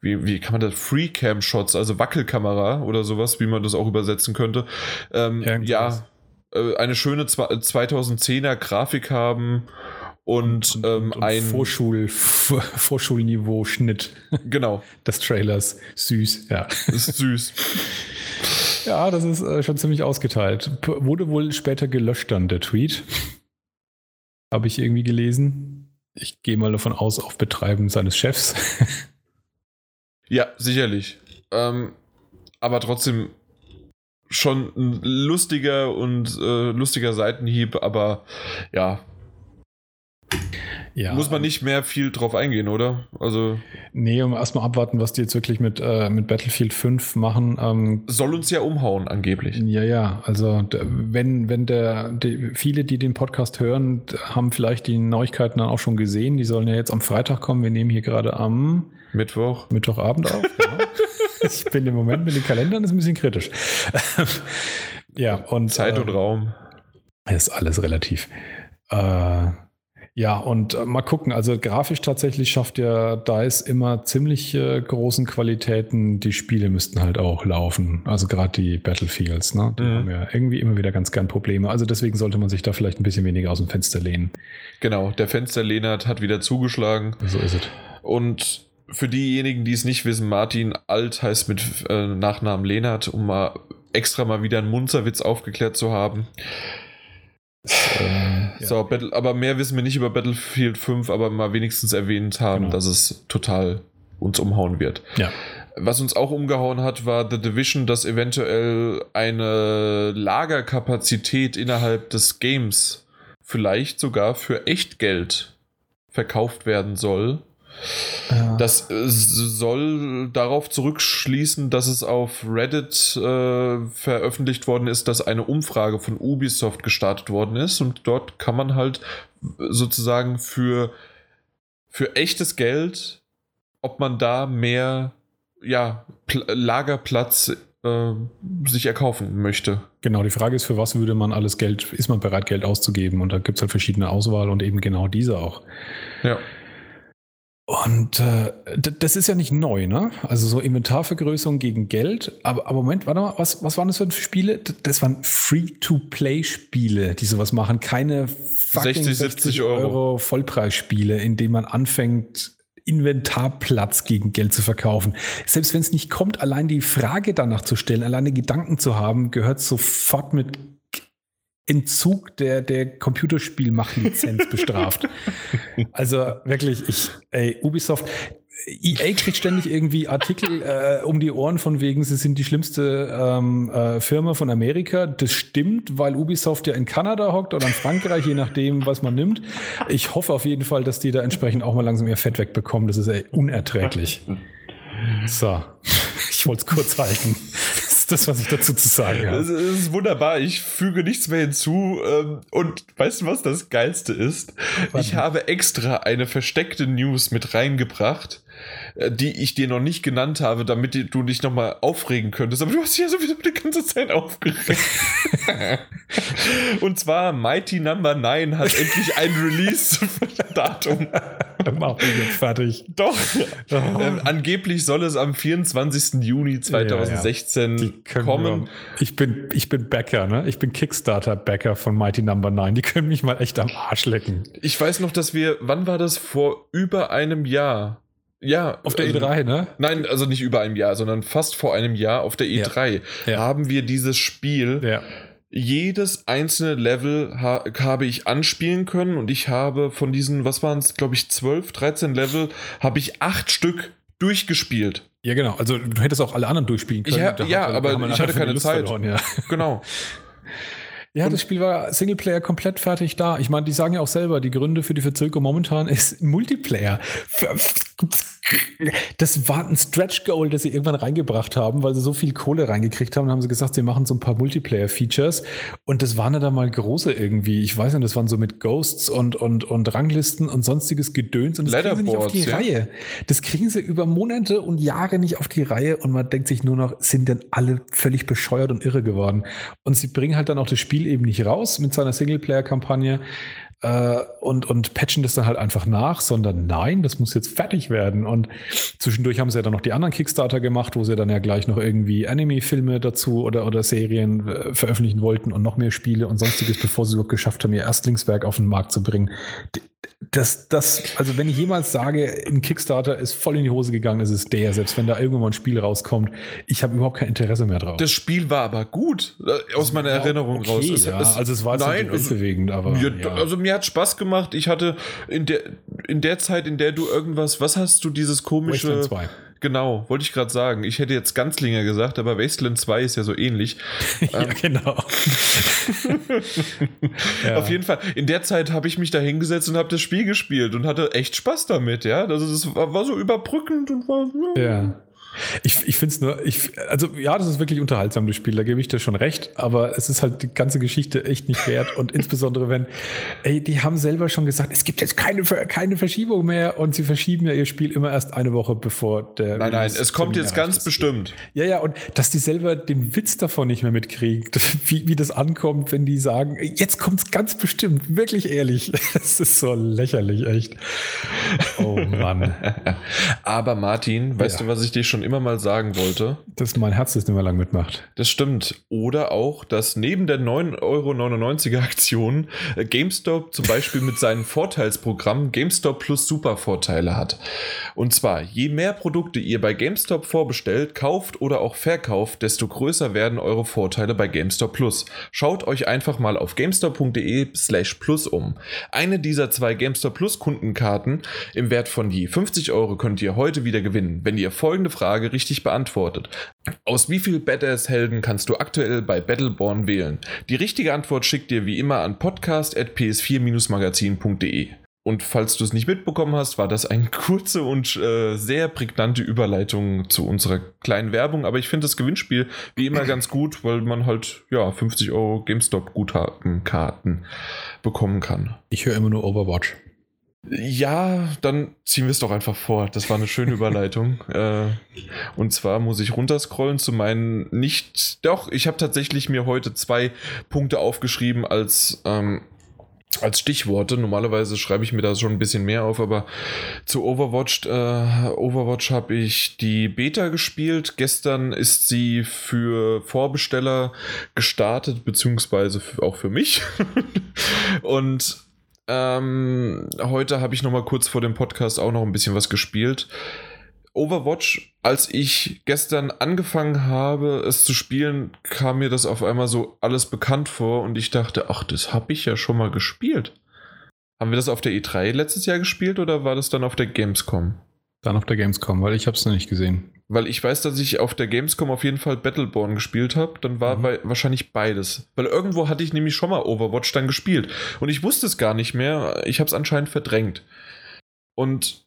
wie, wie kann man das? Freecam-Shots, also Wackelkamera oder sowas, wie man das auch übersetzen könnte. Ähm, ja, äh, eine schöne 2010er Grafik haben und, und, ähm, und ein Vorschul, Vorschulniveau-Schnitt. Genau. Des Trailers. Süß, ja. Ist süß. Ja, das ist äh, schon ziemlich ausgeteilt. P wurde wohl später gelöscht dann, der Tweet. Habe ich irgendwie gelesen. Ich gehe mal davon aus, auf Betreiben seines Chefs. ja, sicherlich. Ähm, aber trotzdem schon ein lustiger und äh, lustiger Seitenhieb, aber ja, ja. Muss man nicht mehr viel drauf eingehen, oder? Also. Nee, um erstmal abwarten, was die jetzt wirklich mit, äh, mit Battlefield 5 machen. Ähm, Soll uns ja umhauen, angeblich. Ja, ja. Also, wenn, wenn der, die, viele, die den Podcast hören, haben vielleicht die Neuigkeiten dann auch schon gesehen. Die sollen ja jetzt am Freitag kommen. Wir nehmen hier gerade am Mittwoch. Mittwochabend auf. Genau. ich bin im Moment mit den Kalendern ist ein bisschen kritisch. ja, und. Zeit und äh, Raum. Ist alles relativ. Äh, ja, und äh, mal gucken. Also grafisch tatsächlich schafft ja DICE immer ziemlich äh, großen Qualitäten. Die Spiele müssten halt auch laufen. Also gerade die Battlefields, ne? Die mhm. haben ja irgendwie immer wieder ganz gern Probleme. Also deswegen sollte man sich da vielleicht ein bisschen weniger aus dem Fenster lehnen. Genau, der Fensterlehner hat wieder zugeschlagen. So ist es. Und für diejenigen, die es nicht wissen, Martin Alt heißt mit äh, Nachnamen Lehnert, um mal extra mal wieder einen Munzerwitz aufgeklärt zu haben. Äh, ja. So, Battle, aber mehr wissen wir nicht über Battlefield 5, aber mal wenigstens erwähnt haben, genau. dass es total uns umhauen wird. Ja. Was uns auch umgehauen hat, war The Division, dass eventuell eine Lagerkapazität innerhalb des Games vielleicht sogar für Echtgeld verkauft werden soll. Ja. Das äh, soll darauf zurückschließen, dass es auf Reddit äh, veröffentlicht worden ist, dass eine Umfrage von Ubisoft gestartet worden ist und dort kann man halt sozusagen für, für echtes Geld, ob man da mehr ja, Lagerplatz äh, sich erkaufen möchte. Genau, die Frage ist, für was würde man alles Geld, ist man bereit, Geld auszugeben? Und da gibt es halt verschiedene Auswahl und eben genau diese auch. Ja. Und äh, das ist ja nicht neu, ne? Also so Inventarvergrößerung gegen Geld. Aber, aber Moment, warte mal, was, was waren das für Spiele? Das waren Free-to-Play-Spiele, die sowas machen. Keine 60, 70 Euro. Euro Vollpreisspiele, in denen man anfängt, Inventarplatz gegen Geld zu verkaufen. Selbst wenn es nicht kommt, allein die Frage danach zu stellen, alleine Gedanken zu haben, gehört sofort mit Entzug der, der Computerspielmachlizenz bestraft. also wirklich, ich, ey, Ubisoft, EA kriegt ständig irgendwie Artikel äh, um die Ohren von wegen, sie sind die schlimmste ähm, äh, Firma von Amerika. Das stimmt, weil Ubisoft ja in Kanada hockt oder in Frankreich, je nachdem, was man nimmt. Ich hoffe auf jeden Fall, dass die da entsprechend auch mal langsam ihr Fett wegbekommen. Das ist ey, unerträglich. So, ich wollte es kurz halten ist das, was ich dazu zu sagen habe. Das ist wunderbar. Ich füge nichts mehr hinzu. Ähm, und weißt du, was das Geilste ist? Ich habe extra eine versteckte News mit reingebracht, die ich dir noch nicht genannt habe, damit du dich nochmal aufregen könntest. Aber du hast dich ja sowieso die ganze Zeit aufgeregt. Und zwar Mighty Number 9 hat endlich ein Release-Datum. Mach ich jetzt fertig. Doch. Oh. Ähm, angeblich soll es am 24. Juni 2016 ja, ja. kommen. Ich bin, ich bin Bäcker, ne? Ich bin Kickstarter-Bäcker von Mighty Number 9. Die können mich mal echt am Arsch lecken. Ich weiß noch, dass wir, wann war das? Vor über einem Jahr ja. Auf der E3, ne? Nein, also nicht über einem Jahr, sondern fast vor einem Jahr auf der E3 ja. Ja. haben wir dieses Spiel. Ja. Jedes einzelne Level ha habe ich anspielen können und ich habe von diesen, was waren es, glaube ich, 12, 13 Level, habe ich acht Stück durchgespielt. Ja, genau. Also du hättest auch alle anderen durchspielen können. Ja, ja aber ich hatte keine Zeit. Verloren, ja. Genau. Ja, und das Spiel war Singleplayer komplett fertig da. Ich meine, die sagen ja auch selber, die Gründe für die Verzögerung momentan ist Multiplayer. Das war ein Stretch Goal, das sie irgendwann reingebracht haben, weil sie so viel Kohle reingekriegt haben. Haben sie gesagt, sie machen so ein paar Multiplayer-Features. Und das waren ja dann mal große irgendwie. Ich weiß nicht, das waren so mit Ghosts und, und, und Ranglisten und sonstiges Gedöns. Und das kriegen sie nicht auf die ja. Reihe. Das kriegen sie über Monate und Jahre nicht auf die Reihe. Und man denkt sich nur noch, sind denn alle völlig bescheuert und irre geworden? Und sie bringen halt dann auch das Spiel eben nicht raus mit seiner Singleplayer-Kampagne äh, und, und patchen das dann halt einfach nach, sondern nein, das muss jetzt fertig werden. Und zwischendurch haben sie ja dann noch die anderen Kickstarter gemacht, wo sie dann ja gleich noch irgendwie Anime-Filme dazu oder, oder Serien äh, veröffentlichen wollten und noch mehr Spiele und sonstiges, bevor sie überhaupt geschafft haben, ihr Erstlingswerk auf den Markt zu bringen. Das, das, also wenn ich jemals sage, ein Kickstarter ist voll in die Hose gegangen, ist es der, selbst wenn da irgendwann mal ein Spiel rauskommt. Ich habe überhaupt kein Interesse mehr drauf. Das Spiel war aber gut, äh, aus meiner ja, Erinnerung okay, raus. Es, ja, es, also es war nein, also, bewegend, aber. Ja, ja. Also mir hat Spaß gemacht. Ich hatte in der, in der Zeit, in der du irgendwas, was hast du dieses komische. Wasteland 2. Genau, wollte ich gerade sagen. Ich hätte jetzt Ganzlinger gesagt, aber Wasteland 2 ist ja so ähnlich. ja, ähm, genau. ja. Auf jeden Fall, in der Zeit habe ich mich da hingesetzt und habe das Spiel gespielt und hatte echt Spaß damit, ja. Also das war, war so überbrückend und war. Ja. Ich, ich finde es nur, ich, also ja, das ist wirklich unterhaltsam, das Spiel, da gebe ich dir schon recht, aber es ist halt die ganze Geschichte echt nicht wert und insbesondere wenn, ey, die haben selber schon gesagt, es gibt jetzt keine, keine Verschiebung mehr und sie verschieben ja ihr Spiel immer erst eine Woche bevor der. Nein, nein, es kommt jetzt ganz bestimmt. Ja, ja, und dass die selber den Witz davon nicht mehr mitkriegen, wie, wie das ankommt, wenn die sagen, jetzt kommt es ganz bestimmt, wirklich ehrlich. Das ist so lächerlich, echt. Oh Mann. aber Martin, weißt ja. du, was ich dir schon immer mal sagen wollte. Dass mein Herz das nicht mehr lang mitmacht. Das stimmt. Oder auch, dass neben der 9,99 Euro Aktion äh, GameStop zum Beispiel mit seinem Vorteilsprogramm GameStop Plus Supervorteile hat. Und zwar, je mehr Produkte ihr bei GameStop vorbestellt, kauft oder auch verkauft, desto größer werden eure Vorteile bei GameStop Plus. Schaut euch einfach mal auf gamestop.de slash plus um. Eine dieser zwei GameStop Plus Kundenkarten im Wert von je 50 Euro könnt ihr heute wieder gewinnen, wenn ihr folgende Frage Frage richtig beantwortet. Aus wie viel Badass-Helden kannst du aktuell bei Battleborn wählen? Die richtige Antwort schickt dir wie immer an podcast.ps4-magazin.de. Und falls du es nicht mitbekommen hast, war das eine kurze und äh, sehr prägnante Überleitung zu unserer kleinen Werbung. Aber ich finde das Gewinnspiel wie immer ganz gut, weil man halt ja 50 Euro GameStop-Guthabenkarten bekommen kann. Ich höre immer nur Overwatch. Ja, dann ziehen wir es doch einfach vor. Das war eine schöne Überleitung. äh, und zwar muss ich runterscrollen zu meinen nicht. Doch, ich habe tatsächlich mir heute zwei Punkte aufgeschrieben als. Ähm, als Stichworte. Normalerweise schreibe ich mir da schon ein bisschen mehr auf, aber zu Overwatch, äh, Overwatch habe ich die Beta gespielt. Gestern ist sie für Vorbesteller gestartet, beziehungsweise auch für mich. Und ähm, heute habe ich noch mal kurz vor dem Podcast auch noch ein bisschen was gespielt. Overwatch, als ich gestern angefangen habe, es zu spielen, kam mir das auf einmal so alles bekannt vor und ich dachte, ach, das habe ich ja schon mal gespielt. Haben wir das auf der E3 letztes Jahr gespielt oder war das dann auf der Gamescom? Dann auf der Gamescom, weil ich habe es noch nicht gesehen. Weil ich weiß, dass ich auf der Gamescom auf jeden Fall Battleborn gespielt habe. Dann war mhm. wahrscheinlich beides. Weil irgendwo hatte ich nämlich schon mal Overwatch dann gespielt. Und ich wusste es gar nicht mehr. Ich habe es anscheinend verdrängt. Und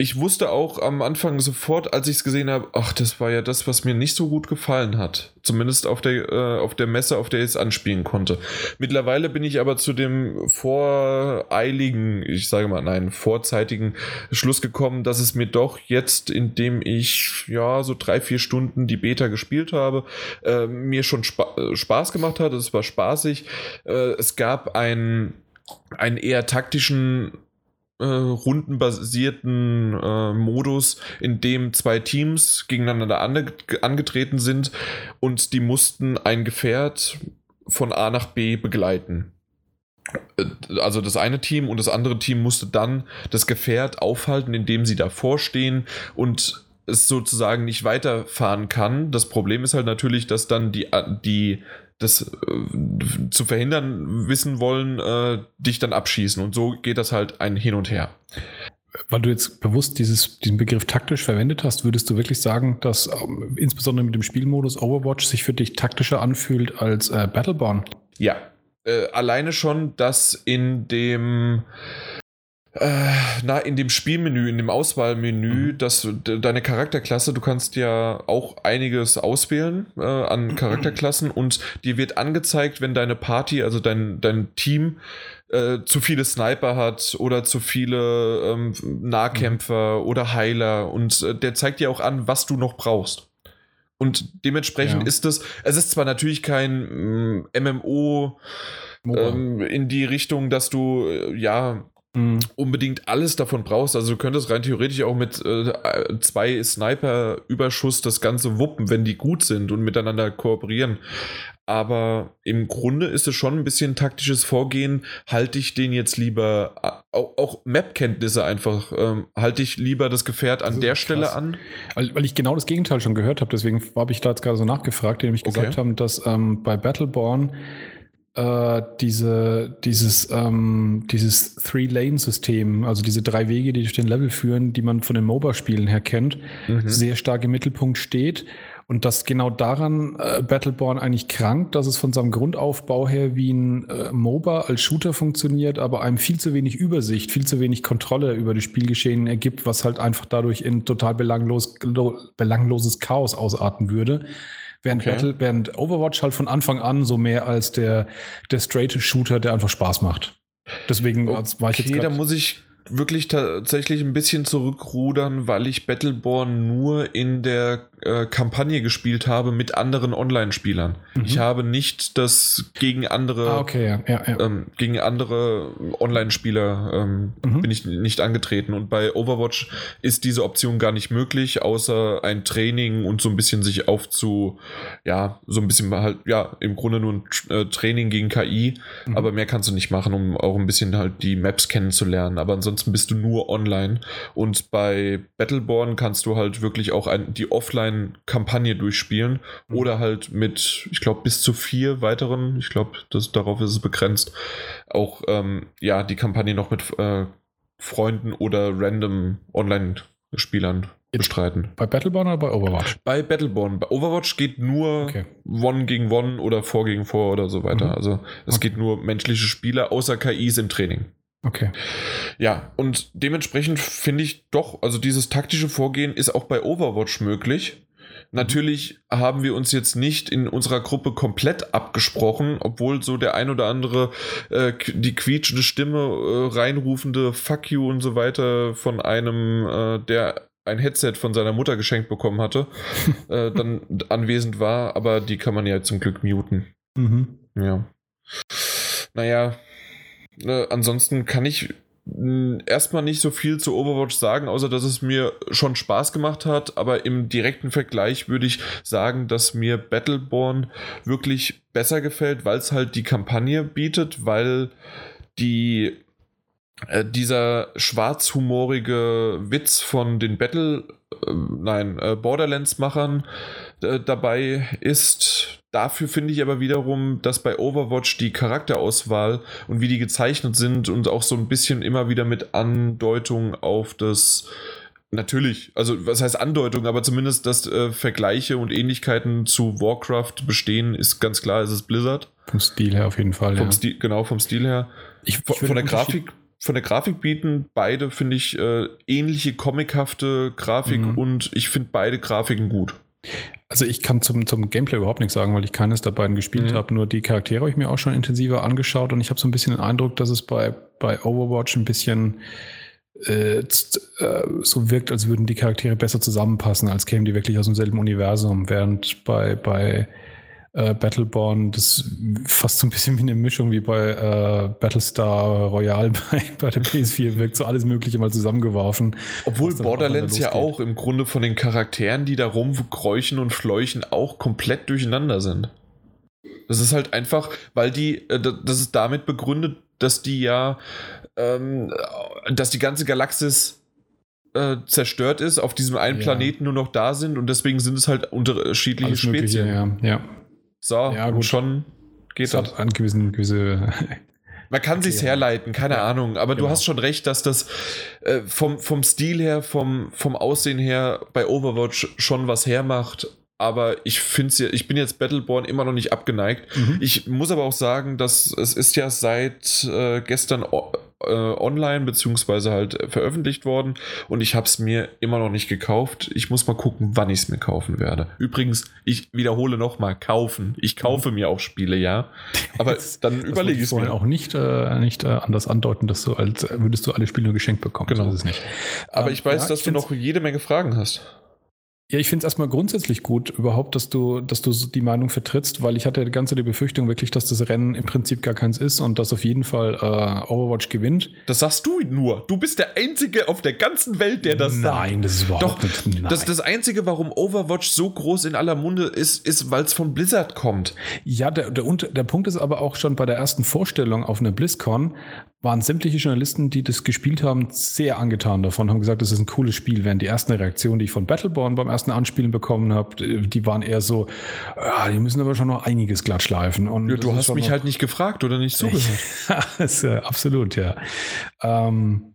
ich wusste auch am Anfang sofort, als ich es gesehen habe, ach, das war ja das, was mir nicht so gut gefallen hat. Zumindest auf der, äh, auf der Messe, auf der ich es anspielen konnte. Mittlerweile bin ich aber zu dem voreiligen, ich sage mal, nein, vorzeitigen Schluss gekommen, dass es mir doch jetzt, indem ich ja so drei, vier Stunden die Beta gespielt habe, äh, mir schon Spa äh, Spaß gemacht hat. Es war spaßig. Äh, es gab einen, einen eher taktischen äh, rundenbasierten äh, Modus, in dem zwei Teams gegeneinander ange angetreten sind und die mussten ein Gefährt von A nach B begleiten. Äh, also das eine Team und das andere Team musste dann das Gefährt aufhalten, indem sie davor stehen und es sozusagen nicht weiterfahren kann. Das Problem ist halt natürlich, dass dann die, die das äh, zu verhindern wissen wollen, äh, dich dann abschießen. Und so geht das halt ein Hin und Her. Weil du jetzt bewusst dieses, diesen Begriff taktisch verwendet hast, würdest du wirklich sagen, dass ähm, insbesondere mit dem Spielmodus Overwatch sich für dich taktischer anfühlt als äh, Battleborn? Ja. Äh, alleine schon, dass in dem na, in dem Spielmenü, in dem Auswahlmenü, mhm. dass deine Charakterklasse, du kannst ja auch einiges auswählen äh, an Charakterklassen und dir wird angezeigt, wenn deine Party, also dein, dein Team, äh, zu viele Sniper hat oder zu viele ähm, Nahkämpfer mhm. oder Heiler und äh, der zeigt dir auch an, was du noch brauchst. Und dementsprechend ja. ist es, es ist zwar natürlich kein mm, MMO ähm, in die Richtung, dass du äh, ja mhm. unbedingt alles davon brauchst. Also du könntest rein theoretisch auch mit äh, zwei Sniper-Überschuss das Ganze wuppen, wenn die gut sind und miteinander kooperieren. Aber im Grunde ist es schon ein bisschen taktisches Vorgehen. Halte ich den jetzt lieber auch, auch Map-Kenntnisse einfach. Ähm, halte ich lieber das Gefährt an der krass. Stelle an? Weil, weil, ich genau das Gegenteil schon gehört habe, deswegen habe ich da jetzt gerade so nachgefragt, die nämlich okay. gesagt haben, dass ähm, bei Battleborn äh, diese, dieses, ähm, dieses Three-Lane-System, also diese drei Wege, die durch den Level führen, die man von den MOBA-Spielen her kennt, mhm. sehr stark im Mittelpunkt steht. Und dass genau daran äh, Battleborn eigentlich krankt, dass es von seinem Grundaufbau her wie ein äh, MOBA als Shooter funktioniert, aber einem viel zu wenig Übersicht, viel zu wenig Kontrolle über die Spielgeschehen ergibt, was halt einfach dadurch in total belanglos, belangloses Chaos ausarten würde. Während, okay. Battle, während Overwatch halt von Anfang an so mehr als der, der straight Shooter, der einfach Spaß macht. Deswegen okay, war ich jetzt. Okay, da muss ich wirklich tatsächlich ein bisschen zurückrudern, weil ich Battleborn nur in der äh, Kampagne gespielt habe mit anderen Online-Spielern. Mhm. Ich habe nicht das gegen andere ah, okay, ja, ja, ja. Ähm, gegen andere Online-Spieler ähm, mhm. bin ich nicht angetreten. Und bei Overwatch ist diese Option gar nicht möglich, außer ein Training und so ein bisschen sich aufzu, ja, so ein bisschen halt, ja, im Grunde nur ein äh, Training gegen KI, mhm. aber mehr kannst du nicht machen, um auch ein bisschen halt die Maps kennenzulernen. Aber ansonsten bist du nur online. Und bei Battleborn kannst du halt wirklich auch ein, die Offline Offline-Kampagne durchspielen mhm. oder halt mit, ich glaube, bis zu vier weiteren, ich glaube, darauf ist es begrenzt, auch ähm, ja, die Kampagne noch mit äh, Freunden oder random Online-Spielern bestreiten. Bei Battleborn oder bei Overwatch? Bei Battleborn. Bei Overwatch geht nur okay. One gegen One oder Four gegen Four oder so weiter. Mhm. Also es okay. geht nur menschliche Spieler außer KIs im Training. Okay. Ja, und dementsprechend finde ich doch, also dieses taktische Vorgehen ist auch bei Overwatch möglich. Natürlich haben wir uns jetzt nicht in unserer Gruppe komplett abgesprochen, obwohl so der ein oder andere äh, die quietschende Stimme, äh, reinrufende Fuck you und so weiter von einem, äh, der ein Headset von seiner Mutter geschenkt bekommen hatte, äh, dann anwesend war, aber die kann man ja zum Glück muten. Mhm. Ja. Naja, äh, ansonsten kann ich hm, erstmal nicht so viel zu Overwatch sagen, außer dass es mir schon Spaß gemacht hat. Aber im direkten Vergleich würde ich sagen, dass mir Battleborn wirklich besser gefällt, weil es halt die Kampagne bietet, weil die äh, dieser schwarzhumorige Witz von den Battle, äh, nein, äh, Borderlands-Machern äh, dabei ist. Dafür finde ich aber wiederum, dass bei Overwatch die Charakterauswahl und wie die gezeichnet sind und auch so ein bisschen immer wieder mit Andeutung auf das Natürlich, also was heißt Andeutung, aber zumindest, dass äh, Vergleiche und Ähnlichkeiten zu Warcraft bestehen, ist ganz klar, es ist Blizzard. Vom Stil her auf jeden Fall. Vom ja. Stil, genau, vom Stil her. Ich, von, von der Grafik von der Grafik bieten beide, finde ich, äh, ähnliche comichafte Grafik mhm. und ich finde beide Grafiken gut. Also ich kann zum, zum Gameplay überhaupt nichts sagen, weil ich keines der beiden gespielt mhm. habe. Nur die Charaktere habe ich mir auch schon intensiver angeschaut und ich habe so ein bisschen den Eindruck, dass es bei, bei Overwatch ein bisschen äh, äh, so wirkt, als würden die Charaktere besser zusammenpassen, als kämen die wirklich aus demselben Universum, während bei, bei äh, Battleborn, das fast so ein bisschen wie eine Mischung wie bei äh, Battlestar Royale bei, bei der PS4, wirkt so alles Mögliche mal zusammengeworfen. Obwohl Borderlands ja auch im Grunde von den Charakteren, die da rumkräuchen und fleuchen, auch komplett durcheinander sind. Das ist halt einfach, weil die, äh, das ist damit begründet, dass die ja, ähm, dass die ganze Galaxis äh, zerstört ist, auf diesem einen ja. Planeten nur noch da sind und deswegen sind es halt unterschiedliche Alles Spezien. ja, ja. So, ja, gut. schon geht das. Hat einen gewissen, gewisse Man kann sich's herleiten, keine ja, Ahnung. Aber genau. du hast schon recht, dass das äh, vom, vom Stil her, vom, vom Aussehen her bei Overwatch schon was hermacht. Aber ich finde ja, ich bin jetzt Battleborn immer noch nicht abgeneigt. Mhm. Ich muss aber auch sagen, dass es ist ja seit äh, gestern äh, online beziehungsweise halt veröffentlicht worden und ich habe es mir immer noch nicht gekauft. Ich muss mal gucken, wann ich es mir kaufen werde. Übrigens, ich wiederhole nochmal, kaufen. Ich kaufe mir auch Spiele, ja. Aber dann überlege ich es mir. auch nicht, äh, nicht äh, anders andeuten, dass du als würdest du alle Spiele geschenkt bekommen. Genau. So ist es nicht. Aber ähm, ich weiß, ja, dass ich du noch jede Menge Fragen hast. Ja, ich finde es erstmal grundsätzlich gut, überhaupt, dass du, dass du die Meinung vertrittst, weil ich hatte die ganze die Befürchtung wirklich, dass das Rennen im Prinzip gar keins ist und dass auf jeden Fall äh, Overwatch gewinnt. Das sagst du nur. Du bist der Einzige auf der ganzen Welt, der das nein, sagt. Nein, das ist überhaupt Doch, nicht. Nein. Das, das Einzige, warum Overwatch so groß in aller Munde ist, ist, weil es von Blizzard kommt. Ja, der, der, der Punkt ist aber auch schon bei der ersten Vorstellung auf einer BlizzCon, waren sämtliche Journalisten, die das gespielt haben, sehr angetan davon, haben gesagt, das ist ein cooles Spiel. Während die ersten Reaktionen, die ich von Battleborn beim ersten Anspielen bekommen habe, die waren eher so, ja, die müssen aber schon noch einiges glatt schleifen. Und ja, du hast mich halt nicht gefragt oder nicht zugehört. das, äh, absolut, ja. Ähm,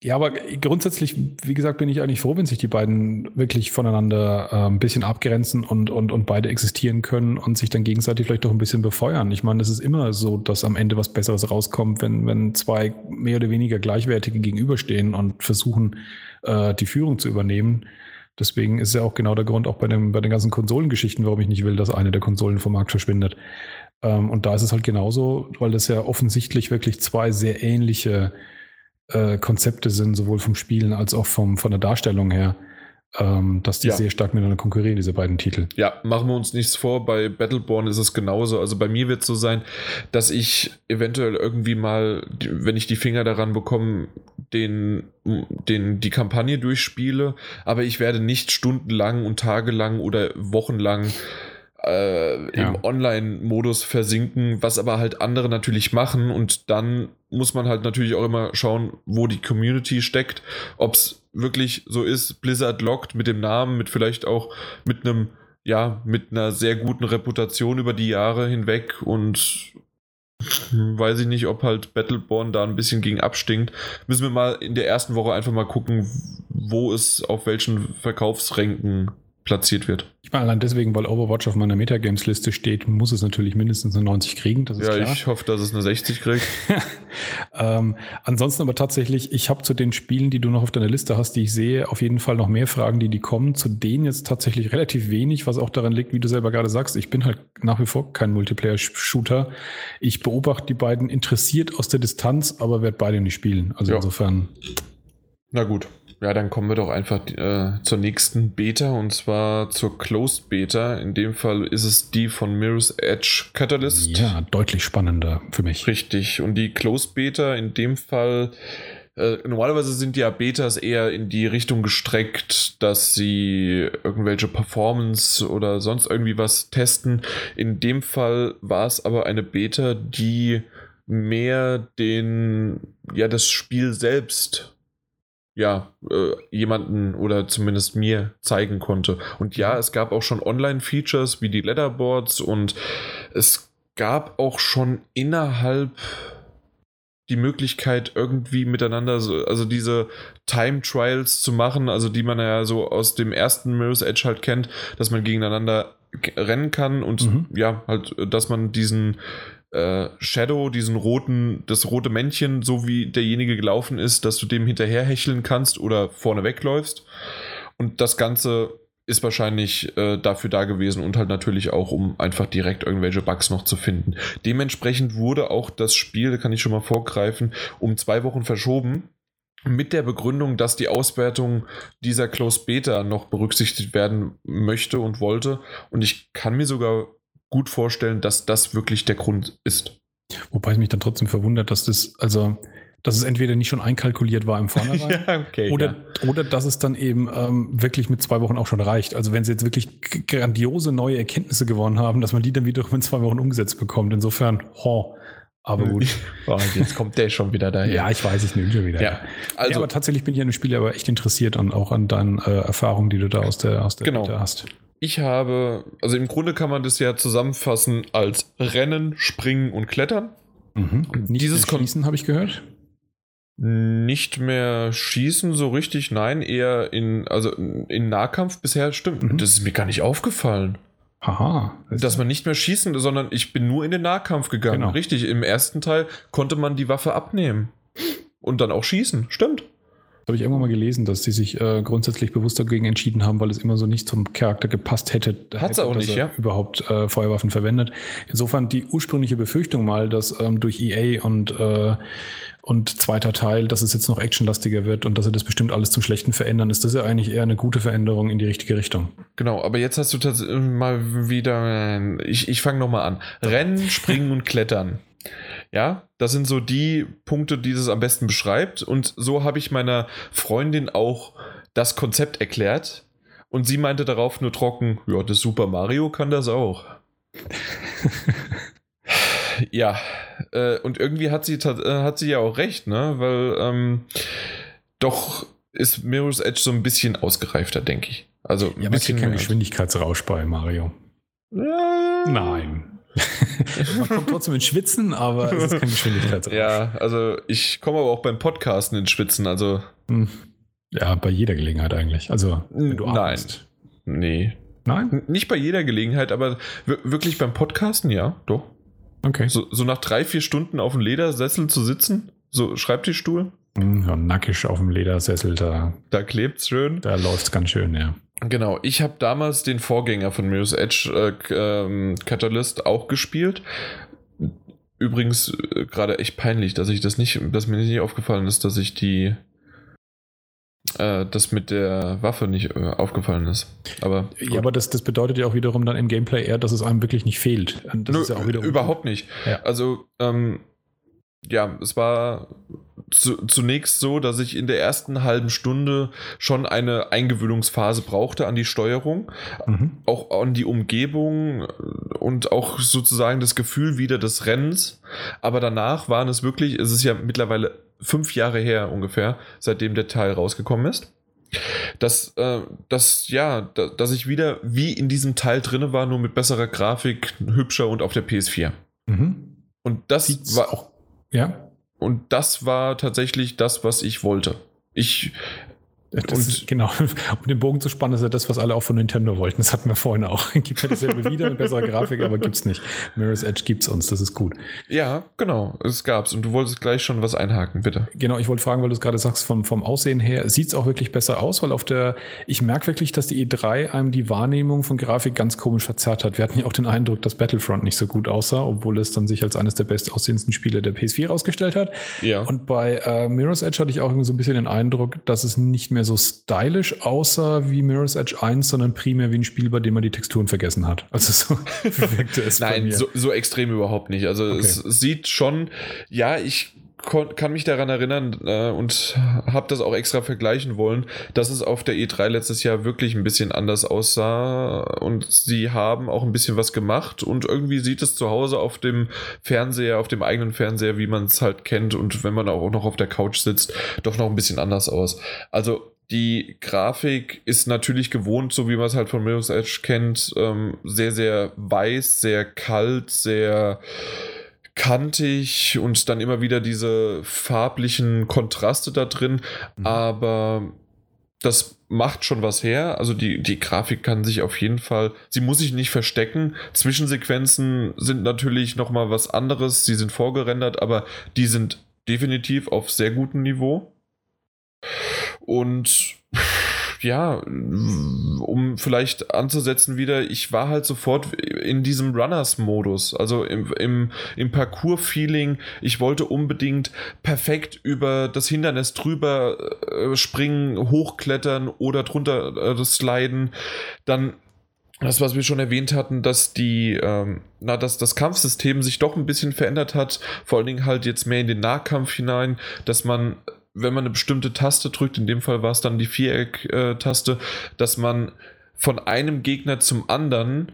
ja, aber grundsätzlich, wie gesagt, bin ich eigentlich froh, wenn sich die beiden wirklich voneinander äh, ein bisschen abgrenzen und, und, und beide existieren können und sich dann gegenseitig vielleicht auch ein bisschen befeuern. Ich meine, es ist immer so, dass am Ende was Besseres rauskommt, wenn, wenn zwei mehr oder weniger gleichwertige gegenüberstehen und versuchen, äh, die Führung zu übernehmen. Deswegen ist ja auch genau der Grund auch bei, dem, bei den ganzen Konsolengeschichten, warum ich nicht will, dass eine der Konsolen vom Markt verschwindet. Ähm, und da ist es halt genauso, weil das ja offensichtlich wirklich zwei sehr ähnliche äh, Konzepte sind, sowohl vom Spielen als auch vom, von der Darstellung her, ähm, dass die ja. sehr stark miteinander konkurrieren, diese beiden Titel. Ja, machen wir uns nichts vor, bei Battleborn ist es genauso. Also bei mir wird es so sein, dass ich eventuell irgendwie mal, wenn ich die Finger daran bekomme, den, den, die Kampagne durchspiele, aber ich werde nicht stundenlang und tagelang oder wochenlang äh, ja. im Online-Modus versinken, was aber halt andere natürlich machen und dann muss man halt natürlich auch immer schauen, wo die Community steckt, ob es wirklich so ist, Blizzard lockt mit dem Namen, mit vielleicht auch mit einem, ja, mit einer sehr guten Reputation über die Jahre hinweg und weiß ich nicht, ob halt Battleborn da ein bisschen gegen abstinkt. Müssen wir mal in der ersten Woche einfach mal gucken, wo es auf welchen Verkaufsränken platziert wird. Ich meine, allein deswegen, weil Overwatch auf meiner Metagames-Liste steht, muss es natürlich mindestens eine 90 kriegen. Das ist ja, klar. ich hoffe, dass es eine 60 kriegt. ähm, ansonsten aber tatsächlich, ich habe zu den Spielen, die du noch auf deiner Liste hast, die ich sehe, auf jeden Fall noch mehr Fragen, die die kommen. Zu denen jetzt tatsächlich relativ wenig, was auch daran liegt, wie du selber gerade sagst. Ich bin halt nach wie vor kein Multiplayer-Shooter. Ich beobachte die beiden interessiert aus der Distanz, aber werde beide nicht spielen. Also ja. insofern. Na gut ja, dann kommen wir doch einfach äh, zur nächsten Beta und zwar zur Closed Beta. In dem Fall ist es die von Mirror's Edge Catalyst. Ja, deutlich spannender für mich. Richtig. Und die Closed Beta in dem Fall äh, normalerweise sind ja Betas eher in die Richtung gestreckt, dass sie irgendwelche Performance oder sonst irgendwie was testen. In dem Fall war es aber eine Beta, die mehr den, ja, das Spiel selbst ja, äh, jemanden oder zumindest mir zeigen konnte. Und ja, es gab auch schon Online-Features wie die Leaderboards und es gab auch schon innerhalb die Möglichkeit, irgendwie miteinander, so, also diese Time Trials zu machen, also die man ja so aus dem ersten Mirror's Edge halt kennt, dass man gegeneinander rennen kann und mhm. ja, halt, dass man diesen äh, Shadow, diesen roten, das rote Männchen, so wie derjenige gelaufen ist, dass du dem hinterher hecheln kannst oder vorne wegläufst. Und das Ganze ist wahrscheinlich äh, dafür da gewesen und halt natürlich auch, um einfach direkt irgendwelche Bugs noch zu finden. Dementsprechend wurde auch das Spiel, da kann ich schon mal vorgreifen, um zwei Wochen verschoben. Mit der Begründung, dass die Auswertung dieser Closed Beta noch berücksichtigt werden möchte und wollte. Und ich kann mir sogar gut vorstellen, dass das wirklich der Grund ist. Wobei es mich dann trotzdem verwundert, dass das, also, dass es entweder nicht schon einkalkuliert war im Vornherein ja, okay, oder, ja. oder dass es dann eben ähm, wirklich mit zwei Wochen auch schon reicht. Also wenn sie jetzt wirklich grandiose neue Erkenntnisse gewonnen haben, dass man die dann wiederum in zwei Wochen umgesetzt bekommt. Insofern, ho, aber gut. Oh, jetzt kommt der schon wieder daher. Ja, ich weiß, ich nehme schon wieder. Ja, also, ja, aber tatsächlich bin ich an dem Spiel aber echt interessiert und auch an deinen äh, Erfahrungen, die du da aus der, aus der genau. hast ich habe, also im Grunde kann man das ja zusammenfassen als Rennen, Springen und Klettern. Mhm. Nicht Dieses Schießen habe ich gehört. Nicht mehr schießen so richtig, nein, eher in, also in Nahkampf bisher stimmt. Mhm. Das ist mir gar nicht aufgefallen. Aha. Das Dass man nicht mehr schießen, sondern ich bin nur in den Nahkampf gegangen. Genau. Richtig, im ersten Teil konnte man die Waffe abnehmen. Und dann auch schießen. Stimmt habe ich irgendwann mal gelesen, dass sie sich äh, grundsätzlich bewusst dagegen entschieden haben, weil es immer so nicht zum Charakter gepasst hätte. Hat es auch nicht, ja. Überhaupt äh, Feuerwaffen verwendet. Insofern die ursprüngliche Befürchtung mal, dass ähm, durch EA und äh, und zweiter Teil, dass es jetzt noch actionlastiger wird und dass sie das bestimmt alles zum Schlechten verändern, ist das ja eigentlich eher eine gute Veränderung in die richtige Richtung. Genau, aber jetzt hast du tatsächlich mal wieder, ich, ich fange nochmal an. Rennen, Springen und Klettern. Ja, das sind so die Punkte, die es am besten beschreibt. Und so habe ich meiner Freundin auch das Konzept erklärt. Und sie meinte darauf nur trocken, ja, das Super Mario kann das auch. Ja, äh, und irgendwie hat sie, äh, hat sie ja auch recht, ne? Weil ähm, doch ist Mirror's Edge so ein bisschen ausgereifter, denke ich. Also ja, man kriegt keinen Geschwindigkeitsrausch bei Mario. Ja. Nein. man kommt trotzdem ins Schwitzen, aber es ist kein Geschwindigkeitsrausch. Ja, also ich komme aber auch beim Podcasten ins Schwitzen, also. Hm. Ja, bei jeder Gelegenheit eigentlich. Also, wenn du Nein. Nee. Nein? Nicht bei jeder Gelegenheit, aber wirklich beim Podcasten, ja, doch. Okay. So, so nach drei, vier Stunden auf dem Ledersessel zu sitzen, so Schreibtischstuhl. Hm, ja, nackig auf dem Ledersessel, da. Da klebt's schön. Da läuft's ganz schön, ja. Genau, ich habe damals den Vorgänger von Mirror's Edge äh, ähm, Catalyst auch gespielt. Übrigens äh, gerade echt peinlich, dass ich das nicht, dass mir nicht aufgefallen ist, dass ich die äh, das mit der Waffe nicht äh, aufgefallen ist. Aber ja, aber das, das bedeutet ja auch wiederum dann im Gameplay eher, dass es einem wirklich nicht fehlt. Das Nö, ja überhaupt nicht. Ja. Also ähm, ja, es war zu, zunächst so, dass ich in der ersten halben Stunde schon eine Eingewöhnungsphase brauchte an die Steuerung, mhm. auch an die Umgebung und auch sozusagen das Gefühl wieder des Rennens. Aber danach waren es wirklich, es ist ja mittlerweile fünf Jahre her ungefähr, seitdem der Teil rausgekommen ist. Dass, äh, dass, ja, dass ich wieder wie in diesem Teil drin war, nur mit besserer Grafik, hübscher und auf der PS4. Mhm. Und das Sieht's war auch. Ja. Und das war tatsächlich das, was ich wollte. Ich, das und genau, um den Bogen zu spannen, ist ja das, was alle auch von Nintendo wollten. Das hatten wir vorhin auch. Gibt ja dasselbe wieder, eine bessere Grafik, aber gibt's nicht. Mirror's Edge gibt's uns, das ist gut. Ja, genau, es gab's. Und du wolltest gleich schon was einhaken, bitte. Genau, ich wollte fragen, weil du es gerade sagst, vom, vom Aussehen her, sieht's auch wirklich besser aus, weil auf der, ich merke wirklich, dass die E3 einem die Wahrnehmung von Grafik ganz komisch verzerrt hat. Wir hatten ja auch den Eindruck, dass Battlefront nicht so gut aussah, obwohl es dann sich als eines der bestaussehendsten Spiele der PS4 rausgestellt hat. Ja. Und bei äh, Mirror's Edge hatte ich auch irgendwie so ein bisschen den Eindruck, dass es nicht mehr mehr so stylisch aussah wie Mirror's Edge 1, sondern primär wie ein Spiel, bei dem man die Texturen vergessen hat. Also so wirkte es Nein, so, so, extrem überhaupt nicht. Also okay. es sieht schon, ja, ich kann mich daran erinnern äh, und habe das auch extra vergleichen wollen, dass es auf der E3 letztes Jahr wirklich ein bisschen anders aussah und sie haben auch ein bisschen was gemacht und irgendwie sieht es zu Hause auf dem Fernseher, auf dem eigenen Fernseher, wie man es halt kennt und wenn man auch noch auf der Couch sitzt, doch noch ein bisschen anders aus. Also die Grafik ist natürlich gewohnt, so wie man es halt von Mirror's Edge kennt, ähm, sehr, sehr weiß, sehr kalt, sehr kantig und dann immer wieder diese farblichen Kontraste da drin. Mhm. Aber das macht schon was her. Also die, die Grafik kann sich auf jeden Fall, sie muss sich nicht verstecken. Zwischensequenzen sind natürlich nochmal was anderes. Sie sind vorgerendert, aber die sind definitiv auf sehr gutem Niveau. Und ja, um vielleicht anzusetzen wieder, ich war halt sofort in diesem Runners-Modus, also im, im, im Parcours-Feeling. Ich wollte unbedingt perfekt über das Hindernis drüber äh, springen, hochklettern oder drunter äh, sliden. Dann das, was wir schon erwähnt hatten, dass die, ähm, na, dass das Kampfsystem sich doch ein bisschen verändert hat, vor allen Dingen halt jetzt mehr in den Nahkampf hinein, dass man wenn man eine bestimmte Taste drückt, in dem Fall war es dann die Viereck-Taste, dass man von einem Gegner zum anderen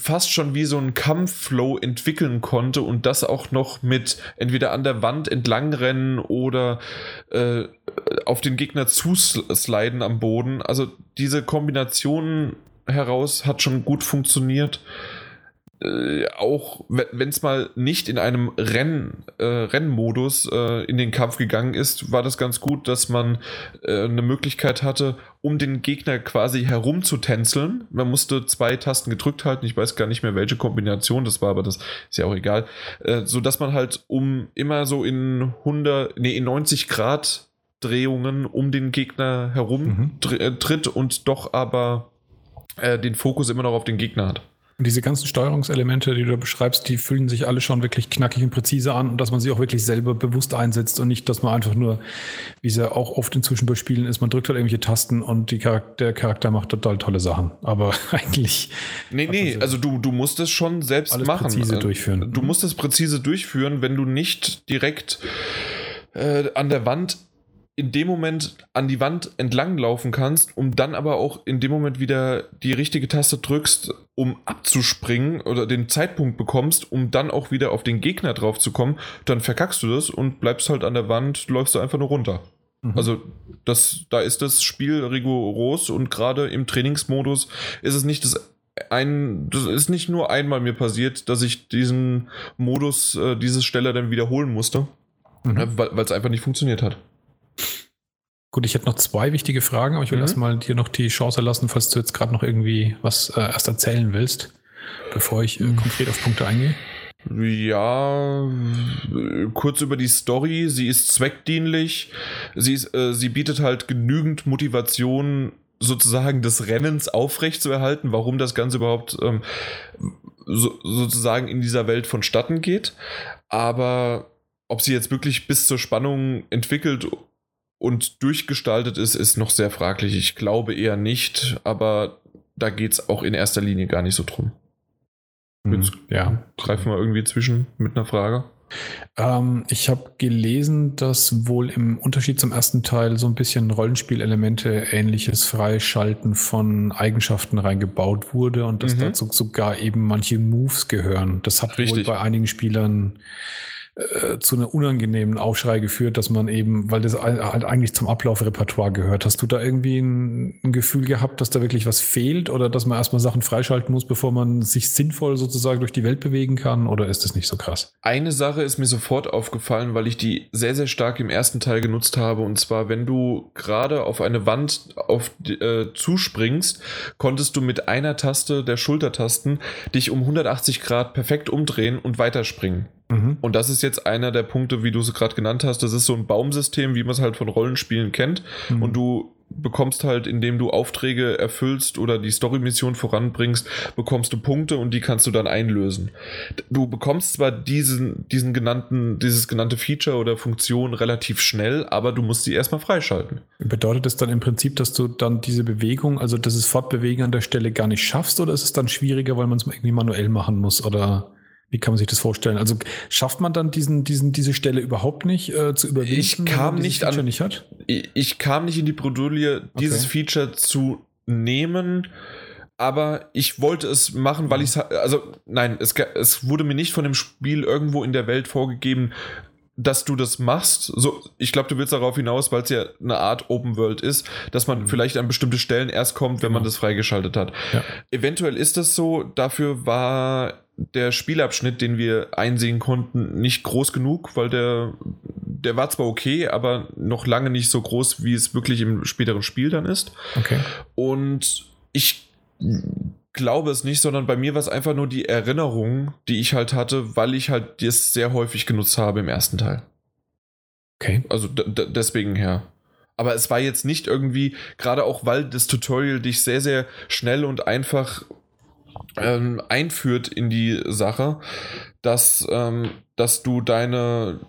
fast schon wie so ein Kampfflow entwickeln konnte und das auch noch mit entweder an der Wand entlangrennen oder äh, auf den Gegner zusliden am Boden. Also diese Kombination heraus hat schon gut funktioniert äh, auch wenn es mal nicht in einem Renn, äh, Rennmodus äh, in den Kampf gegangen ist, war das ganz gut, dass man äh, eine Möglichkeit hatte, um den Gegner quasi herumzutänzeln. Man musste zwei Tasten gedrückt halten, ich weiß gar nicht mehr, welche Kombination das war, aber das ist ja auch egal, äh, so dass man halt um immer so in 100, nee, in 90 Grad Drehungen um den Gegner herum mhm. Äh, tritt und doch aber den Fokus immer noch auf den Gegner hat. Und diese ganzen Steuerungselemente, die du beschreibst, die fühlen sich alle schon wirklich knackig und präzise an und dass man sie auch wirklich selber bewusst einsetzt und nicht, dass man einfach nur, wie es ja auch oft inzwischen bei Spielen ist, man drückt halt irgendwelche Tasten und Charakter, der Charakter macht total tolle Sachen. Aber eigentlich. Nee, nee, also du, du musst es schon selbst machen. präzise durchführen. Du musst es präzise durchführen, wenn du nicht direkt äh, an der Wand in dem Moment an die Wand entlang laufen kannst, um dann aber auch in dem Moment wieder die richtige Taste drückst, um abzuspringen oder den Zeitpunkt bekommst, um dann auch wieder auf den Gegner drauf zu kommen, dann verkackst du das und bleibst halt an der Wand, läufst du einfach nur runter. Mhm. Also das, da ist das Spiel rigoros und gerade im Trainingsmodus ist es nicht das ein, das ist nicht nur einmal mir passiert, dass ich diesen Modus, äh, diese Stelle dann wiederholen musste, mhm. Äh, weil es einfach nicht funktioniert hat. Gut, ich hätte noch zwei wichtige Fragen, aber ich will mhm. erstmal dir noch die Chance lassen, falls du jetzt gerade noch irgendwie was äh, erst erzählen willst, bevor ich äh, mhm. konkret auf Punkte eingehe. Ja, kurz über die Story. Sie ist zweckdienlich. Sie, ist, äh, sie bietet halt genügend Motivation, sozusagen des Rennens aufrechtzuerhalten, warum das Ganze überhaupt ähm, so, sozusagen in dieser Welt vonstatten geht. Aber ob sie jetzt wirklich bis zur Spannung entwickelt und durchgestaltet ist, ist noch sehr fraglich. Ich glaube eher nicht, aber da geht es auch in erster Linie gar nicht so drum. Hm, Jetzt ja. greifen wir irgendwie zwischen mit einer Frage. Ähm, ich habe gelesen, dass wohl im Unterschied zum ersten Teil so ein bisschen Rollenspielelemente, ähnliches Freischalten von Eigenschaften reingebaut wurde und dass mhm. dazu sogar eben manche Moves gehören. Das hat Richtig. wohl bei einigen Spielern äh, zu einem unangenehmen Aufschrei geführt, dass man eben, weil das halt eigentlich zum Ablaufrepertoire gehört. Hast du da irgendwie ein, ein, Gefühl gehabt, dass da wirklich was fehlt oder dass man erstmal Sachen freischalten muss, bevor man sich sinnvoll sozusagen durch die Welt bewegen kann? Oder ist das nicht so krass? Eine Sache ist mir sofort aufgefallen, weil ich die sehr, sehr stark im ersten Teil genutzt habe. Und zwar, wenn du gerade auf eine Wand auf, äh, zuspringst, konntest du mit einer Taste der Schultertasten dich um 180 Grad perfekt umdrehen und weiterspringen. Mhm. Und das ist jetzt einer der Punkte, wie du es gerade genannt hast. Das ist so ein Baumsystem, wie man es halt von Rollenspielen kennt. Mhm. Und du bekommst halt, indem du Aufträge erfüllst oder die Story-Mission voranbringst, bekommst du Punkte und die kannst du dann einlösen. Du bekommst zwar diesen, diesen genannten, dieses genannte Feature oder Funktion relativ schnell, aber du musst sie erstmal freischalten. Bedeutet das dann im Prinzip, dass du dann diese Bewegung, also das Fortbewegen an der Stelle gar nicht schaffst oder ist es dann schwieriger, weil man es irgendwie manuell machen muss oder? Wie kann man sich das vorstellen? Also schafft man dann diesen, diesen, diese Stelle überhaupt nicht äh, zu überwinden? Ich kam nicht an, nicht? Ich, ich, kam nicht in die Bredouille, dieses okay. Feature zu nehmen, aber ich wollte es machen, weil mhm. ich es, also nein, es, es wurde mir nicht von dem Spiel irgendwo in der Welt vorgegeben, dass du das machst. So, ich glaube, du willst darauf hinaus, weil es ja eine Art Open World ist, dass man mhm. vielleicht an bestimmte Stellen erst kommt, genau. wenn man genau. das freigeschaltet hat. Ja. Eventuell ist das so. Dafür war der Spielabschnitt, den wir einsehen konnten, nicht groß genug, weil der, der war zwar okay, aber noch lange nicht so groß, wie es wirklich im späteren Spiel dann ist. Okay. Und ich glaube es nicht, sondern bei mir war es einfach nur die Erinnerung, die ich halt hatte, weil ich halt das sehr häufig genutzt habe im ersten Teil. Okay. Also deswegen her. Aber es war jetzt nicht irgendwie, gerade auch weil das Tutorial dich sehr, sehr schnell und einfach ähm, einführt in die Sache, dass, ähm, dass du deine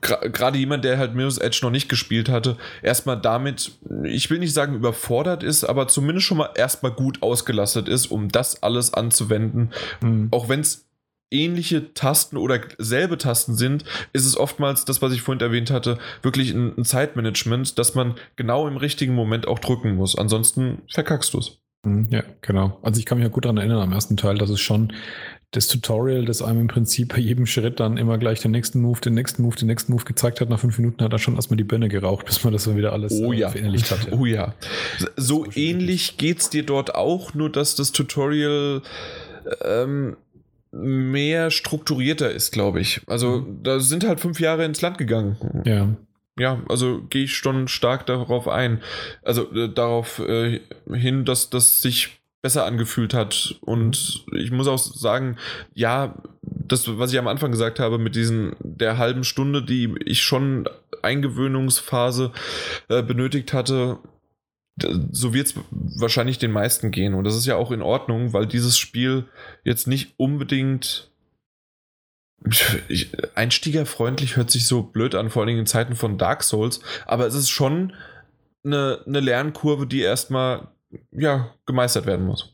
gerade jemand, der halt Mirror's Edge noch nicht gespielt hatte, erstmal damit, ich will nicht sagen überfordert ist, aber zumindest schon mal erstmal gut ausgelastet ist, um das alles anzuwenden. Mhm. Auch wenn es ähnliche Tasten oder selbe Tasten sind, ist es oftmals das, was ich vorhin erwähnt hatte, wirklich ein, ein Zeitmanagement, dass man genau im richtigen Moment auch drücken muss. Ansonsten verkackst du es. Mhm, ja, genau. Also ich kann mich ja gut daran erinnern am ersten Teil, dass es schon das Tutorial, das einem im Prinzip bei jedem Schritt dann immer gleich den nächsten Move, den nächsten Move, den nächsten Move gezeigt hat. Nach fünf Minuten hat er schon erstmal die Birne geraucht, bis man das dann wieder alles oh, äh, ja. verinnerlicht hat. Oh ja. So ähnlich geht's dir dort auch, nur dass das Tutorial ähm, mehr strukturierter ist, glaube ich. Also mhm. da sind halt fünf Jahre ins Land gegangen. Ja ja, also gehe ich schon stark darauf ein. Also äh, darauf äh, hin, dass das sich besser angefühlt hat. Und ich muss auch sagen, ja, das, was ich am Anfang gesagt habe, mit diesen der halben Stunde, die ich schon Eingewöhnungsphase äh, benötigt hatte, so wird es wahrscheinlich den meisten gehen. Und das ist ja auch in Ordnung, weil dieses Spiel jetzt nicht unbedingt einstiegerfreundlich hört sich so blöd an, vor allem in Zeiten von Dark Souls, aber es ist schon eine, eine Lernkurve, die erstmal ja, gemeistert werden muss.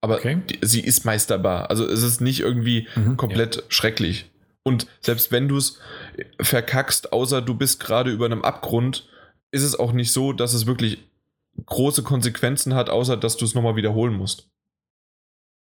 Aber okay. die, sie ist meisterbar. Also es ist nicht irgendwie mhm, komplett ja. schrecklich. Und selbst wenn du es verkackst, außer du bist gerade über einem Abgrund, ist es auch nicht so, dass es wirklich große Konsequenzen hat, außer dass du es nochmal wiederholen musst.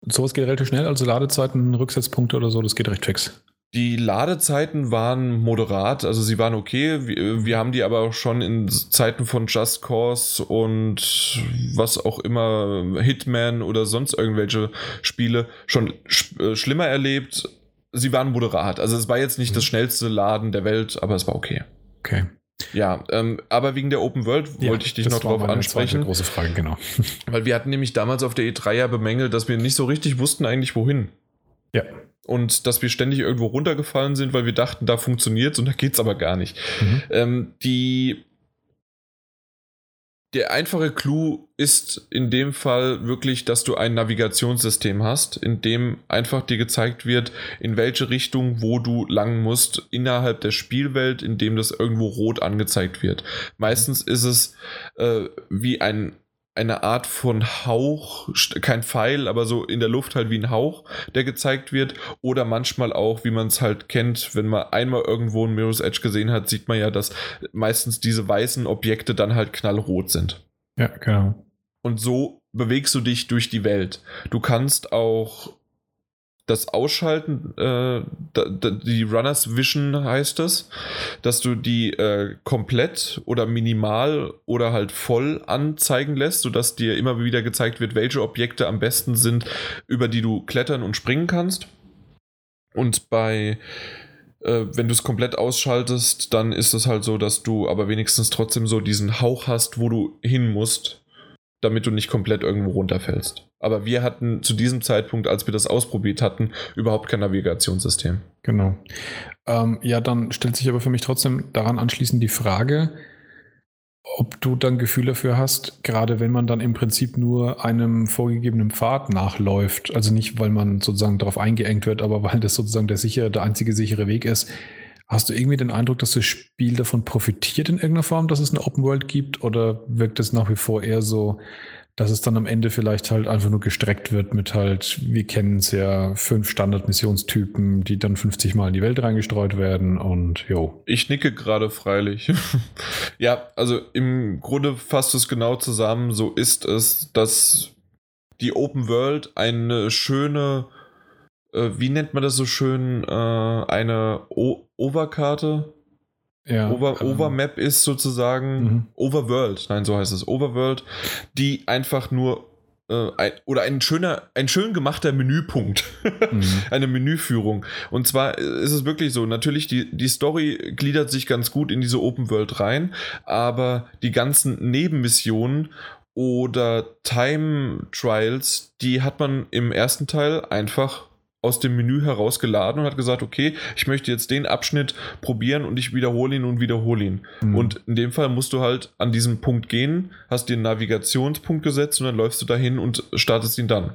Sowas geht relativ schnell, also Ladezeiten, Rücksetzpunkte oder so, das geht recht fix. Die Ladezeiten waren moderat, also sie waren okay. Wir, wir, haben die aber auch schon in Zeiten von Just Cause und was auch immer, Hitman oder sonst irgendwelche Spiele schon sch äh, schlimmer erlebt. Sie waren moderat. Also es war jetzt nicht mhm. das schnellste Laden der Welt, aber es war okay. Okay. Ja, ähm, aber wegen der Open World ja, wollte ich dich noch drauf ansprechen. große Frage, genau. Weil wir hatten nämlich damals auf der E3 ja bemängelt, dass wir nicht so richtig wussten eigentlich wohin. Ja. Und dass wir ständig irgendwo runtergefallen sind, weil wir dachten, da funktioniert und da geht es aber gar nicht. Mhm. Ähm, die der einfache Clou ist in dem Fall wirklich, dass du ein Navigationssystem hast, in dem einfach dir gezeigt wird, in welche Richtung, wo du lang musst, innerhalb der Spielwelt, in dem das irgendwo rot angezeigt wird. Meistens ist es äh, wie ein eine Art von Hauch, kein Pfeil, aber so in der Luft halt wie ein Hauch, der gezeigt wird. Oder manchmal auch, wie man es halt kennt, wenn man einmal irgendwo ein Mirror's Edge gesehen hat, sieht man ja, dass meistens diese weißen Objekte dann halt knallrot sind. Ja, genau. Und so bewegst du dich durch die Welt. Du kannst auch das Ausschalten, äh, die Runners Vision heißt es, dass du die äh, komplett oder minimal oder halt voll anzeigen lässt, sodass dir immer wieder gezeigt wird, welche Objekte am besten sind, über die du klettern und springen kannst. Und bei äh, wenn du es komplett ausschaltest, dann ist es halt so, dass du aber wenigstens trotzdem so diesen Hauch hast, wo du hin musst, damit du nicht komplett irgendwo runterfällst. Aber wir hatten zu diesem Zeitpunkt, als wir das ausprobiert hatten, überhaupt kein Navigationssystem. Genau. Ähm, ja, dann stellt sich aber für mich trotzdem daran anschließend die Frage, ob du dann Gefühl dafür hast, gerade wenn man dann im Prinzip nur einem vorgegebenen Pfad nachläuft, also nicht, weil man sozusagen darauf eingeengt wird, aber weil das sozusagen der sichere, der einzige sichere Weg ist, Hast du irgendwie den Eindruck, dass das Spiel davon profitiert in irgendeiner Form, dass es eine Open World gibt? Oder wirkt es nach wie vor eher so, dass es dann am Ende vielleicht halt einfach nur gestreckt wird mit halt, wir kennen es ja, fünf Standardmissionstypen, die dann 50 Mal in die Welt reingestreut werden und jo. Ich nicke gerade freilich. ja, also im Grunde fasst es genau zusammen, so ist es, dass die Open World eine schöne, äh, wie nennt man das so schön, äh, eine o Overkarte ja, Over, ähm, Overmap ist sozusagen mhm. Overworld, nein, so heißt es, Overworld, die einfach nur äh, ein, oder ein schöner, ein schön gemachter Menüpunkt, mhm. eine Menüführung. Und zwar ist es wirklich so, natürlich, die, die Story gliedert sich ganz gut in diese Open World rein, aber die ganzen Nebenmissionen oder Time Trials, die hat man im ersten Teil einfach aus dem Menü herausgeladen und hat gesagt, okay, ich möchte jetzt den Abschnitt probieren und ich wiederhole ihn und wiederhole ihn. Mhm. Und in dem Fall musst du halt an diesen Punkt gehen, hast dir einen Navigationspunkt gesetzt und dann läufst du dahin und startest ihn dann.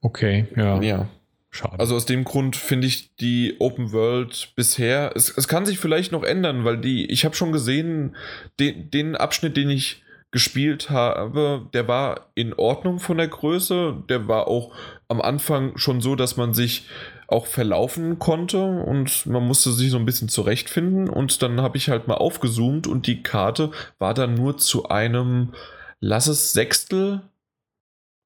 Okay, ja. Ja. Schade. Also aus dem Grund finde ich die Open World bisher, es, es kann sich vielleicht noch ändern, weil die, ich habe schon gesehen, den, den Abschnitt, den ich gespielt habe, der war in Ordnung von der Größe. Der war auch am Anfang schon so, dass man sich auch verlaufen konnte und man musste sich so ein bisschen zurechtfinden. Und dann habe ich halt mal aufgezoomt und die Karte war dann nur zu einem, lass es Sechstel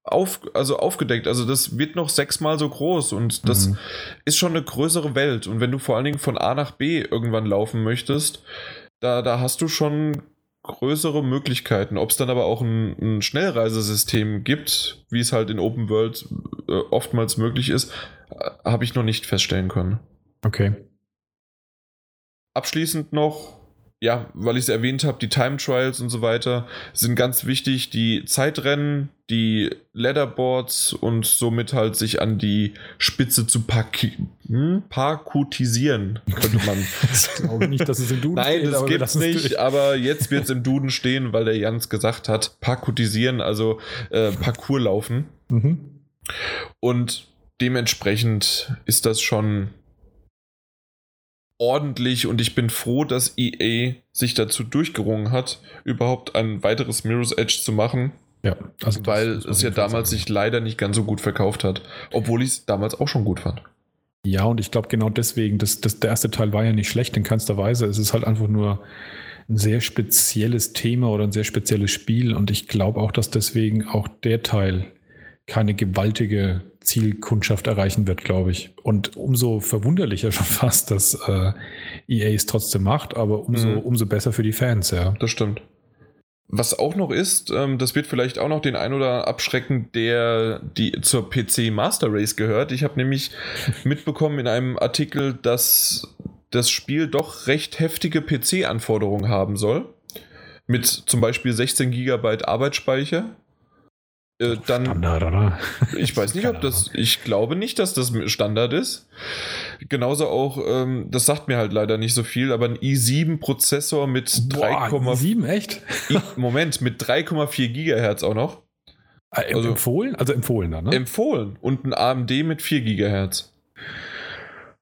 auf, also aufgedeckt. Also das wird noch sechsmal so groß und das mhm. ist schon eine größere Welt. Und wenn du vor allen Dingen von A nach B irgendwann laufen möchtest, da, da hast du schon größere Möglichkeiten. Ob es dann aber auch ein, ein, Schnellreisesystem gibt, wie es halt in Open World äh, oftmals möglich ist, äh, habe ich noch nicht feststellen können. Okay. Abschließend noch ja, weil ich es erwähnt habe, die Time Trials und so weiter sind ganz wichtig. Die Zeitrennen, die Leaderboards und somit halt sich an die Spitze zu hm, parkutisieren, könnte man. ich glaube nicht, dass es im Duden Nein, steht. Nein, das gibt es nicht, durch. aber jetzt wird es im Duden stehen, weil der Jans gesagt hat, parkutisieren, also äh, Parcours laufen. Mhm. Und dementsprechend ist das schon ordentlich und ich bin froh, dass EA sich dazu durchgerungen hat, überhaupt ein weiteres Mirror's Edge zu machen. Ja, also weil es ja damals sich leider nicht ganz so gut verkauft hat, obwohl ich es damals auch schon gut fand. Ja, und ich glaube genau deswegen, das, das, der erste Teil war ja nicht schlecht in keinster Weise. Es ist halt einfach nur ein sehr spezielles Thema oder ein sehr spezielles Spiel. Und ich glaube auch, dass deswegen auch der Teil keine gewaltige Zielkundschaft erreichen wird, glaube ich. Und umso verwunderlicher schon fast, dass äh, EA es trotzdem macht, aber umso, mhm. umso besser für die Fans, ja. Das stimmt. Was auch noch ist, ähm, das wird vielleicht auch noch den ein oder abschrecken, der die zur PC Master Race gehört. Ich habe nämlich mitbekommen in einem Artikel, dass das Spiel doch recht heftige PC-Anforderungen haben soll. Mit zum Beispiel 16 GB Arbeitsspeicher, äh, dann, Standard, oder? Ich weiß nicht, ob das. Ich glaube nicht, dass das Standard ist. Genauso auch, ähm, das sagt mir halt leider nicht so viel, aber ein i7-Prozessor mit 3,7 echt? Moment, mit 3,4 Gigahertz auch noch. Äh, also, empfohlen? Also empfohlen dann, ne? Empfohlen. Und ein AMD mit 4 Gigahertz.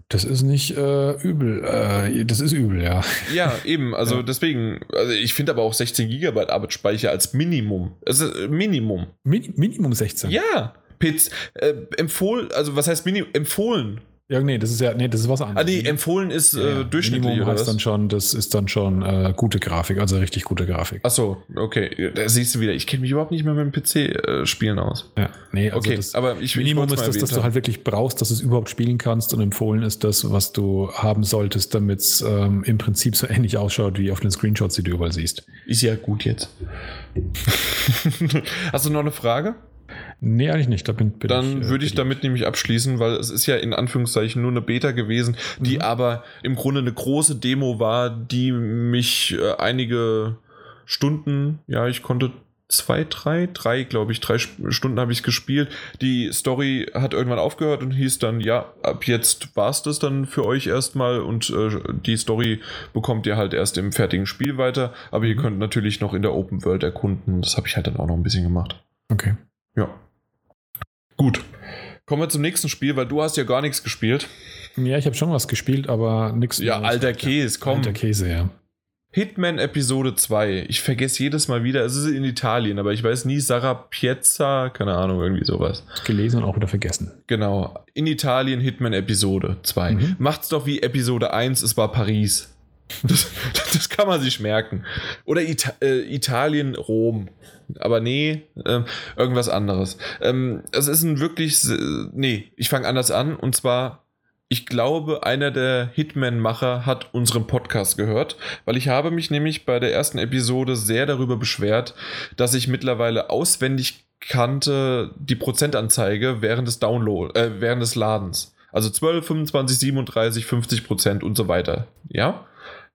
Das ist nicht äh, übel. Äh, das ist übel, ja. Ja, eben. Also ja. deswegen, also ich finde aber auch 16 GB Arbeitsspeicher als Minimum. Also Minimum. Min Minimum 16? Ja. Piz, äh, empfohlen, also was heißt Minimum? Empfohlen. Ja, nee, das ist ja, nee, das ist was anderes. Ah, nee, empfohlen ist äh, durchschnittlich, Minimum heißt dann schon, das ist dann schon äh, gute Grafik, also richtig gute Grafik. Ach so, okay. Da siehst du wieder, ich kenne mich überhaupt nicht mehr mit dem PC-Spielen äh, aus. Ja, nee, also okay, das aber ich, Minimum ist das, dass du halt wirklich brauchst, dass du es überhaupt spielen kannst und empfohlen ist das, was du haben solltest, damit es ähm, im Prinzip so ähnlich ausschaut wie auf den Screenshots, die du überall siehst. Ist ja gut jetzt. Hast du noch eine Frage? Nee, eigentlich nicht. Da bin, bin Dann ich, äh, würde ich damit nämlich abschließen, weil es ist ja in Anführungszeichen nur eine Beta gewesen, die mhm. aber im Grunde eine große Demo war, die mich äh, einige Stunden, ja, ich konnte zwei, drei, drei, glaube ich, drei Stunden habe ich es gespielt. Die Story hat irgendwann aufgehört und hieß dann, ja, ab jetzt war es das dann für euch erstmal und äh, die Story bekommt ihr halt erst im fertigen Spiel weiter, aber ihr mhm. könnt natürlich noch in der Open World erkunden. Das habe ich halt dann auch noch ein bisschen gemacht. Okay. Ja. Gut. Kommen wir zum nächsten Spiel, weil du hast ja gar nichts gespielt. Ja, ich habe schon was gespielt, aber nichts. Ja, alter Käse, komm. Alter Käse, ja. Hitman Episode 2. Ich vergesse jedes Mal wieder, es ist in Italien, aber ich weiß nie, Sarah Piazza, keine Ahnung, irgendwie sowas. Gelesen und auch wieder vergessen. Genau. In Italien Hitman Episode 2. Mhm. Macht's doch wie Episode 1, es war Paris. Das, das kann man sich merken. Oder Ita äh, Italien, Rom. Aber nee, äh, irgendwas anderes. Ähm, es ist ein wirklich. Nee, ich fange anders an. Und zwar, ich glaube, einer der Hitman-Macher hat unseren Podcast gehört, weil ich habe mich nämlich bei der ersten Episode sehr darüber beschwert, dass ich mittlerweile auswendig kannte die Prozentanzeige während des Download, äh, während des Ladens. Also 12, 25, 37, 50 Prozent und so weiter. Ja?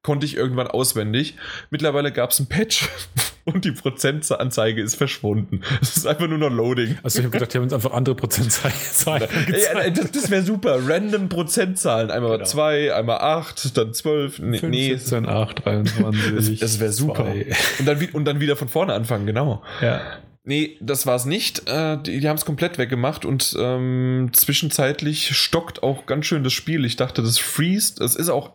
Konnte ich irgendwann auswendig. Mittlerweile gab es ein Patch und die Prozentanzeige ist verschwunden. Es ist einfach nur noch Loading. Also ich habe gedacht, die haben uns einfach andere Prozentzahlen ja, das, das wäre super. Random Prozentzahlen. Einmal 2, genau. einmal 8, dann 12. Nee, 15, nee. 8, 23. Das, das wäre super. Und dann, und dann wieder von vorne anfangen, genau. Ja. Nee, das war es nicht. Äh, die, die haben es komplett weggemacht und ähm, zwischenzeitlich stockt auch ganz schön das Spiel. Ich dachte, das freest. Es ist auch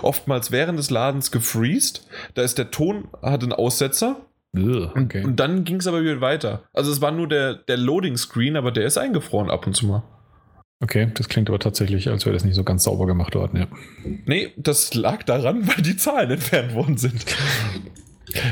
oftmals während des Ladens gefreest. Da ist der Ton, hat einen Aussetzer. Okay. Und, dann ging es aber wieder weiter. Also es war nur der, der Loading-Screen, aber der ist eingefroren ab und zu mal. Okay, das klingt aber tatsächlich, als wäre das nicht so ganz sauber gemacht worden, ja. Nee, das lag daran, weil die Zahlen entfernt worden sind.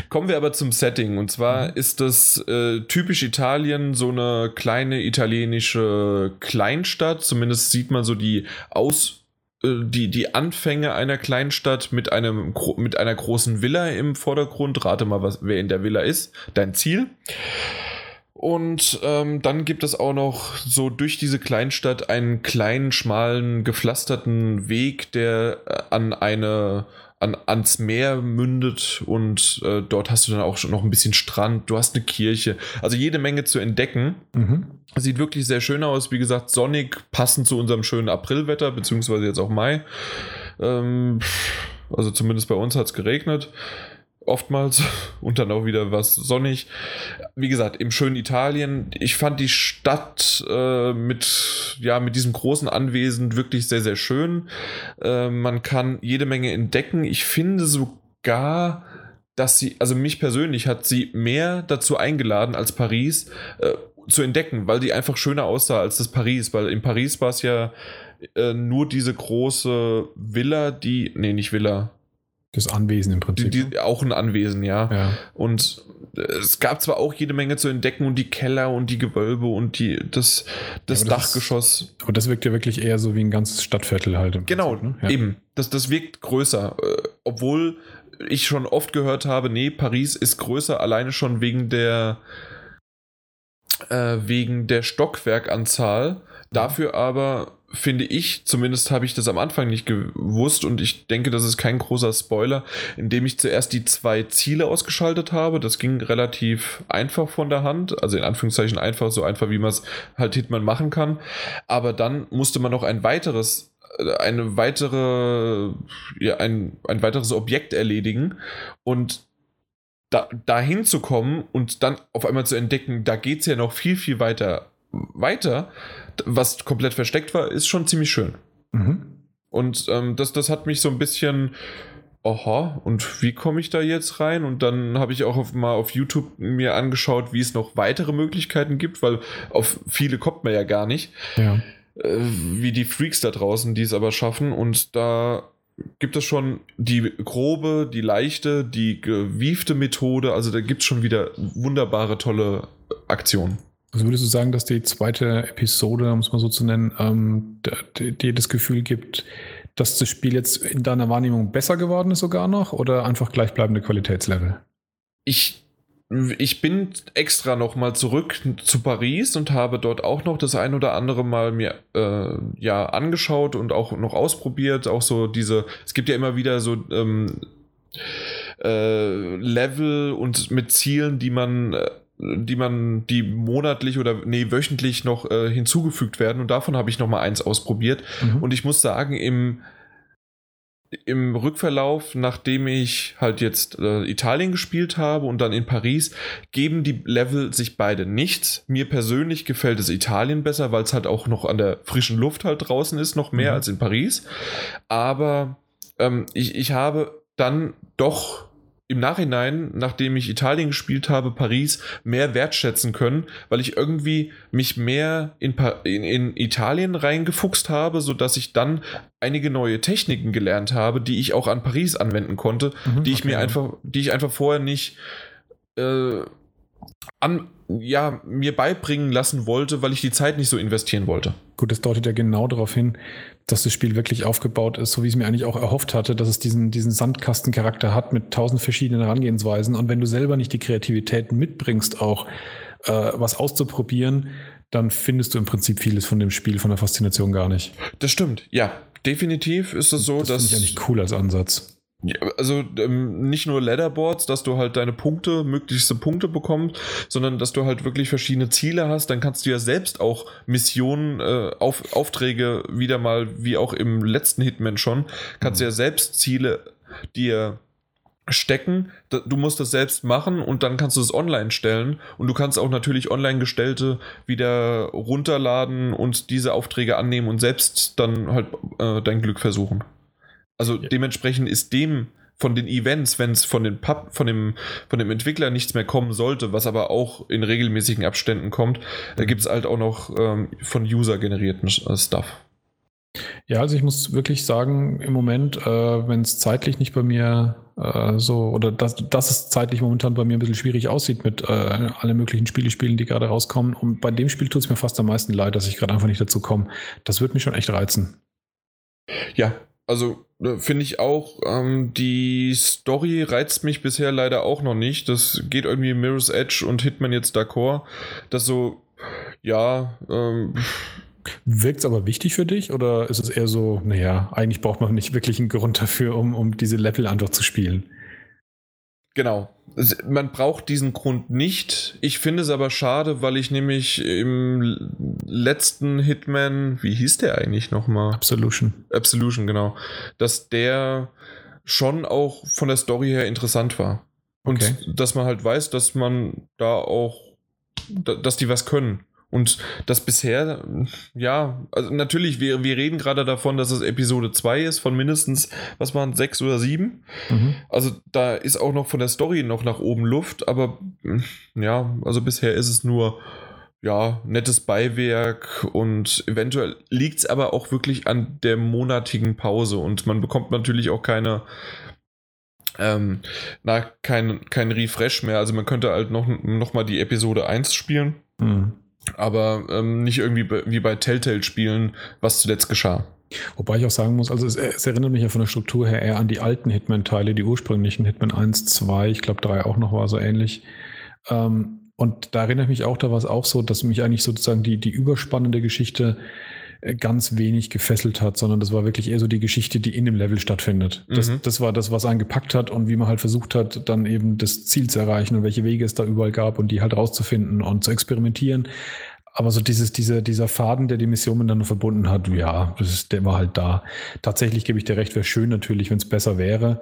Kommen wir aber zum Setting. Und zwar mhm. ist das äh, typisch Italien so eine kleine italienische Kleinstadt. Zumindest sieht man so die Aus äh, die, die Anfänge einer Kleinstadt mit, einem, mit einer großen Villa im Vordergrund. Rate mal, was, wer in der Villa ist. Dein Ziel. Und ähm, dann gibt es auch noch so durch diese Kleinstadt einen kleinen, schmalen, gepflasterten Weg, der äh, an eine an, ans Meer mündet und äh, dort hast du dann auch schon noch ein bisschen Strand, du hast eine Kirche, also jede Menge zu entdecken. Mhm. Sieht wirklich sehr schön aus, wie gesagt, sonnig, passend zu unserem schönen Aprilwetter, beziehungsweise jetzt auch Mai. Ähm, also zumindest bei uns hat es geregnet oftmals und dann auch wieder was sonnig. Wie gesagt, im schönen Italien. Ich fand die Stadt äh, mit, ja, mit diesem großen Anwesen wirklich sehr, sehr schön. Äh, man kann jede Menge entdecken. Ich finde sogar, dass sie, also mich persönlich hat sie mehr dazu eingeladen als Paris. Äh, zu entdecken, weil die einfach schöner aussah als das Paris, weil in Paris war es ja äh, nur diese große Villa, die, nee, nicht Villa. Das Anwesen im Prinzip. Die, die, auch ein Anwesen, ja. ja. Und äh, es gab zwar auch jede Menge zu entdecken und die Keller und die Gewölbe und die, das, das Ja, aber das Dachgeschoss. ist- Aber das wirkt ja wirklich eher so wie ein ganzes Stadtviertel halt. Genau, Prinzip, ne? ja. eben. Das, das wirkt größer. Äh, obwohl ich schon oft gehört habe, nee, Paris ist größer, alleine schon wegen der äh, wegen der Stockwerkanzahl. Dafür aber finde ich, zumindest habe ich das am Anfang nicht gewusst und ich denke, das ist kein großer Spoiler, indem ich zuerst die zwei Ziele ausgeschaltet habe. Das ging relativ einfach von der Hand, also in Anführungszeichen einfach, so einfach wie man es halt Hitman machen kann. Aber dann musste man noch ein weiteres äh, eine weitere, ja, ein, ein weiteres Objekt erledigen und da, dahin zu kommen und dann auf einmal zu entdecken, da geht es ja noch viel, viel weiter weiter, was komplett versteckt war, ist schon ziemlich schön. Mhm. Und ähm, das, das hat mich so ein bisschen, aha, und wie komme ich da jetzt rein? Und dann habe ich auch auf, mal auf YouTube mir angeschaut, wie es noch weitere Möglichkeiten gibt, weil auf viele kommt man ja gar nicht Ja. äh, wie die Freaks da draußen, die es aber schaffen. Und da gibt es schon die grobe, die leichte, die gewiefte Methode. Also da gibt es schon wieder wunderbare, tolle Aktionen. Also würdest du sagen, dass die zweite Episode, um es mal so zu nennen, ähm, dir das Gefühl gibt, dass das Spiel jetzt in deiner Wahrnehmung besser geworden ist sogar noch oder einfach gleichbleibende Qualitätslevel? Ich, ich bin extra noch mal zurück zu Paris und habe dort auch noch das ein oder andere Mal mir äh, ja angeschaut und auch noch ausprobiert. Auch so diese, es gibt ja immer wieder so ähm, äh, Level und mit Zielen, die man äh, die man, die monatlich oder nee, wöchentlich noch äh, hinzugefügt werden. Und davon habe ich noch mal eins ausprobiert. Mhm. Und ich muss sagen, im, im Rückverlauf, nachdem ich halt jetzt äh, Italien gespielt habe und dann in Paris, geben die Level sich beide nichts. Mir persönlich gefällt es Italien besser, weil es halt auch noch an der frischen Luft halt draußen ist, noch mehr Mhm. als in Paris. Aber ähm, ich, ich habe dann doch im Nachhinein, nachdem ich Italien gespielt habe, Paris mehr wertschätzen können, weil ich irgendwie mich mehr in, pa in, in Italien reingefuchst habe, sodass ich dann einige neue Techniken gelernt habe, die ich auch an Paris anwenden konnte, Mhm, die ich okay, mir einfach, die ich einfach vorher nicht äh, an, ja, mir beibringen lassen wollte, weil ich die Zeit nicht so investieren wollte. Gut, das deutet ja genau darauf hin, dass das Spiel wirklich aufgebaut ist, so wie ich es mir eigentlich auch erhofft hatte, dass es diesen, diesen Sandkastencharakter hat mit tausend verschiedenen Herangehensweisen. Und wenn du selber nicht die Kreativität mitbringst, auch äh, was auszuprobieren, dann findest du im Prinzip vieles von dem Spiel, von der Faszination gar nicht. Das stimmt, ja. Definitiv ist es so, das dass. finde ich eigentlich cool als Ansatz. Also ähm, nicht nur Leaderboards, dass du halt deine Punkte, möglichste Punkte bekommst, sondern dass du halt wirklich verschiedene Ziele hast. Dann kannst du ja selbst auch Missionen, äh, auf, Aufträge wieder mal, wie auch im letzten Hitman schon, kannst du ja selbst Ziele dir stecken. Du musst das selbst machen und dann kannst du es online stellen. Und du kannst auch natürlich online gestellte wieder runterladen und diese Aufträge annehmen und selbst dann halt äh, dein Glück versuchen. Also Ja. dementsprechend ist dem von den Events, wenn es von, den Pub, von, dem, von dem Entwickler nichts mehr kommen sollte, was aber auch in regelmäßigen Abständen kommt, da gibt es halt auch noch ähm, von User generierten äh, Stuff. Ja, also ich muss wirklich sagen, im Moment, äh, wenn es zeitlich nicht bei mir äh, so, oder dass, dass es zeitlich momentan bei mir ein bisschen schwierig aussieht mit äh, allen möglichen Spiele spielen, die gerade rauskommen. Und bei dem Spiel tut es mir fast am meisten leid, dass ich gerade einfach nicht dazu komme. Das wird mich schon echt reizen. Ja, also äh, finde ich auch, ähm, die Story reizt mich bisher leider auch noch nicht. Das geht irgendwie Mirror's Edge und Hitman jetzt d'accord. Das so, ja, ähm, Wirkt es aber wichtig für dich oder ist es eher so, naja, eigentlich braucht man nicht wirklich einen Grund dafür, um, um diese Level einfach zu spielen? Genau. Man braucht diesen Grund nicht. Ich finde es aber schade, weil ich nämlich im letzten Hitman, wie hieß der eigentlich nochmal? Absolution. Absolution, genau. Dass der schon auch von der Story her interessant war. Und Okay. dass man halt weiß, dass man da auch, da- dass die was können. Und das bisher, ja, also natürlich, wir, wir reden gerade davon, dass es Episode 2 ist von mindestens, was waren, sechs oder sieben. Mhm. Also da ist auch noch von der Story noch nach oben Luft, aber mm, ja, also bisher ist es nur, ja, nettes Beiwerk und eventuell liegt es aber auch wirklich an der monatigen Pause und man bekommt natürlich auch keine, ähm, na, kein, kein Refresh mehr. Also man könnte halt noch, noch mal die Episode 1 spielen, mhm. Aber ähm, nicht irgendwie wie bei Telltale-Spielen, was zuletzt geschah. Wobei ich auch sagen muss, also es, es, erinnert mich ja von der Struktur her eher an die alten Hitman-Teile, die ursprünglichen Hitman 1, 2, ich glaube 3 auch noch war so ähnlich. Ähm, und da erinnere ich mich auch, da war es auch so, dass mich eigentlich sozusagen die, die überspannende Geschichte ganz wenig gefesselt hat, sondern das war wirklich eher so die Geschichte, die in dem Level stattfindet. Das, mhm. das war das, was einen gepackt hat und wie man halt versucht hat, dann eben das Ziel zu erreichen und welche Wege es da überall gab und die halt rauszufinden und zu experimentieren. Aber so dieses, dieser, dieser Faden, der die Mission miteinander verbunden hat, ja, das ist, der war halt da. Tatsächlich gebe ich dir recht, wäre schön natürlich, wenn es besser wäre.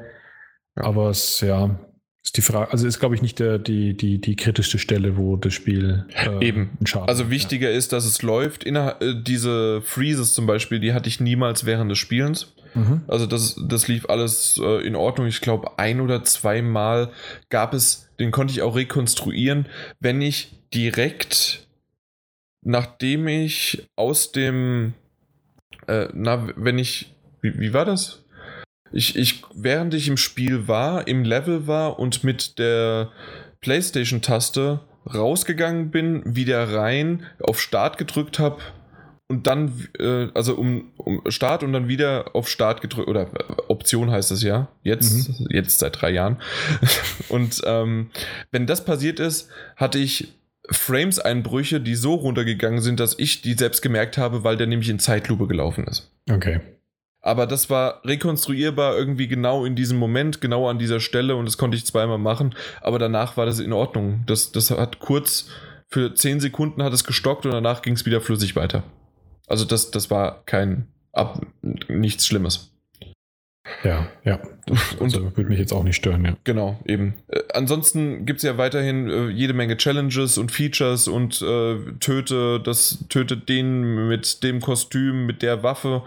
Ja. Aber es, ja, ist die Frage, also ist, glaube ich, nicht der, die, die, die kritischste Stelle, wo das Spiel äh, Eben. Schaden Also wichtiger ja. ist, dass es läuft. Inner, äh, diese Freezes zum Beispiel, die hatte ich niemals während des Spielens. Mhm. Also das, das lief alles äh, in Ordnung. Ich glaube, ein oder zweimal gab es, den konnte ich auch rekonstruieren, wenn ich direkt nachdem ich aus dem, äh, na, wenn ich, wie, wie war das? Ich, ich, während ich im Spiel war, im Level war und mit der PlayStation-Taste rausgegangen bin, wieder rein, auf Start gedrückt habe und dann, äh, also um, um, Start und dann wieder auf Start gedrückt, oder äh, Option heißt es ja, jetzt, mhm. jetzt seit drei Jahren. und ähm, wenn das passiert ist, hatte ich Frames-Einbrüche, die so runtergegangen sind, dass ich die selbst gemerkt habe, weil der nämlich in Zeitlupe gelaufen ist. Okay. Aber das war rekonstruierbar irgendwie genau in diesem Moment, genau an dieser Stelle und das konnte ich zweimal machen. Aber danach war das in Ordnung. Das, das hat kurz für 10 Sekunden hat es gestockt und danach ging es wieder flüssig weiter. Also das, das war kein Ab, nichts Schlimmes. Ja, ja. Und also, würde mich jetzt auch nicht stören, ja. Genau, eben. Äh, ansonsten gibt es ja weiterhin äh, jede Menge Challenges und Features und äh, töte das, tötet den mit dem Kostüm, mit der Waffe.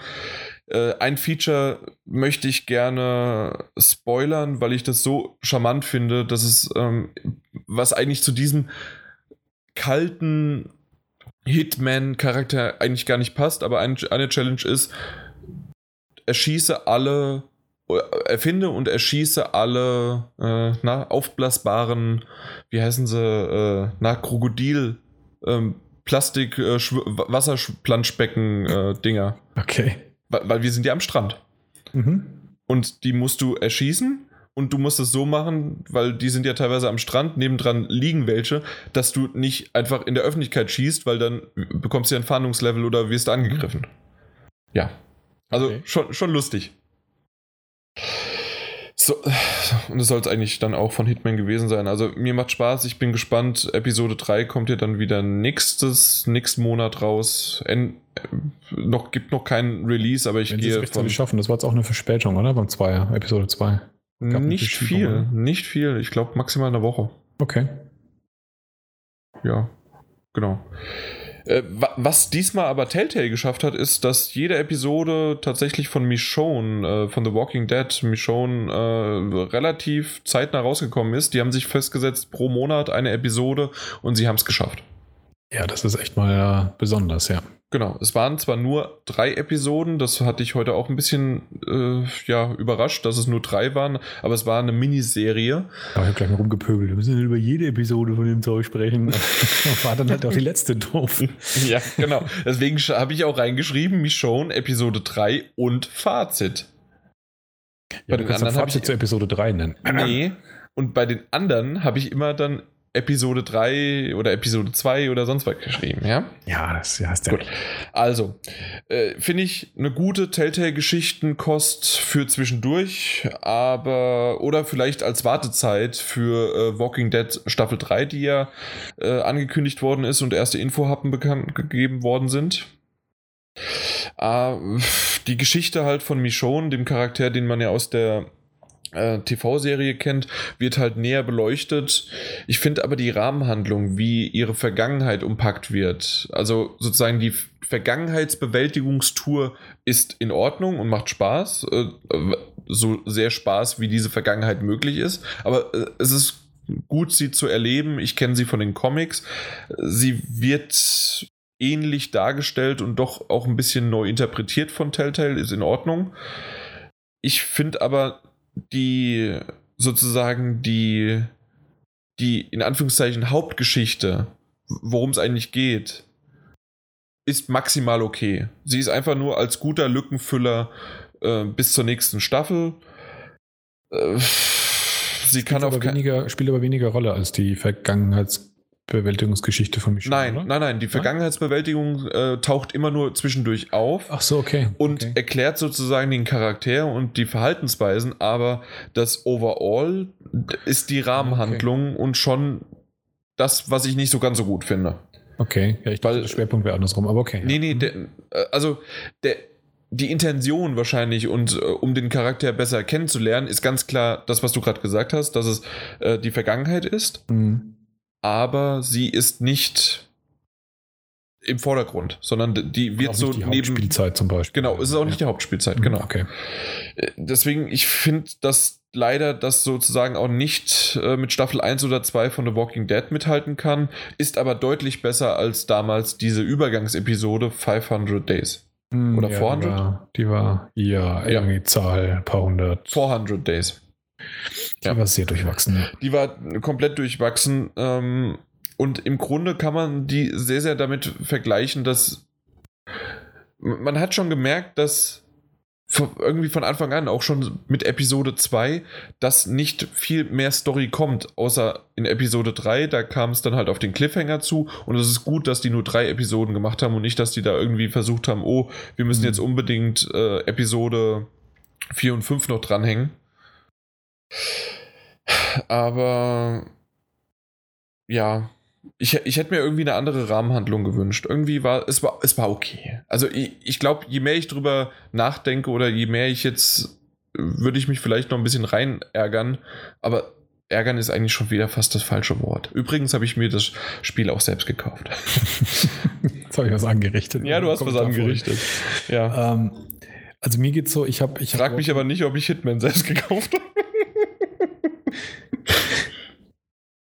Äh, ein Feature möchte ich gerne spoilern, weil ich das so charmant finde, dass es, ähm, was eigentlich zu diesem kalten Hitman-Charakter eigentlich gar nicht passt, aber ein, eine Challenge ist, erschieße alle, erfinde und erschieße alle äh, na, aufblasbaren, wie heißen sie, äh, na, Krokodil, ähm, Plastik, äh, Wasserplanschbecken, äh. Okay. Weil, wir sind ja am Strand. Mhm. Und die musst du erschießen und du musst es so machen, weil die sind ja teilweise am Strand, nebendran liegen welche, dass du nicht einfach in der Öffentlichkeit schießt, weil dann bekommst du ja ein Fahndungslevel oder wirst angegriffen. Ja, also okay. schon, schon lustig. So, und das soll es eigentlich dann auch von Hitman gewesen sein. Also mir macht Spaß, ich bin gespannt. Episode 3 kommt ja dann wieder nächstes, nächsten Monat raus. En, noch, gibt noch keinen Release, aber ich Wenn gehe von... schaffen, das war jetzt auch eine Verspätung, oder? Beim 2, Episode 2. Nicht viel, nicht viel. Ich glaube maximal eine Woche. Okay. Ja, genau. Äh, was diesmal aber Telltale geschafft hat, ist, dass jede Episode tatsächlich von Michonne, äh, von The Walking Dead, Michonne, äh, relativ zeitnah rausgekommen ist. Die haben sich festgesetzt pro Monat eine Episode und sie haben es geschafft. Ja, das ist echt mal besonders, ja. Genau, es waren zwar nur drei Episoden, das hatte ich heute auch ein bisschen äh, ja, überrascht, dass es nur drei waren, aber es war eine Miniserie. Aber ich habe gleich mal rumgepöbelt, wir müssen über jede Episode von dem Zeug sprechen. war dann halt auch die letzte doof. ja, genau. Deswegen habe ich auch reingeschrieben, Michonne, Episode 3 und Fazit. Ja, bei den anderen Fazit ich, zu Episode 3 nennen. Nee, und bei den anderen habe ich immer dann Episode 3 oder Episode 2 oder sonst was geschrieben, ja? Ja, das ja, ist der. Gut. Also, äh, finde ich eine gute Telltale-Geschichtenkost für zwischendurch, aber oder vielleicht als Wartezeit für äh, Walking Dead Staffel 3, die ja äh, angekündigt worden ist und erste Infohappen bekannt gegeben worden sind. Uh, die Geschichte halt von Michonne, dem Charakter, den man ja aus der TV-Serie kennt, wird halt näher beleuchtet. Ich finde aber die Rahmenhandlung, wie ihre Vergangenheit umpackt wird, also sozusagen die Vergangenheitsbewältigungstour ist in Ordnung und macht Spaß. Äh, so sehr Spaß, wie diese Vergangenheit möglich ist. Aber äh, es ist gut, sie zu erleben. Ich kenne sie von den Comics. Sie wird ähnlich dargestellt und doch auch ein bisschen neu interpretiert von Telltale, ist in Ordnung. Ich finde aber die sozusagen die, die in Anführungszeichen Hauptgeschichte, worum es eigentlich geht, ist maximal okay. Sie ist einfach nur als guter Lückenfüller äh, bis zur nächsten Staffel. Äh, sie spielt kann auf weniger, spielt aber weniger Rolle als die Vergangenheitsbewältigungsgeschichte von Michel. Nein, oder? nein, nein. Die Vergangenheitsbewältigung äh, taucht immer nur zwischendurch auf. Ach so, okay. Und okay. erklärt sozusagen den Charakter und die Verhaltensweisen, aber das Overall ist die Rahmenhandlung okay. und schon das, was ich nicht so ganz so gut finde. Okay, ja, ich dachte, der Schwerpunkt wäre andersrum, aber okay. Nee, ja. nee, der, äh, also der, die Intention wahrscheinlich und äh, um den Charakter besser kennenzulernen, ist ganz klar das, was du gerade gesagt hast, dass es äh, die Vergangenheit ist. Mhm. Aber sie ist nicht im Vordergrund, sondern die wird so die neben. Hauptspielzeit zum Beispiel. Genau, es ist auch nicht die Hauptspielzeit, genau. Okay. Äh, deswegen, ich finde, dass leider das sozusagen auch nicht äh, mit Staffel 1 oder 2 von The Walking Dead mithalten kann, ist aber deutlich besser als damals diese Übergangsepisode 500 Days. Mm, oder ja, 400? Die war, die war ja, irgendwie Zahl, ein paar hundert. 400 Days. Die ja. war sehr durchwachsen. Die war komplett durchwachsen. Ähm, und im Grunde kann man die sehr, sehr damit vergleichen, dass man hat schon gemerkt, dass irgendwie von Anfang an, auch schon mit Episode 2, dass nicht viel mehr Story kommt, außer in Episode 3, da kam es dann halt auf den Cliffhanger zu und es ist gut, dass die nur drei Episoden gemacht haben und nicht, dass die da irgendwie versucht haben, oh, wir müssen mhm. jetzt unbedingt äh, Episode 4 und 5 noch dranhängen. Aber ja, ich, ich hätte mir irgendwie eine andere Rahmenhandlung gewünscht. Irgendwie war es war, es war okay. Also ich, ich glaube, je mehr ich drüber nachdenke oder je mehr ich jetzt, würde ich mich vielleicht noch ein bisschen rein ärgern. Aber ärgern ist eigentlich schon wieder fast das falsche Wort. Übrigens habe ich mir das Spiel auch selbst gekauft. Jetzt habe ich was angerichtet. Ja, du hast was angerichtet. Ja. Ähm, also mir geht's so, ich habe... Ich Frag hab mich aber nicht, ob ich Hitman selbst gekauft habe.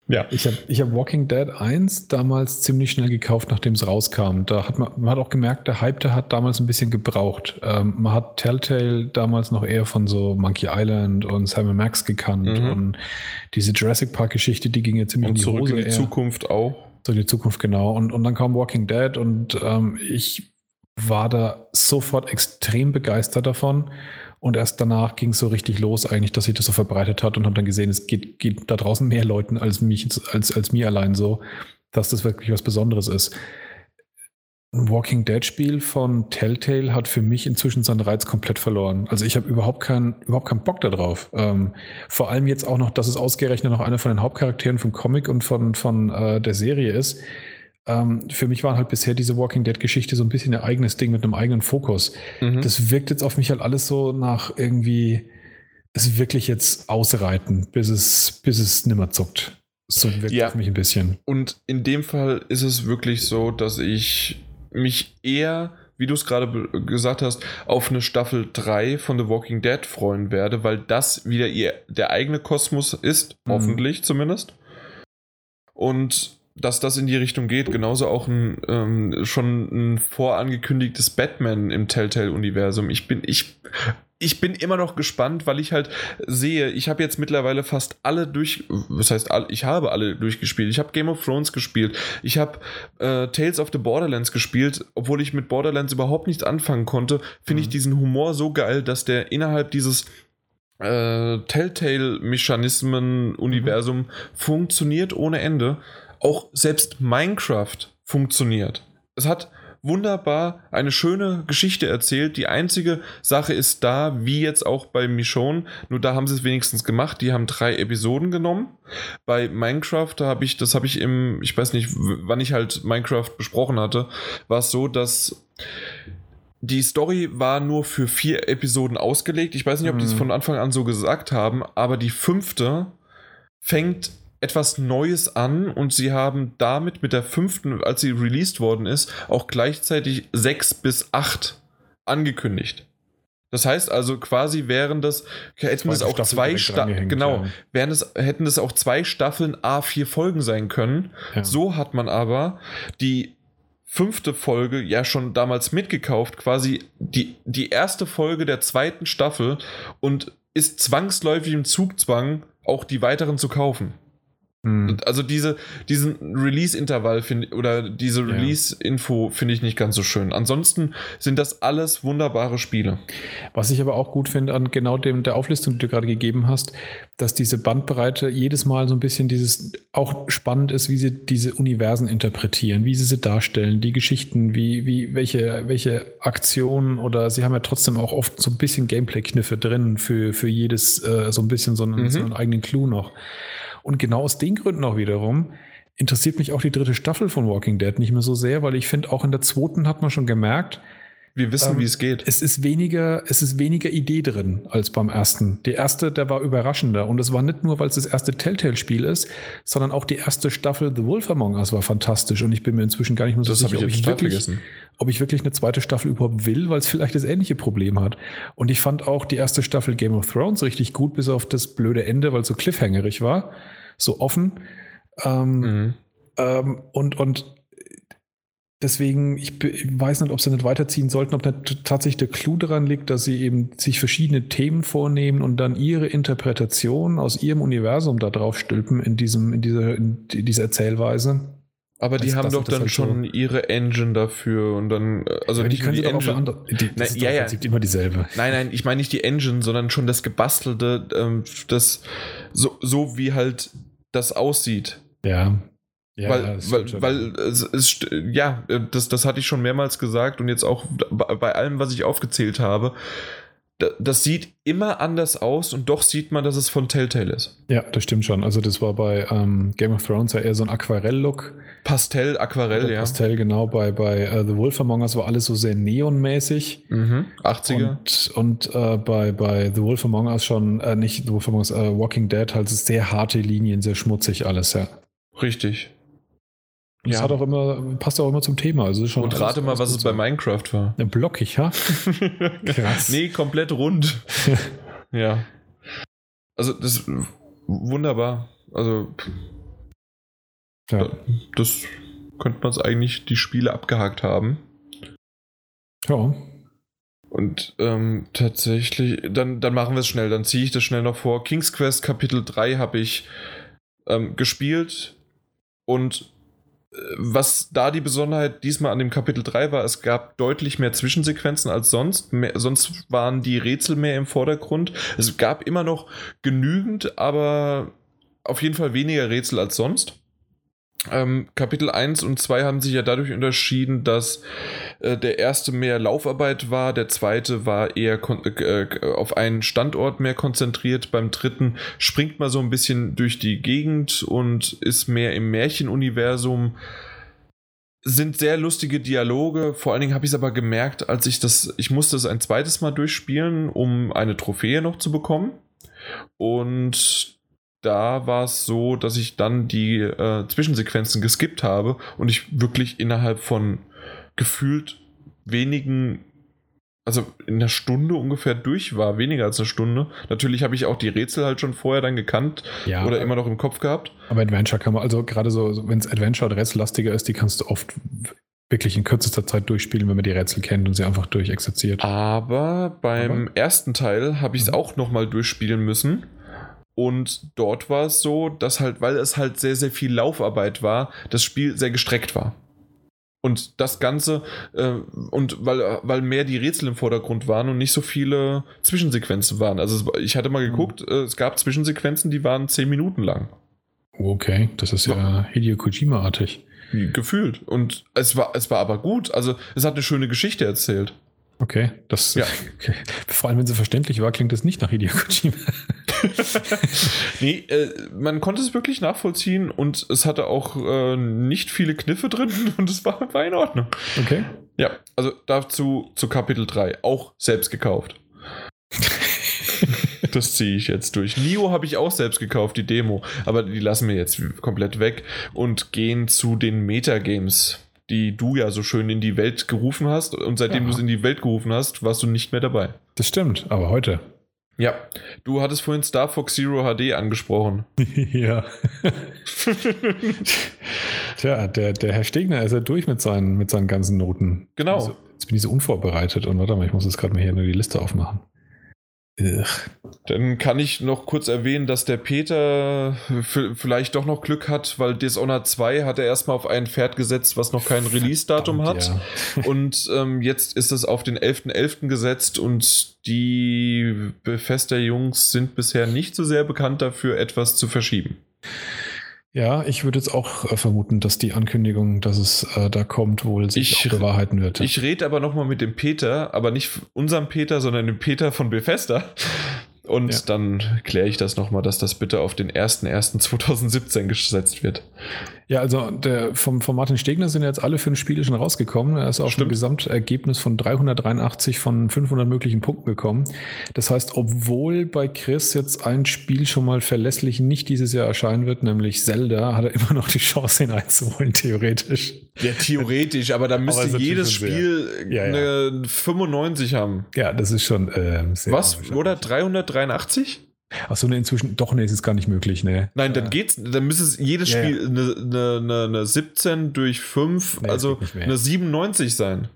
Ja. Ich habe ich hab Walking Dead 1 damals ziemlich schnell gekauft, nachdem es rauskam. Da hat man, man hat auch gemerkt, der Hype, der hat damals ein bisschen gebraucht. Ähm, man hat Telltale damals noch eher von so Monkey Island und Simon Max gekannt mhm. und diese Jurassic Park Geschichte, die ging ja ziemlich und in die zurück Hose. in die eher. Zukunft auch. So in die Zukunft, genau. Und, und dann kam Walking Dead und ähm, ich war da sofort extrem begeistert davon. Und erst danach ging es so richtig los, eigentlich, dass sich das so verbreitet hat und habe dann gesehen, es geht, geht da draußen mehr Leuten als mich, als, als mir allein so, dass das wirklich was Besonderes ist. Ein Walking Dead Spiel von Telltale hat für mich inzwischen seinen Reiz komplett verloren. Also ich habe überhaupt keinen, überhaupt keinen Bock darauf. Ähm, vor allem jetzt auch noch, dass es ausgerechnet noch einer von den Hauptcharakteren vom Comic und von, von äh, der Serie ist ähm, für mich war halt bisher diese Walking Dead-Geschichte so ein bisschen ein eigenes Ding mit einem eigenen Fokus. Mhm. Das wirkt jetzt auf mich halt alles so nach irgendwie es wirklich jetzt ausreiten, bis es, bis es nimmer zuckt. So wirkt ja. auf mich ein bisschen. Und in dem Fall ist es wirklich so, dass ich mich eher, wie du es gerade gesagt hast, auf eine Staffel 3 von The Walking Dead freuen werde, weil das wieder ihr der eigene Kosmos ist, mhm. hoffentlich zumindest. Und dass das in die Richtung geht. Genauso auch ein ähm, schon ein vorangekündigtes Batman im Telltale-Universum. Ich bin, ich, ich bin immer noch gespannt, weil ich halt sehe, ich habe jetzt mittlerweile fast alle durch, was heißt, ich habe alle durchgespielt. Ich habe Game of Thrones gespielt. Ich habe äh, Tales of the Borderlands gespielt, obwohl ich mit Borderlands überhaupt nichts anfangen konnte. Finde mhm. ich diesen Humor so geil, dass der innerhalb dieses äh, Telltale-Mechanismen-Universum mhm. funktioniert ohne Ende auch selbst Minecraft funktioniert. Es hat wunderbar eine schöne Geschichte erzählt. Die einzige Sache ist da, wie jetzt auch bei Michonne, nur da haben sie es wenigstens gemacht. Die haben drei Episoden genommen. Bei Minecraft, da habe ich, das habe ich im, ich weiß nicht, wann ich halt Minecraft besprochen hatte, war es so, dass die Story war nur für vier Episoden ausgelegt. Ich weiß nicht, ob die es mhm. von Anfang an so gesagt haben, aber die fünfte fängt etwas Neues an und sie haben damit mit der fünften, als sie released worden ist, auch gleichzeitig sechs bis acht angekündigt. Das heißt also quasi wären das, hätten es auch zwei Staffeln, genau, ja. wären es, hätten es auch zwei Staffeln A4 Folgen sein können. Ja. So hat man aber die fünfte Folge ja schon damals mitgekauft, quasi die, die erste Folge der zweiten Staffel und ist zwangsläufig im Zugzwang, auch die weiteren zu kaufen. Mhm. Also diese, diesen Release-Intervall oder diese Release-Info finde ich nicht ganz so schön. Ansonsten sind das alles wunderbare Spiele. Was ich aber auch gut finde an genau dem der Auflistung, die du gerade gegeben hast, dass diese Bandbreite jedes Mal so ein bisschen dieses auch spannend ist, wie sie diese Universen interpretieren, wie sie sie darstellen, die Geschichten, wie, wie, welche, welche Aktionen oder sie haben ja trotzdem auch oft so ein bisschen Gameplay-Kniffe drin für, für jedes, äh, so ein bisschen so einen, mhm. so einen eigenen Clou noch. Und genau aus den Gründen auch wiederum interessiert mich auch die dritte Staffel von Walking Dead nicht mehr so sehr, weil ich finde, auch in der zweiten hat man schon gemerkt, wir wissen, ähm, wie es geht. Es ist weniger, es ist weniger Idee drin als beim ersten. Der erste, der war überraschender. Und es war nicht nur, weil es das erste Telltale-Spiel ist, sondern auch die erste Staffel The Wolf Among Us war fantastisch. Und ich bin mir inzwischen gar nicht mehr so das sicher, ob ich, wirklich, ob ich wirklich eine zweite Staffel überhaupt will, weil es vielleicht das ähnliche Problem hat. Und ich fand auch die erste Staffel Game of Thrones richtig gut, bis auf das blöde Ende, weil es so cliffhangerig war so offen. Ähm, mhm. ähm, und, und deswegen, ich, weiß nicht, ob sie nicht weiterziehen sollten, ob nicht tatsächlich der Clou daran liegt, dass sie eben sich verschiedene Themen vornehmen und dann ihre Interpretation aus ihrem Universum da drauf stülpen in diesem, in dieser, in dieser Erzählweise. Aber die das, haben das doch dann schon so. ihre Engine dafür und dann, äh, also ja, die können die Engine. Andere, die, Na, ja, ja. immer dieselbe. Nein, nein, ich meine nicht die Engine, sondern schon das gebastelte, ähm, das so, so wie halt das aussieht. Ja. Ja, weil, weil, weil es, es, ja, das, das hatte ich schon mehrmals gesagt und jetzt auch bei allem, was ich aufgezählt habe. Das sieht immer anders aus und doch sieht man, dass es von Telltale ist. Ja, das stimmt schon. Also, das war bei ähm, Game of Thrones ja eher so ein Aquarell-Look. Pastell, Aquarell, ja. Pastell, genau. Bei, bei uh, The Wolf Among Us war alles so sehr neonmäßig. Mhm. 80er. Und, und äh, bei, bei The Wolf Among Us schon, äh, nicht The Wolf Among Us, äh, Walking Dead halt sehr harte Linien, sehr schmutzig alles, ja. Richtig. Das ja. hat auch immer, passt auch immer zum Thema. Also schon Und rate mal, was es bei Minecraft war. Blockig, ha? Krass. nee, komplett rund. ja. Also, das ist wunderbar. Also, ja. das könnte man es eigentlich die Spiele abgehakt haben. Ja. Und ähm, tatsächlich, dann, dann machen wir es schnell, dann ziehe ich das schnell noch vor. King's Quest Kapitel 3 habe ich ähm, gespielt und was da die Besonderheit diesmal an dem Kapitel 3 war, es gab deutlich mehr Zwischensequenzen als sonst. Mehr, sonst waren die Rätsel mehr im Vordergrund. Es gab immer noch genügend, aber auf jeden Fall weniger Rätsel als sonst. Ähm, Kapitel 1 und 2 haben sich ja dadurch unterschieden, dass äh, der erste mehr Laufarbeit war, der zweite war eher äh, auf einen Standort mehr konzentriert, beim dritten springt man so ein bisschen durch die Gegend und ist mehr im Märchenuniversum. Sind sehr lustige Dialoge, vor allen Dingen habe ich es aber gemerkt, als ich das, ich musste es ein zweites Mal durchspielen, um eine Trophäe noch zu bekommen. Und da war es so, dass ich dann die äh, Zwischensequenzen geskippt habe und ich wirklich innerhalb von gefühlt wenigen, also in einer Stunde ungefähr durch war, weniger als eine Stunde. Natürlich habe ich auch die Rätsel halt schon vorher dann gekannt ja, oder immer noch im Kopf gehabt. Aber Adventure kann man, also gerade so, wenn es Adventure oder rätsellastiger ist, die kannst du oft wirklich in kürzester Zeit durchspielen, wenn man die Rätsel kennt und sie einfach durchexerziert. Aber beim Aber? ersten Teil habe ich es mhm. auch nochmal durchspielen müssen und dort war es so, dass halt, weil es halt sehr, sehr viel Laufarbeit war, das Spiel sehr gestreckt war. Und das Ganze, äh, und weil, weil mehr die Rätsel im Vordergrund waren und nicht so viele Zwischensequenzen waren. Also ich hatte mal mhm. geguckt, mhm. es gab Zwischensequenzen, die waren zehn Minuten lang. Okay, das ist ja, ja Hideo Kojima-artig. Gefühlt. Und es war, es war aber gut. Also es hat eine schöne Geschichte erzählt. Okay, das ja. Okay. vor allem wenn sie verständlich war, klingt das nicht nach Hideo Kojima. nee, äh, man konnte es wirklich nachvollziehen und es hatte auch äh, nicht viele Kniffe drin und es war, war in Ordnung. Okay. Ja, also dazu zu Kapitel 3, auch selbst gekauft. das ziehe ich jetzt durch. Nio habe ich auch selbst gekauft, die Demo, aber die lassen wir jetzt komplett weg und gehen zu den Metagames die du ja so schön in die Welt gerufen hast. Und seitdem Ja. du es in die Welt gerufen hast, warst du nicht mehr dabei. Das stimmt, aber heute. Ja, du hattest vorhin Star Fox Zero HD angesprochen. ja. Tja, der, der Herr Stegner ist ja durch mit seinen, mit seinen ganzen Noten. Genau. Also, jetzt bin ich so unvorbereitet und warte mal, ich muss jetzt gerade mal hier nur die Liste aufmachen. Ugh. Dann kann ich noch kurz erwähnen, dass der Peter v- vielleicht doch noch Glück hat, weil Dishonored 2 hat er erstmal auf ein Pferd gesetzt, was noch kein Release-Datum hat. Ja. Und ähm, jetzt ist es auf den 11.11. gesetzt und die Bethesda-Jungs sind bisher nicht so sehr bekannt dafür, etwas zu verschieben. Ja, ich würde jetzt auch äh, vermuten, dass die Ankündigung, dass es äh, da kommt, wohl sich Ich- auch bewahrheiten wird. Ich rede aber nochmal mit dem Peter, aber nicht unserem Peter, sondern dem Peter von Bethesda. Und ja. dann kläre ich das nochmal, dass das bitte auf den 01.01.2017 gesetzt wird. Ja, also der, vom, von Martin Stegner sind jetzt alle fünf Spiele schon rausgekommen. Er ist auf ein Gesamtergebnis von 383 von 500 möglichen Punkten gekommen. Das heißt, obwohl bei Chris jetzt ein Spiel schon mal verlässlich nicht dieses Jahr erscheinen wird, nämlich Zelda, hat er immer noch die Chance, ihn einzuholen, theoretisch. Ja, theoretisch, aber da müsste aber jedes Spiel ja, ja. eine 95 haben. Ja, das ist schon äh, sehr Was? Oder 300? 83? Achso, ne, inzwischen, doch, ne, ist es gar nicht möglich, ne. Nein, dann äh, geht's, dann müsste es jedes ja, Spiel eine ja. ne, ne 17 durch 5, nee, also eine 97 sein.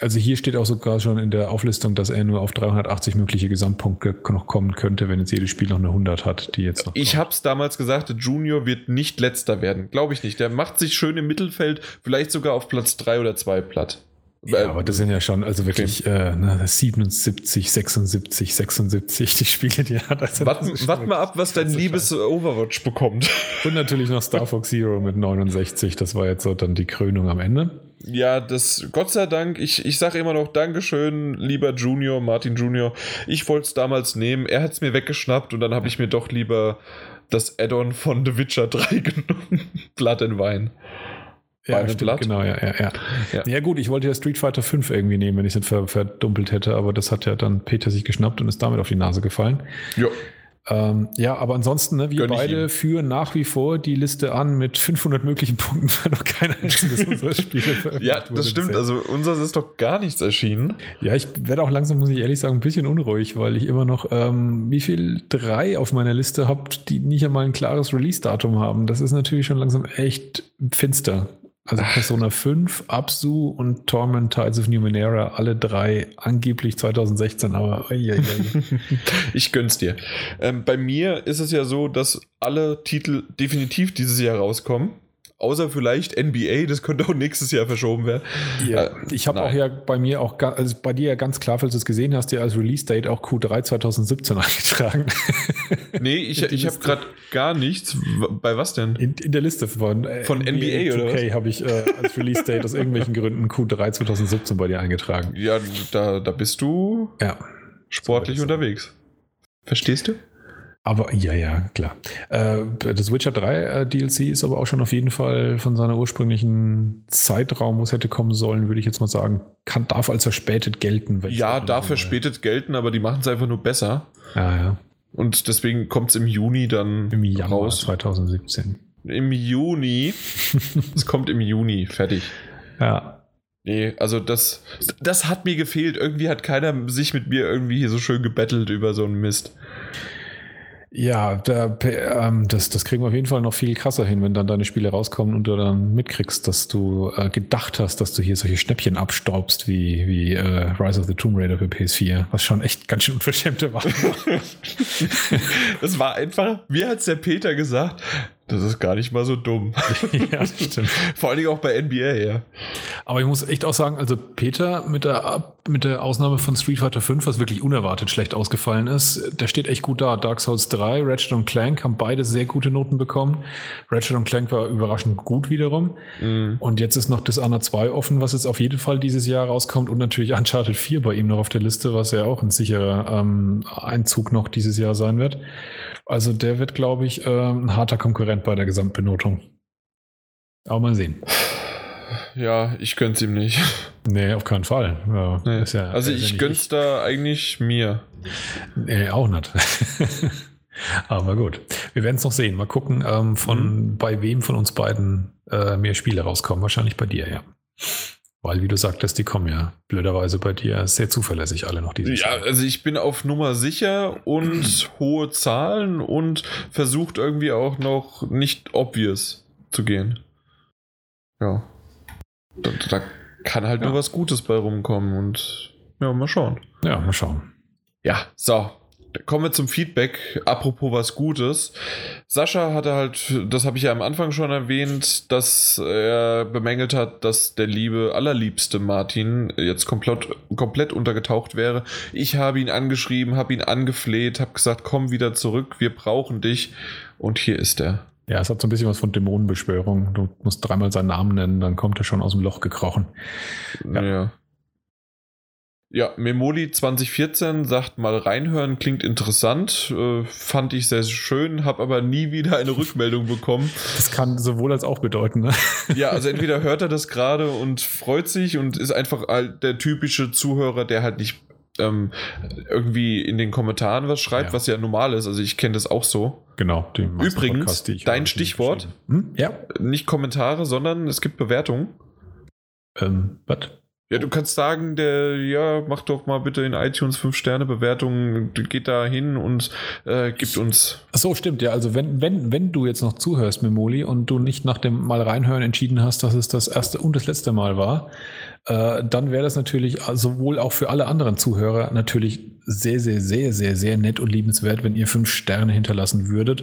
Also hier steht auch sogar schon in der Auflistung, dass er nur auf 380 mögliche Gesamtpunkte noch kommen könnte, wenn jetzt jedes Spiel noch eine 100 hat, die jetzt noch. Ich habe es damals gesagt, Junior wird nicht letzter werden, glaube ich nicht. Der macht sich schön im Mittelfeld, vielleicht sogar auf Platz 3 oder 2 platt. Ja, aber das sind ja schon, also wirklich äh, ne, 77, 76, 76 die Spiele, die er hat. Also das ist Warte schon wart mal ab, was dein liebes Overwatch bekommt. Und natürlich noch Star Fox Zero mit 69, das war jetzt so dann die Krönung am Ende. Ja, das, Gott sei Dank, ich, ich sage immer noch Dankeschön, lieber Junior, Martin Junior. Ich wollte es damals nehmen, er hat es mir weggeschnappt und dann habe ich mir doch lieber das Add-on von The Witcher 3 genommen. Blood and Wine. Ja, stimmt, Blatt? genau, ja, ja, ja. Ja. Ja. gut, ich wollte ja Street Fighter 5 irgendwie nehmen, wenn ich es nicht ver verdumpelt hätte, aber das hat ja dann Peter sich geschnappt und ist damit auf die Nase gefallen. Ja. Ähm, ja, aber ansonsten, ne, wir Gönn beide führen nach wie vor die Liste an mit 500 möglichen Punkten, weil noch kein einziges unserer Spiele veröffentlicht ja, das stimmt. Also unseres ist doch gar nichts erschienen. Ja, ich werde auch langsam, muss ich ehrlich sagen, ein bisschen unruhig, weil ich immer noch, ähm, wie viel drei auf meiner Liste habe, die nicht einmal ein klares Release-Datum haben. Das ist natürlich schon langsam echt finster. Also Persona 5, Absu und Torment Tides of Numenera, alle drei angeblich 2016, aber oi, oi, oi. Ich gönn's dir. Ähm, bei mir ist es ja so, dass alle Titel definitiv dieses Jahr rauskommen. Außer vielleicht NBA, das könnte auch nächstes Jahr verschoben werden. Ja, Äh, ich habe auch ja bei mir auch, also bei dir ja ganz klar, falls du es gesehen hast, ja als Release-Date auch Q3 2017 eingetragen. Nee, ich, ich habe gerade gar nichts. Bei was denn? In, in der Liste von, äh, Von NBA oder 2K habe ich äh, als Release-Date aus irgendwelchen Gründen Q3 2017 bei dir eingetragen. Ja, da, da bist du Ja. sportlich So unterwegs. Verstehst du? Aber ja, ja, klar. Äh, das Witcher 3 äh, DLC ist aber auch schon auf jeden Fall von seiner ursprünglichen Zeitraum, wo es hätte kommen sollen, würde ich jetzt mal sagen, kann, darf als verspätet gelten. Ja, darf verspätet gelten, aber die machen es einfach nur besser. Ja, ja. Und deswegen kommt es im Juni dann Im Januar raus. 2017. Im Juni. es kommt im Juni, fertig. Ja. Nee, also das, das hat mir gefehlt. Irgendwie hat keiner sich mit mir irgendwie hier so schön gebettelt über so einen Mist. Ja, da, ähm, das, das kriegen wir auf jeden Fall noch viel krasser hin, wenn dann deine Spiele rauskommen und du dann mitkriegst, dass du äh, gedacht hast, dass du hier solche Schnäppchen abstaubst wie, wie äh, Rise of the Tomb Raider für PS4, was schon echt ganz schön unverschämte war. Das war einfach, wie hat's der Peter gesagt? Das ist gar nicht mal so dumm. ja, das stimmt. Vor allen Dingen auch bei NBA, ja. Aber ich muss echt auch sagen, also Peter mit der, mit der Ausnahme von Street Fighter 5, was wirklich unerwartet schlecht ausgefallen ist, der steht echt gut da. Dark Souls 3, Ratchet und Clank haben beide sehr gute Noten bekommen. Ratchet und Clank war überraschend gut wiederum. Mhm. Und jetzt ist noch Dishonored 2 offen, was jetzt auf jeden Fall dieses Jahr rauskommt und natürlich Uncharted 4 bei ihm noch auf der Liste, was ja auch ein sicherer ähm, Einzug noch dieses Jahr sein wird. Also der wird, glaube ich, ähm, ein harter Konkurrent bei der Gesamtbenotung. Aber mal sehen. Ja, ich gönn's ihm nicht. Nee, auf keinen Fall. Ja, Nee. ja- also ja ich nicht gönn's da eigentlich mir. Nee, auch nicht. Aber gut, wir werden es noch sehen. Mal gucken, ähm, von mhm. bei wem von uns beiden äh, mehr Spiele rauskommen. Wahrscheinlich bei dir, ja. Weil, wie du sagtest, die kommen ja blöderweise bei dir sehr zuverlässig alle noch diese Ja, also ich bin auf Nummer sicher und hohe Zahlen und versucht irgendwie auch noch nicht obvious zu gehen. Ja. Da, da kann halt ja. nur was Gutes bei rumkommen und ja, mal schauen. Ja, mal schauen. Ja, so. Kommen wir zum Feedback. Apropos was Gutes. Sascha hatte halt, das habe ich ja am Anfang schon erwähnt, dass er bemängelt hat, dass der liebe, allerliebste Martin jetzt komplett, komplett untergetaucht wäre. Ich habe ihn angeschrieben, habe ihn angefleht, habe gesagt, komm wieder zurück, wir brauchen dich. Und hier ist er. Ja, es hat so ein bisschen was von Dämonenbeschwörung. Du musst dreimal seinen Namen nennen, dann kommt er schon aus dem Loch gekrochen. Ja. ja. Ja, Memoli 2014 sagt mal reinhören, klingt interessant, äh, fand ich sehr schön, habe aber nie wieder eine Rückmeldung bekommen. Das kann sowohl als auch bedeuten, ne? Ja, also entweder hört er das gerade und freut sich und ist einfach der typische Zuhörer, der halt nicht ähm, irgendwie in den Kommentaren was schreibt, ja. was ja normal ist. Also ich kenne das auch so. Genau. Übrigens, Podcast, dein Stichwort, hm? ja. nicht Kommentare, sondern es gibt Bewertungen. Ähm, was? Ja, du kannst sagen, der, ja, mach doch mal bitte in iTunes 5-Sterne-Bewertungen, geht da hin und äh, gibt uns. So, stimmt, ja. Also wenn, wenn, wenn du jetzt noch zuhörst, Memoli, und du nicht nach dem Mal reinhören entschieden hast, dass es das erste und das letzte Mal war, äh, dann wäre das natürlich sowohl auch für alle anderen Zuhörer natürlich sehr, sehr, sehr, sehr, sehr nett und liebenswert, wenn ihr fünf Sterne hinterlassen würdet.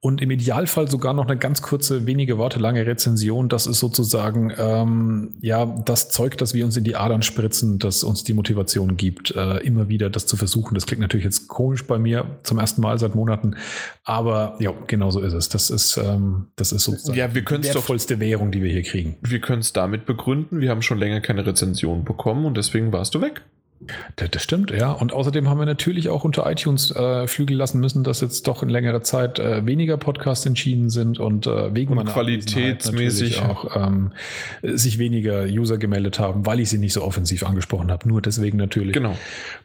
Und im Idealfall sogar noch eine ganz kurze, wenige Worte lange Rezension. Das ist sozusagen ähm, ja das Zeug, das wir uns in die Adern spritzen, das uns die Motivation gibt, äh, immer wieder das zu versuchen. Das klingt natürlich jetzt komisch bei mir zum ersten Mal seit Monaten, aber ja, genau so ist es. Das ist, ähm, das ist sozusagen ja, wir die wertvollste doch, Währung, die wir hier kriegen. Wir können es damit begründen. Wir haben schon länger keine Rezension bekommen und deswegen warst du weg. Das, stimmt, ja. Und außerdem haben wir natürlich auch unter iTunes äh, flügeln lassen müssen, dass jetzt doch in längerer Zeit äh, weniger Podcasts entschieden sind und äh, wegen und meiner qualitätsmäßig auch ähm, sich weniger User gemeldet haben, weil ich sie nicht so offensiv angesprochen habe. Nur deswegen natürlich. Genau.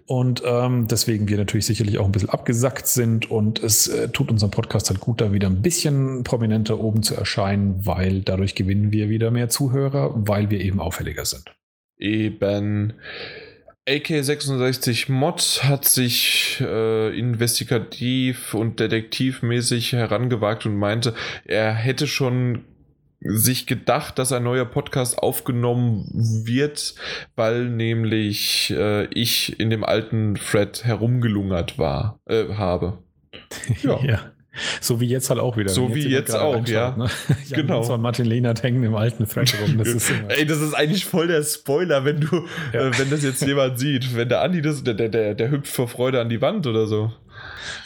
Und ähm, deswegen wir natürlich sicherlich auch ein bisschen abgesackt sind und es äh, tut unserem Podcast halt gut, da wieder ein bisschen prominenter oben zu erscheinen, weil dadurch gewinnen wir wieder mehr Zuhörer, weil wir eben auffälliger sind. Eben. AK66 Mod hat sich äh, investigativ und detektivmäßig herangewagt und meinte, er hätte schon sich gedacht, dass ein neuer Podcast aufgenommen wird, weil nämlich äh, ich in dem alten Thread herumgelungert war, äh, habe. Ja. ja. So wie jetzt halt auch wieder. So wie jetzt auch, ja. Ne? genau. Zwar Martin Lehnert hängen im alten Thread rum. Das ist Ey, das ist eigentlich voll der Spoiler, wenn du, ja. äh, wenn das jetzt jemand sieht. Wenn der Andi das, der, der, der, der hüpft vor Freude an die Wand oder so.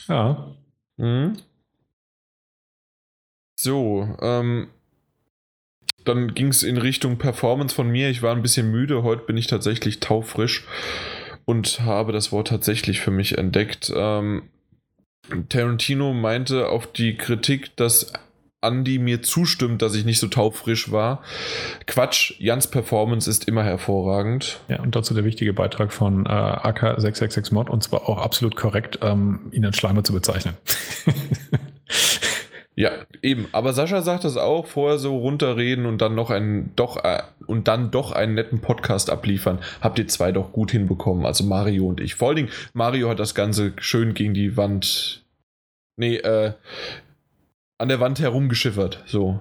Ja. Mhm. So, ähm, dann ging es in Richtung Performance von mir. Ich war ein bisschen müde. Heute bin ich tatsächlich taufrisch und habe das Wort tatsächlich für mich entdeckt. Ähm, Tarantino meinte auf die Kritik, dass Andy mir zustimmt, dass ich nicht so taufrisch war. Quatsch, Jans Performance ist immer hervorragend. Ja, und dazu der wichtige Beitrag von äh, AK666 Mod und zwar auch absolut korrekt, ähm, ihn als Schleimer zu bezeichnen. Ja, eben. Aber Sascha sagt das auch, vorher so runterreden und dann noch einen doch äh, und dann doch einen netten Podcast abliefern. Habt ihr zwei doch gut hinbekommen. Also Mario und ich. Vor allen Dingen, Mario hat das Ganze schön gegen die Wand. Nee, äh, an der Wand herumgeschiffert. So.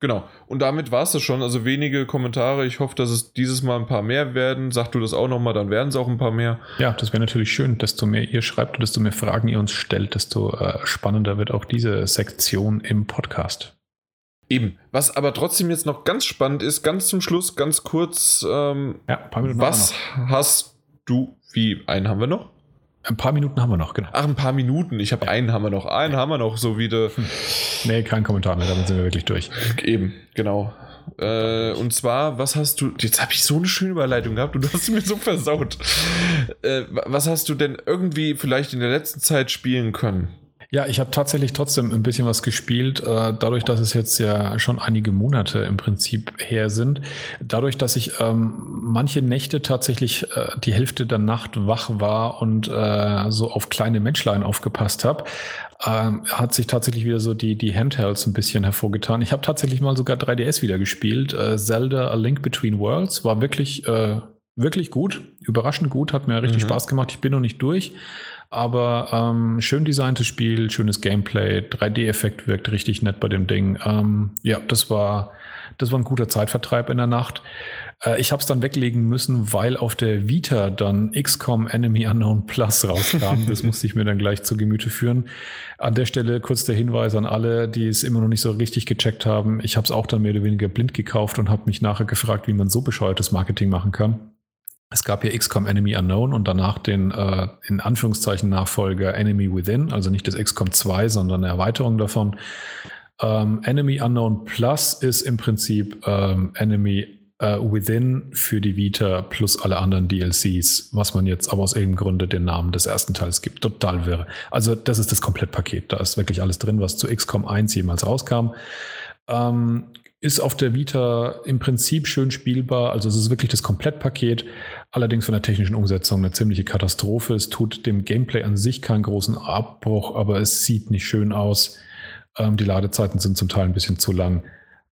Genau. Und damit war es das schon. Also wenige Kommentare. Ich hoffe, dass es dieses Mal ein paar mehr werden. Sag du das auch nochmal, dann werden es auch ein paar mehr. Ja, das wäre natürlich schön. Desto mehr ihr schreibt und desto mehr Fragen ihr uns stellt, desto äh, spannender wird auch diese Sektion im Podcast. Eben. Was aber trotzdem jetzt noch ganz spannend ist, ganz zum Schluss, ganz kurz. Ähm, ja, ein paar Minuten was hast du, wie, einen haben wir noch? Ein paar Minuten haben wir noch, genau. Ach, ein paar Minuten. Ich habe ja. einen haben wir noch. Einen ja. haben wir noch, so wie de. Hm. Nee, kein Kommentar mehr, damit sind wir wirklich durch. Eben, genau. Äh, und zwar, was hast du. Jetzt habe ich so eine schöne Überleitung gehabt und du hast mir so versaut. Äh, was hast du denn irgendwie vielleicht in der letzten Zeit spielen können? Ja, ich habe tatsächlich trotzdem ein bisschen was gespielt, äh, dadurch, dass es jetzt ja schon einige Monate im Prinzip her sind. Dadurch, dass ich ähm, manche Nächte tatsächlich äh, die Hälfte der Nacht wach war und äh, so auf kleine Menschlein aufgepasst habe, ähm, hat sich tatsächlich wieder so die, die Handhelds ein bisschen hervorgetan. Ich habe tatsächlich mal sogar 3DS wieder gespielt. Äh, Zelda A Link Between Worlds war wirklich, äh, wirklich gut, überraschend gut, hat mir richtig mhm. Spaß gemacht. Ich bin noch nicht durch. Aber ähm, schön designtes Spiel, schönes Gameplay, 3D-Effekt wirkt richtig nett bei dem Ding. Ähm, ja, das war, das war ein guter Zeitvertreib in der Nacht. Äh, ich habe es dann weglegen müssen, weil auf der Vita dann XCOM Enemy Unknown Plus rauskam. das musste ich mir dann gleich zu Gemüte führen. An der Stelle kurz der Hinweis an alle, die es immer noch nicht so richtig gecheckt haben. Ich habe es auch dann mehr oder weniger blind gekauft und habe mich nachher gefragt, wie man so bescheuertes Marketing machen kann. Es gab ja XCOM Enemy Unknown und danach den äh, in Anführungszeichen Nachfolger Enemy Within, also nicht das XCOM 2, sondern eine Erweiterung davon. Ähm, Enemy Unknown Plus ist im Prinzip ähm, Enemy äh, Within für die Vita plus alle anderen DLCs, was man jetzt aber aus irgendeinem Grunde den Namen des ersten Teils gibt. Total wirre. Also das ist das Komplettpaket. Da ist wirklich alles drin, was zu XCOM 1 jemals rauskam. Ähm, ist auf der Vita im Prinzip schön spielbar. Also es ist wirklich das Komplettpaket. Allerdings von der technischen Umsetzung eine ziemliche Katastrophe. Es tut dem Gameplay an sich keinen großen Abbruch, aber es sieht nicht schön aus. Ähm, die Ladezeiten sind zum Teil ein bisschen zu lang.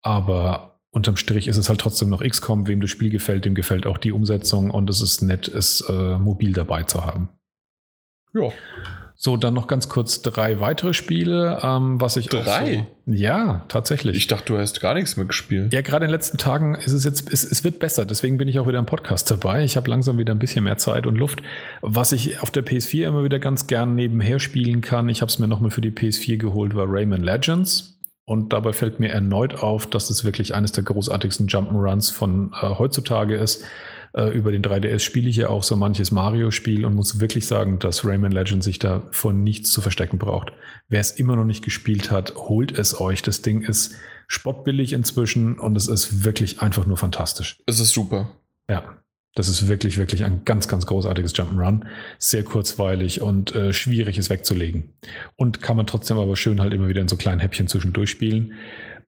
Aber unterm Strich ist es halt trotzdem noch XCOM. Wem das Spiel gefällt, dem gefällt auch die Umsetzung und es ist nett, es äh, mobil dabei zu haben. Ja. So, dann noch ganz kurz drei weitere Spiele, ähm, was ich drei? So, ja, tatsächlich. Ich dachte, du hast gar nichts mehr gespielt. Ja, gerade in den letzten Tagen ist es jetzt, es, es wird besser. Deswegen bin ich auch wieder im Podcast dabei. Ich habe langsam wieder ein bisschen mehr Zeit und Luft. Was ich auf der PS4 immer wieder ganz gern nebenher spielen kann, ich habe es mir nochmal für die PS4 geholt, war Rayman Legends. Und dabei fällt mir erneut auf, dass es wirklich eines der großartigsten Jump'n'Runs von äh, heutzutage ist. Äh, über den 3DS spiele ich ja auch so manches Mario-Spiel und muss wirklich sagen, dass Rayman Legend sich da von nichts zu verstecken braucht. Wer es immer noch nicht gespielt hat, holt es euch. Das Ding ist spottbillig inzwischen und es ist wirklich einfach nur fantastisch. Es ist super. Ja. Das ist wirklich, wirklich ein ganz, ganz großartiges Jump'n'Run. Sehr kurzweilig und äh, schwierig es wegzulegen. Und kann man trotzdem aber schön halt immer wieder in so kleinen Häppchen zwischendurch spielen.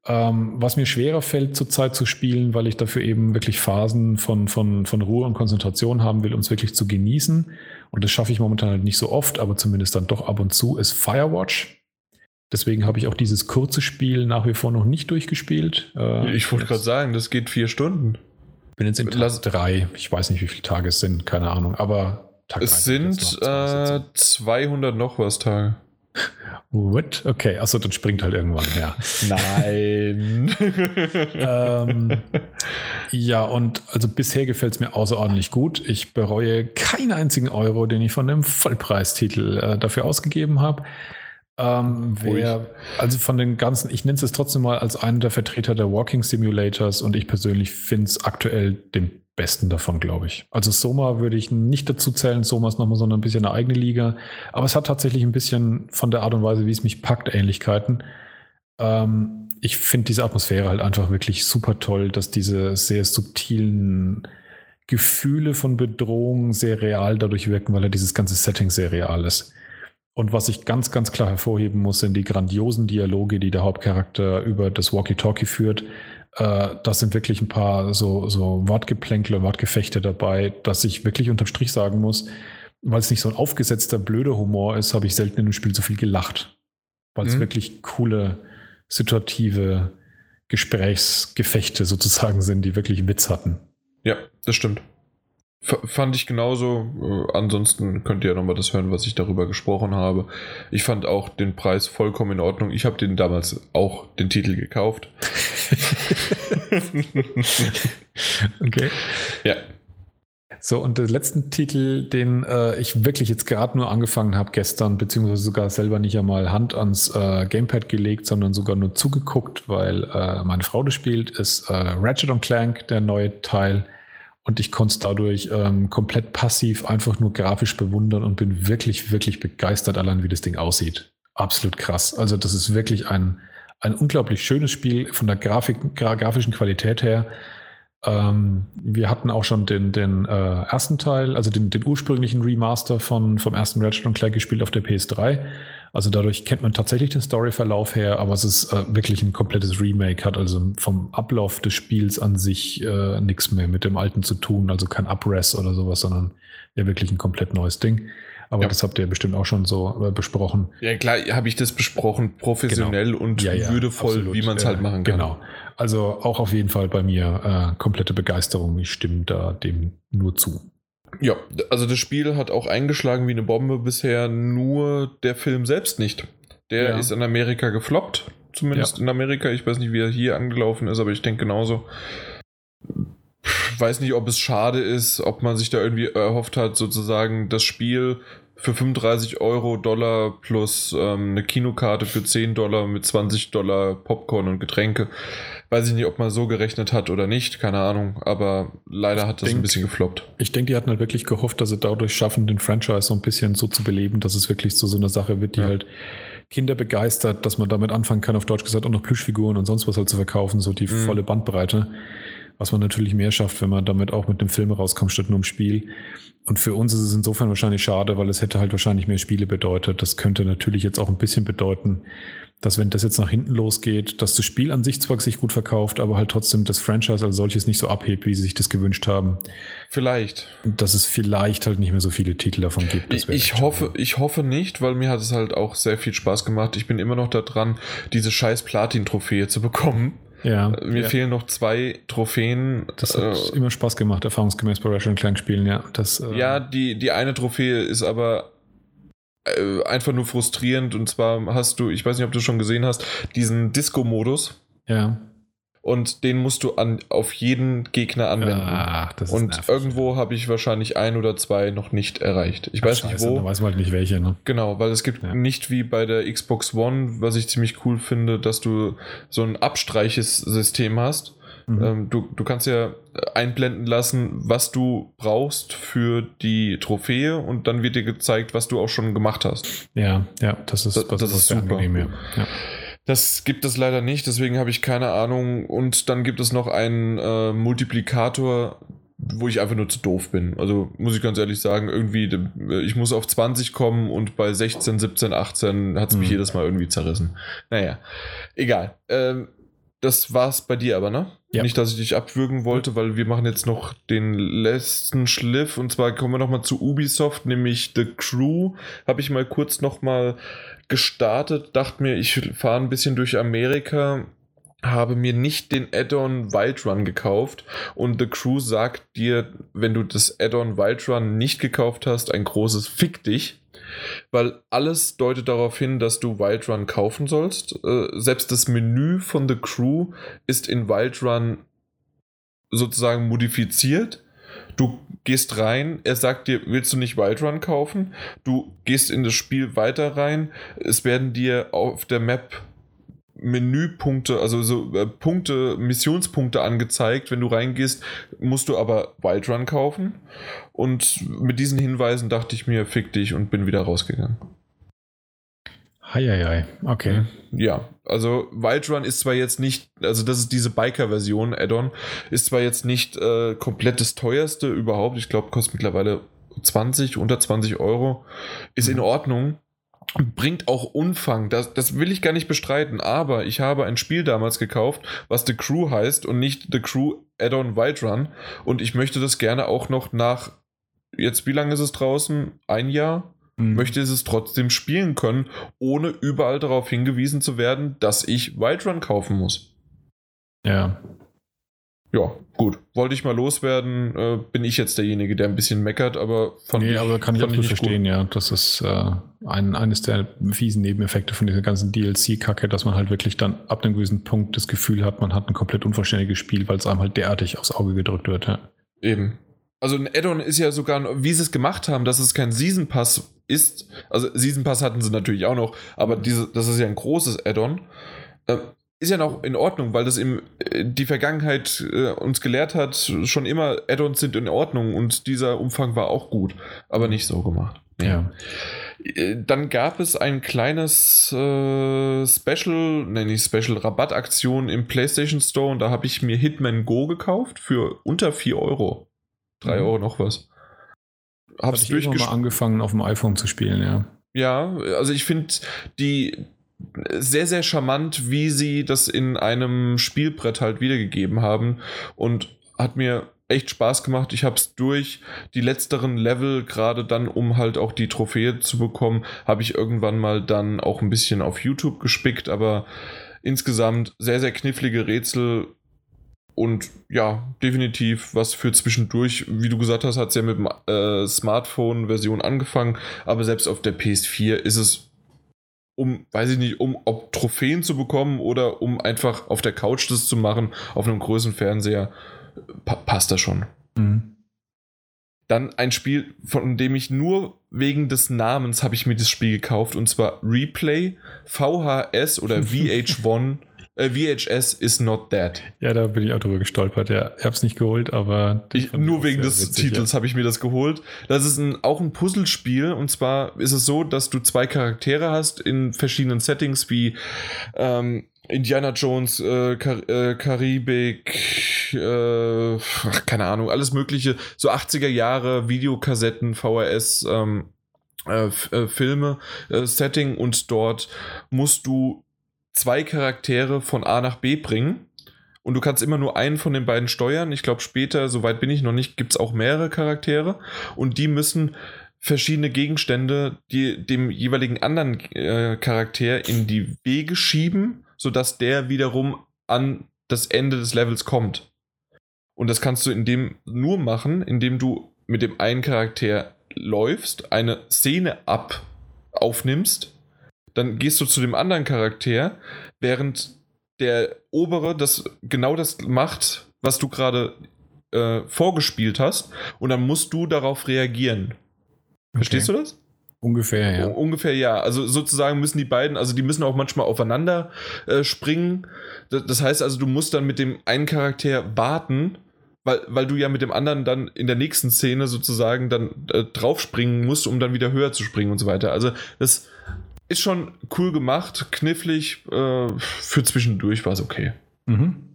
Ähm, was mir schwerer fällt zurzeit zu spielen, weil ich dafür eben wirklich Phasen von, von, von Ruhe und Konzentration haben will, um es wirklich zu genießen. Und das schaffe ich momentan halt nicht so oft, aber zumindest dann doch ab und zu, ist Firewatch. Deswegen habe ich auch dieses kurze Spiel nach wie vor noch nicht durchgespielt. Äh, ich wollte gerade sagen, das geht vier Stunden. Bin jetzt im Tag drei. Ich weiß nicht, wie viele Tage es sind, keine Ahnung. Aber Tag Es sind äh, 200 noch was Tage. What? Okay, achso, dann springt halt irgendwann, ja. Nein. ähm, ja, und also bisher gefällt es mir außerordentlich gut. Ich bereue keinen einzigen Euro, den ich von dem Vollpreistitel äh, dafür ausgegeben habe. Ähm, wer, also von den ganzen, ich nenne es jetzt trotzdem mal als einen der Vertreter der Walking Simulators und ich persönlich finde es aktuell den besten davon, glaube ich. Also Soma würde ich nicht dazu zählen. Soma ist nochmal so ein bisschen eine eigene Liga. Aber es hat tatsächlich ein bisschen von der Art und Weise, wie es mich packt, Ähnlichkeiten. Ähm, ich finde diese Atmosphäre halt einfach wirklich super toll, dass diese sehr subtilen Gefühle von Bedrohung sehr real dadurch wirken, weil ja dieses ganze Setting sehr real ist. Und was ich ganz, ganz klar hervorheben muss, sind die grandiosen Dialoge, die der Hauptcharakter über das Walkie-Talkie führt äh, da sind wirklich ein paar so, so Wortgeplänkle, Wortgefechte dabei, dass ich wirklich unterm Strich sagen muss, weil es nicht so ein aufgesetzter, blöder Humor ist, habe ich selten in einem Spiel so viel gelacht. Weil es mhm. wirklich coole, situative Gesprächsgefechte sozusagen sind, die wirklich Witz hatten. Ja, das stimmt. Fand ich genauso. Äh, ansonsten könnt ihr ja nochmal das hören, was ich darüber gesprochen habe. Ich fand auch den Preis vollkommen in Ordnung. Ich habe den damals auch den Titel gekauft. okay. Ja. So, und der letzten Titel, den äh, ich wirklich jetzt gerade nur angefangen habe gestern, beziehungsweise sogar selber nicht einmal Hand ans äh, Gamepad gelegt, sondern sogar nur zugeguckt, weil äh, meine Frau das spielt, ist äh, Ratchet Clank, der neue Teil. Und ich konnte es dadurch ähm, komplett passiv einfach nur grafisch bewundern und bin wirklich, wirklich begeistert allein, wie das Ding aussieht. Absolut krass. Also das ist wirklich ein, ein unglaublich schönes Spiel von der Grafik, gra grafischen Qualität her. Ähm, wir hatten auch schon den, den äh, ersten Teil, also den, den ursprünglichen Remaster von, vom ersten Ratchet Clank gespielt auf der PS3. Also dadurch kennt man tatsächlich den Storyverlauf her, aber es ist äh, wirklich ein komplettes Remake, hat also vom Ablauf des Spiels an sich äh, nichts mehr mit dem alten zu tun, also kein Upres oder sowas, sondern ja wirklich ein komplett neues Ding. Aber ja. das habt ihr bestimmt auch schon so äh, besprochen. Ja, klar, habe ich das besprochen, professionell genau. und ja, ja, würdevoll, absolut. wie man es halt machen kann. Genau. Also auch auf jeden Fall bei mir äh, komplette Begeisterung. Ich stimme da dem nur zu. Ja, also das Spiel hat auch eingeschlagen wie eine Bombe bisher, nur der Film selbst nicht. Der ja. ist in Amerika gefloppt, zumindest ja. in Amerika. Ich weiß nicht, wie er hier angelaufen ist, aber ich denke genauso. weiß nicht, ob es schade ist, ob man sich da irgendwie erhofft hat, sozusagen das Spiel für 35 Euro Dollar plus ähm, eine Kinokarte für 10 Dollar mit 20 Dollar Popcorn und Getränke. Weiß ich nicht, ob man so gerechnet hat oder nicht, keine Ahnung, aber leider hat das denk, ein bisschen gefloppt. Ich denke, die hatten halt wirklich gehofft, dass sie dadurch schaffen, den Franchise so ein bisschen so zu beleben, dass es wirklich so, so eine Sache wird, die ja. halt Kinder begeistert, dass man damit anfangen kann, auf Deutsch gesagt, auch noch Plüschfiguren und sonst was halt zu verkaufen, so die mhm. volle Bandbreite was man natürlich mehr schafft, wenn man damit auch mit dem Film rauskommt, statt nur im Spiel. Und für uns ist es insofern wahrscheinlich schade, weil es hätte halt wahrscheinlich mehr Spiele bedeutet. Das könnte natürlich jetzt auch ein bisschen bedeuten, dass wenn das jetzt nach hinten losgeht, dass das Spiel an sich zwar sich gut verkauft, aber halt trotzdem das Franchise als solches nicht so abhebt, wie sie sich das gewünscht haben. Vielleicht. Dass es vielleicht halt nicht mehr so viele Titel davon gibt. Ich, ich hoffe, ich hoffe nicht, weil mir hat es halt auch sehr viel Spaß gemacht. Ich bin immer noch da dran, diese scheiß Platin-Trophäe zu bekommen. Ja. Mir ja. fehlen noch zwei Trophäen. Das hat äh, immer Spaß gemacht, erfahrungsgemäß bei Ratchet Clank spielen, ja. Das, äh, ja, die, die eine Trophäe ist aber äh, einfach nur frustrierend und zwar hast du, ich weiß nicht, ob du schon gesehen hast, diesen Disco-Modus. Ja und den musst du an, auf jeden Gegner anwenden. Ach, das ist und nervig. irgendwo habe ich wahrscheinlich ein oder zwei noch nicht erreicht. Ich Ach, weiß Scheiße, nicht wo. Weiß man halt nicht welche, ne? Genau, weil es gibt ja. nicht wie bei der Xbox One, was ich ziemlich cool finde, dass du so ein abstreiches System hast. Mhm. Ähm, du, du kannst ja einblenden lassen, was du brauchst für die Trophäe und dann wird dir gezeigt, was du auch schon gemacht hast. Ja, ja, das ist, das, das, das ist super. Angenehm, ja. ja. Das gibt es leider nicht, deswegen habe ich keine Ahnung. Und dann gibt es noch einen äh, Multiplikator, wo ich einfach nur zu doof bin. Also muss ich ganz ehrlich sagen, irgendwie, ich muss auf 20 kommen und bei 16, 17, 18 hat es mich mhm. jedes Mal irgendwie zerrissen. Naja, egal. Ähm, das war's bei dir aber, ne? Ja. Nicht, dass ich dich abwürgen wollte, weil wir machen jetzt noch den letzten Schliff und zwar kommen wir nochmal zu Ubisoft, nämlich The Crew. Habe ich mal kurz nochmal gestartet, dachte mir, ich fahre ein bisschen durch Amerika, habe mir nicht den Add-on Wild Run gekauft und The Crew sagt dir, wenn du das Add-on Wild Run nicht gekauft hast, ein großes Fick dich. Weil alles deutet darauf hin, dass du Wild Run kaufen sollst. Äh, selbst das Menü von The Crew ist in Wild Run sozusagen modifiziert Du gehst rein, er sagt dir, willst du nicht Wildrun kaufen? Du gehst in das Spiel weiter rein. Es werden dir auf der Map Menüpunkte, also so äh, Punkte, Missionspunkte angezeigt. Wenn du reingehst, musst du aber Wildrun kaufen. Und mit diesen Hinweisen dachte ich mir, fick dich und bin wieder rausgegangen. Heieiei, okay. Ja, also Wild Run ist zwar jetzt nicht, also das ist diese Biker-Version, Add-on, ist zwar jetzt nicht äh, komplett das teuerste überhaupt, ich glaube, kostet mittlerweile 20, unter 20 Euro, ist mhm. in Ordnung, bringt auch Umfang, das, das will ich gar nicht bestreiten, aber ich habe ein Spiel damals gekauft, was The Crew heißt und nicht The Crew Add-on Wild Run und ich möchte das gerne auch noch nach, jetzt wie lange ist es draußen? Ein Jahr? Mhm. möchte es trotzdem spielen können, ohne überall darauf hingewiesen zu werden, dass ich Wildrun kaufen muss. Ja. Ja, gut. Wollte ich mal loswerden, äh, bin ich jetzt derjenige, der ein bisschen meckert, aber von. Nee, aber kann ich absolut verstehen, gut. ja. Das ist äh, ein, eines der fiesen Nebeneffekte von dieser ganzen DLC-Kacke, dass man halt wirklich dann ab einem gewissen Punkt das Gefühl hat, man hat ein komplett unvollständiges Spiel, weil es einem halt derartig aufs Auge gedrückt wird, ja. Eben. Also ein Add-on ist ja sogar, wie sie es gemacht haben, dass es kein Season Pass ist. Also Season Pass hatten sie natürlich auch noch, aber diese, das ist ja ein großes Add-on. Äh, ist ja noch in Ordnung, weil das im, äh, die Vergangenheit äh, uns gelehrt hat, schon immer Add-ons sind in Ordnung und dieser Umfang war auch gut, aber nicht so gemacht. Ja. Äh, dann gab es ein kleines äh, Special, nenne ich Special Rabattaktion im PlayStation Store und da habe ich mir Hitman Go gekauft für unter 4 Euro. 3 mhm. Euro noch was. Hab's durchgespielt. mal angefangen auf dem iPhone zu spielen, ja. Ja, also ich finde die sehr, sehr charmant, wie sie das in einem Spielbrett halt wiedergegeben haben und hat mir echt Spaß gemacht. Ich habe es durch die letzteren Level, gerade dann, um halt auch die Trophäe zu bekommen, habe ich irgendwann mal dann auch ein bisschen auf YouTube gespickt, aber insgesamt sehr, sehr knifflige Rätsel und ja, definitiv was für zwischendurch. Wie du gesagt hast, hat es ja mit der äh, Smartphone-Version angefangen, aber selbst auf der PS4 ist es, um, weiß ich nicht, um ob Trophäen zu bekommen oder um einfach auf der Couch das zu machen, auf einem größeren Fernseher, pa passt das schon. Mhm. Dann ein Spiel, von dem ich nur wegen des Namens habe ich mir das Spiel gekauft und zwar Replay VHS oder VH1 äh, VHS is not dead. Ja, da bin ich auch drüber gestolpert. Ja, ich habe es nicht geholt, aber ich, nur wegen des witzig, Titels ja. habe ich mir das geholt. Das ist ein, auch ein Puzzlespiel und zwar ist es so, dass du zwei Charaktere hast in verschiedenen Settings wie ähm, Indiana Jones, äh, Kar äh, Karibik, äh, keine Ahnung, alles Mögliche, so 80er Jahre Videokassetten, VHS. Ähm, äh, äh, Filme, äh, Setting und dort musst du zwei Charaktere von A nach B bringen. Und du kannst immer nur einen von den beiden steuern. Ich glaube, später, soweit bin ich noch nicht, gibt es auch mehrere Charaktere. Und die müssen verschiedene Gegenstände die, dem jeweiligen anderen äh, Charakter in die Wege schieben, sodass der wiederum an das Ende des Levels kommt. Und das kannst du in dem nur machen, indem du mit dem einen Charakter läufst, eine Szene ab aufnimmst dann gehst du zu dem anderen Charakter, während der obere das genau das macht, was du gerade äh, vorgespielt hast, und dann musst du darauf reagieren. Verstehst okay. du das? Ungefähr, ja. Ungefähr, ja. Also sozusagen müssen die beiden, also die müssen auch manchmal aufeinander äh, springen. Das heißt also, du musst dann mit dem einen Charakter warten, weil, weil du ja mit dem anderen dann in der nächsten Szene sozusagen dann äh, draufspringen musst, um dann wieder höher zu springen und so weiter. Also das ist schon cool gemacht, knifflig. Äh, für zwischendurch war es okay. Mhm.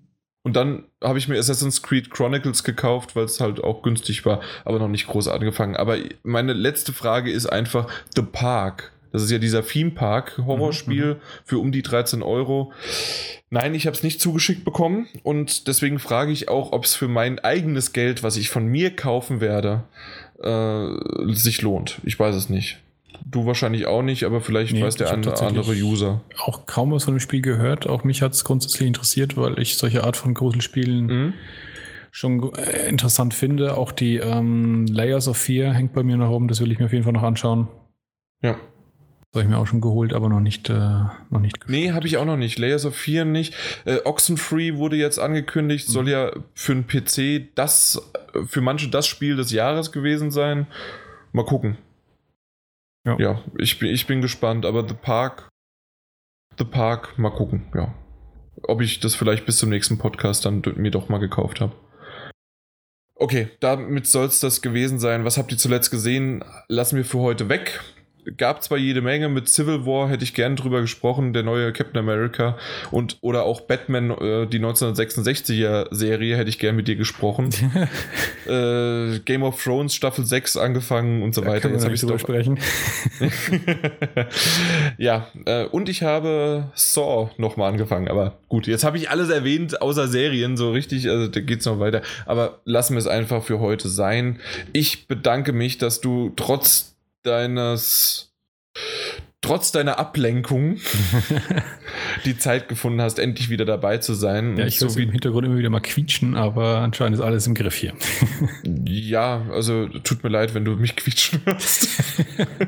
Und dann habe ich mir Assassin's Creed Chronicles gekauft, weil es halt auch günstig war, aber noch nicht groß angefangen. Aber meine letzte Frage ist einfach The Park. Das ist ja dieser Theme Park Horrorspiel mhm, für um die 13 Euro. Nein, ich habe es nicht zugeschickt bekommen und deswegen frage ich auch, ob es für mein eigenes Geld, was ich von mir kaufen werde, äh, sich lohnt. Ich weiß es nicht. Du wahrscheinlich auch nicht, aber vielleicht nee, weiß der andere, andere User. Auch kaum was von dem Spiel gehört. Auch mich hat es grundsätzlich interessiert, weil ich solche Art von Gruselspielen mhm. schon äh, interessant finde. Auch die ähm, Layers of Fear hängt bei mir noch rum. Das will ich mir auf jeden Fall noch anschauen. Ja. Das habe ich mir auch schon geholt, aber noch nicht. Äh, noch nicht gespielt. nee, habe ich auch noch nicht. Layers of Fear nicht. Äh, Oxenfree wurde jetzt angekündigt. Mhm. Soll ja für einen PC das, für manche das Spiel des Jahres gewesen sein. Mal gucken. Ja, ja ich, bin, ich bin gespannt, aber The Park, The Park, mal gucken, ja. Ob ich das vielleicht bis zum nächsten Podcast dann mir doch mal gekauft habe. Okay, damit soll es das gewesen sein. Was habt ihr zuletzt gesehen? Lassen wir für heute weg gab zwar jede Menge, mit Civil War hätte ich gern drüber gesprochen, der neue Captain America und oder auch Batman, äh, die 1966er Serie hätte ich gern mit dir gesprochen. äh, Game of Thrones Staffel 6 angefangen und so da weiter. Jetzt habe ich drüber sprechen. ja, äh, und ich habe Saw nochmal angefangen, aber gut, jetzt habe ich alles erwähnt, außer Serien, so richtig, also da geht es noch weiter. Aber lassen wir es einfach für heute sein. Ich bedanke mich, dass du trotz deines trotz deiner Ablenkung die Zeit gefunden hast, endlich wieder dabei zu sein. Ja, ich so im Hintergrund immer wieder mal quietschen, aber anscheinend ist alles im Griff hier. ja, also tut mir leid, wenn du mich quietschen hörst.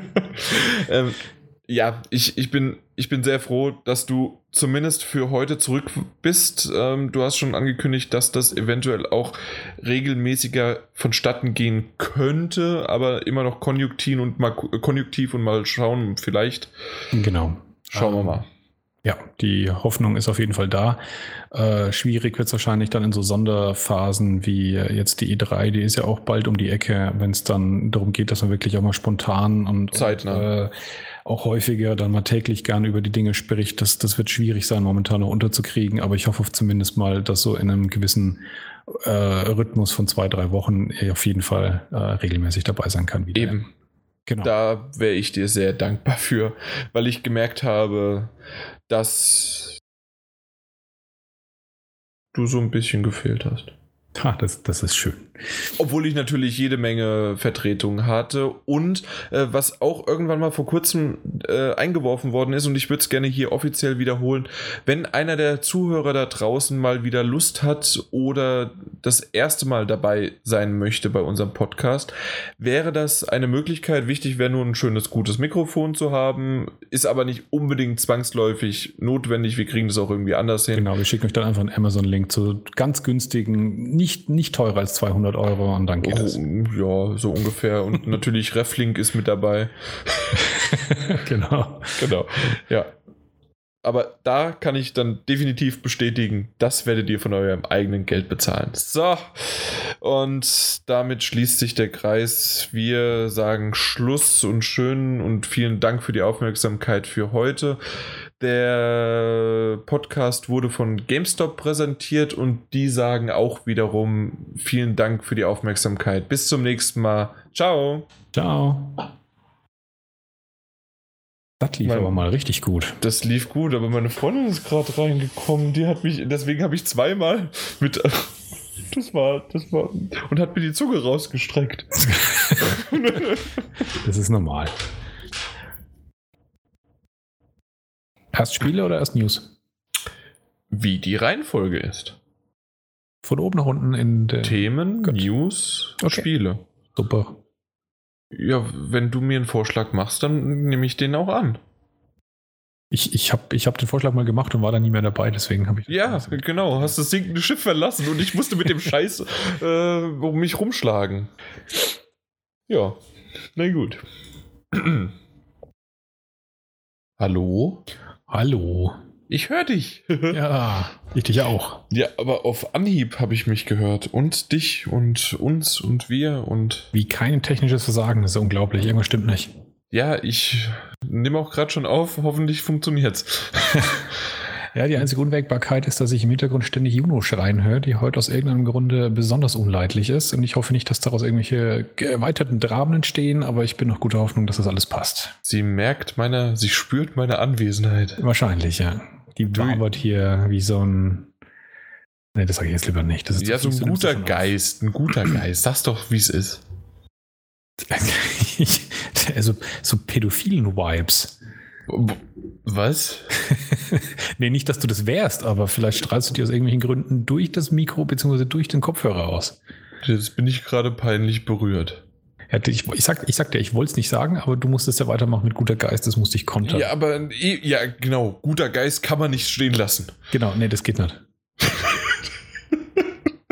ähm, ja, ich, ich, bin, ich bin sehr froh, dass du zumindest für heute zurück bist. Ähm, du hast schon angekündigt, dass das eventuell auch regelmäßiger vonstatten gehen könnte, aber immer noch konjunktiv und mal, konjunktiv und mal schauen, vielleicht. Genau. Schauen wir ähm, mal. Ja, die Hoffnung ist auf jeden Fall da. Äh, schwierig wird es wahrscheinlich dann in so Sonderphasen wie jetzt die E3, die ist ja auch bald um die Ecke, wenn es dann darum geht, dass man wirklich auch mal spontan und, Zeitnah. Und, äh, auch häufiger dann mal täglich gern über die Dinge spricht. Das, das wird schwierig sein, momentan noch unterzukriegen, aber ich hoffe zumindest mal, dass so in einem gewissen äh, Rhythmus von zwei, drei Wochen er auf jeden Fall äh, regelmäßig dabei sein kann. Wie Eben. Genau. Da wäre ich dir sehr dankbar für, weil ich gemerkt habe, dass du so ein bisschen gefehlt hast. Ha, das, das ist schön. Obwohl ich natürlich jede Menge Vertretungen hatte und äh, was auch irgendwann mal vor kurzem äh, eingeworfen worden ist und ich würde es gerne hier offiziell wiederholen, wenn einer der Zuhörer da draußen mal wieder Lust hat oder das erste Mal dabei sein möchte bei unserem Podcast, wäre das eine Möglichkeit. Wichtig wäre nur ein schönes, gutes Mikrofon zu haben, ist aber nicht unbedingt zwangsläufig notwendig. Wir kriegen das auch irgendwie anders hin. Genau, wir schicken euch dann einfach einen Amazon-Link zu ganz günstigen, nicht, nicht teurer als 200 Euro und dann geht oh, es. Ja, so ungefähr. Und natürlich Reflink ist mit dabei. genau. Genau. Ja. Aber da kann ich dann definitiv bestätigen, das werdet ihr von eurem eigenen Geld bezahlen. So, und damit schließt sich der Kreis. Wir sagen Schluss und schön und vielen Dank für die Aufmerksamkeit für heute. Der Podcast wurde von GameStop präsentiert und die sagen auch wiederum vielen Dank für die Aufmerksamkeit. Bis zum nächsten Mal. Ciao. Ciao. Das lief mein, aber mal richtig gut. Das lief gut, aber meine Freundin ist gerade reingekommen. Die hat mich, deswegen habe ich zweimal mit. Das war, das war. Und hat mir die Zunge rausgestreckt. das ist normal. Erst Spiele oder erst News? Wie die Reihenfolge ist. Von oben nach unten in der. Themen, Gut. News, okay. Spiele. Super. Ja, wenn du mir einen Vorschlag machst, dann nehme ich den auch an. Ich, ich habe ich hab den Vorschlag mal gemacht und war dann nie mehr dabei, deswegen habe ich. Ja, genau. Hast das sinkende Schiff verlassen und ich musste mit dem Scheiß äh, um mich rumschlagen. Ja, na gut. Hallo? Hallo. Ich höre dich. ja, ich dich auch. Ja, aber auf Anhieb habe ich mich gehört. Und dich und uns und wir und. Wie kein technisches Versagen, das ist unglaublich. Irgendwas stimmt nicht. Ja, ich nehme auch gerade schon auf. Hoffentlich funktioniert's. Ja, die einzige Unwägbarkeit ist, dass ich im Hintergrund ständig Juno schreien höre, die heute aus irgendeinem Grunde besonders unleidlich ist. Und ich hoffe nicht, dass daraus irgendwelche erweiterten Dramen entstehen, aber ich bin noch guter Hoffnung, dass das alles passt. Sie merkt meine, sie spürt meine Anwesenheit. Wahrscheinlich, ja. Die wabert hier wie so ein. Nee, das sage ich jetzt lieber nicht. Das ist ja, so ein guter Geist, ein guter Geist. Sag's doch, wie es ist. also, so pädophilen Vibes. Was? nee, nicht, dass du das wärst, aber vielleicht strahlst du dir aus irgendwelchen Gründen durch das Mikro bzw. durch den Kopfhörer aus. Jetzt bin ich gerade peinlich berührt. Ich, ich, sag, ich sag dir, ich wollte es nicht sagen, aber du musstest ja weitermachen mit guter Geist, das musste ich kontern. Ja, aber ja, genau, guter Geist kann man nicht stehen lassen. Genau, nee, das geht nicht.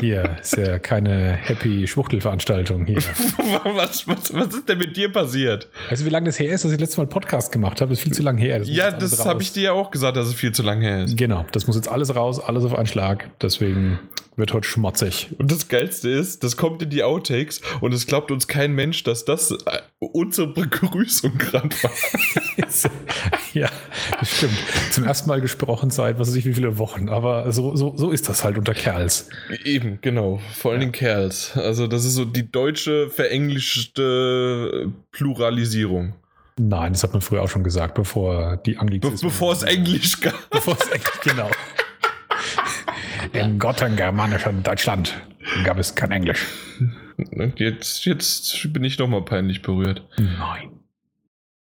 Hier ist ja keine Happy Schwuchtelveranstaltung hier. was, was, was ist denn mit dir passiert? Weißt du, wie lange das her ist, dass ich letztes Mal Podcast gemacht habe? Das ist viel zu lange her. Das ja, das habe ich dir ja auch gesagt, dass es viel zu lange her ist. Genau, das muss jetzt alles raus, alles auf einen Schlag. Deswegen wird heute schmutzig. Und das Geilste ist, das kommt in die Outtakes und es glaubt uns kein Mensch, dass das äh, unsere Begrüßung gerade war. ja, das stimmt. Zum ersten Mal gesprochen seit, was weiß ich, wie viele Wochen. Aber so, so, so ist das halt unter Kerls. Eben, genau. Vor allen Dingen Kerls. Also, das ist so die deutsche verenglischte Pluralisierung. Nein, das hat man früher auch schon gesagt, bevor die Anglizismen... Be bevor es Englisch gab. Bevor es Englisch, genau. In gotterngermanischen Deutschland gab es kein Englisch. Jetzt, jetzt bin ich nochmal peinlich berührt. Nein.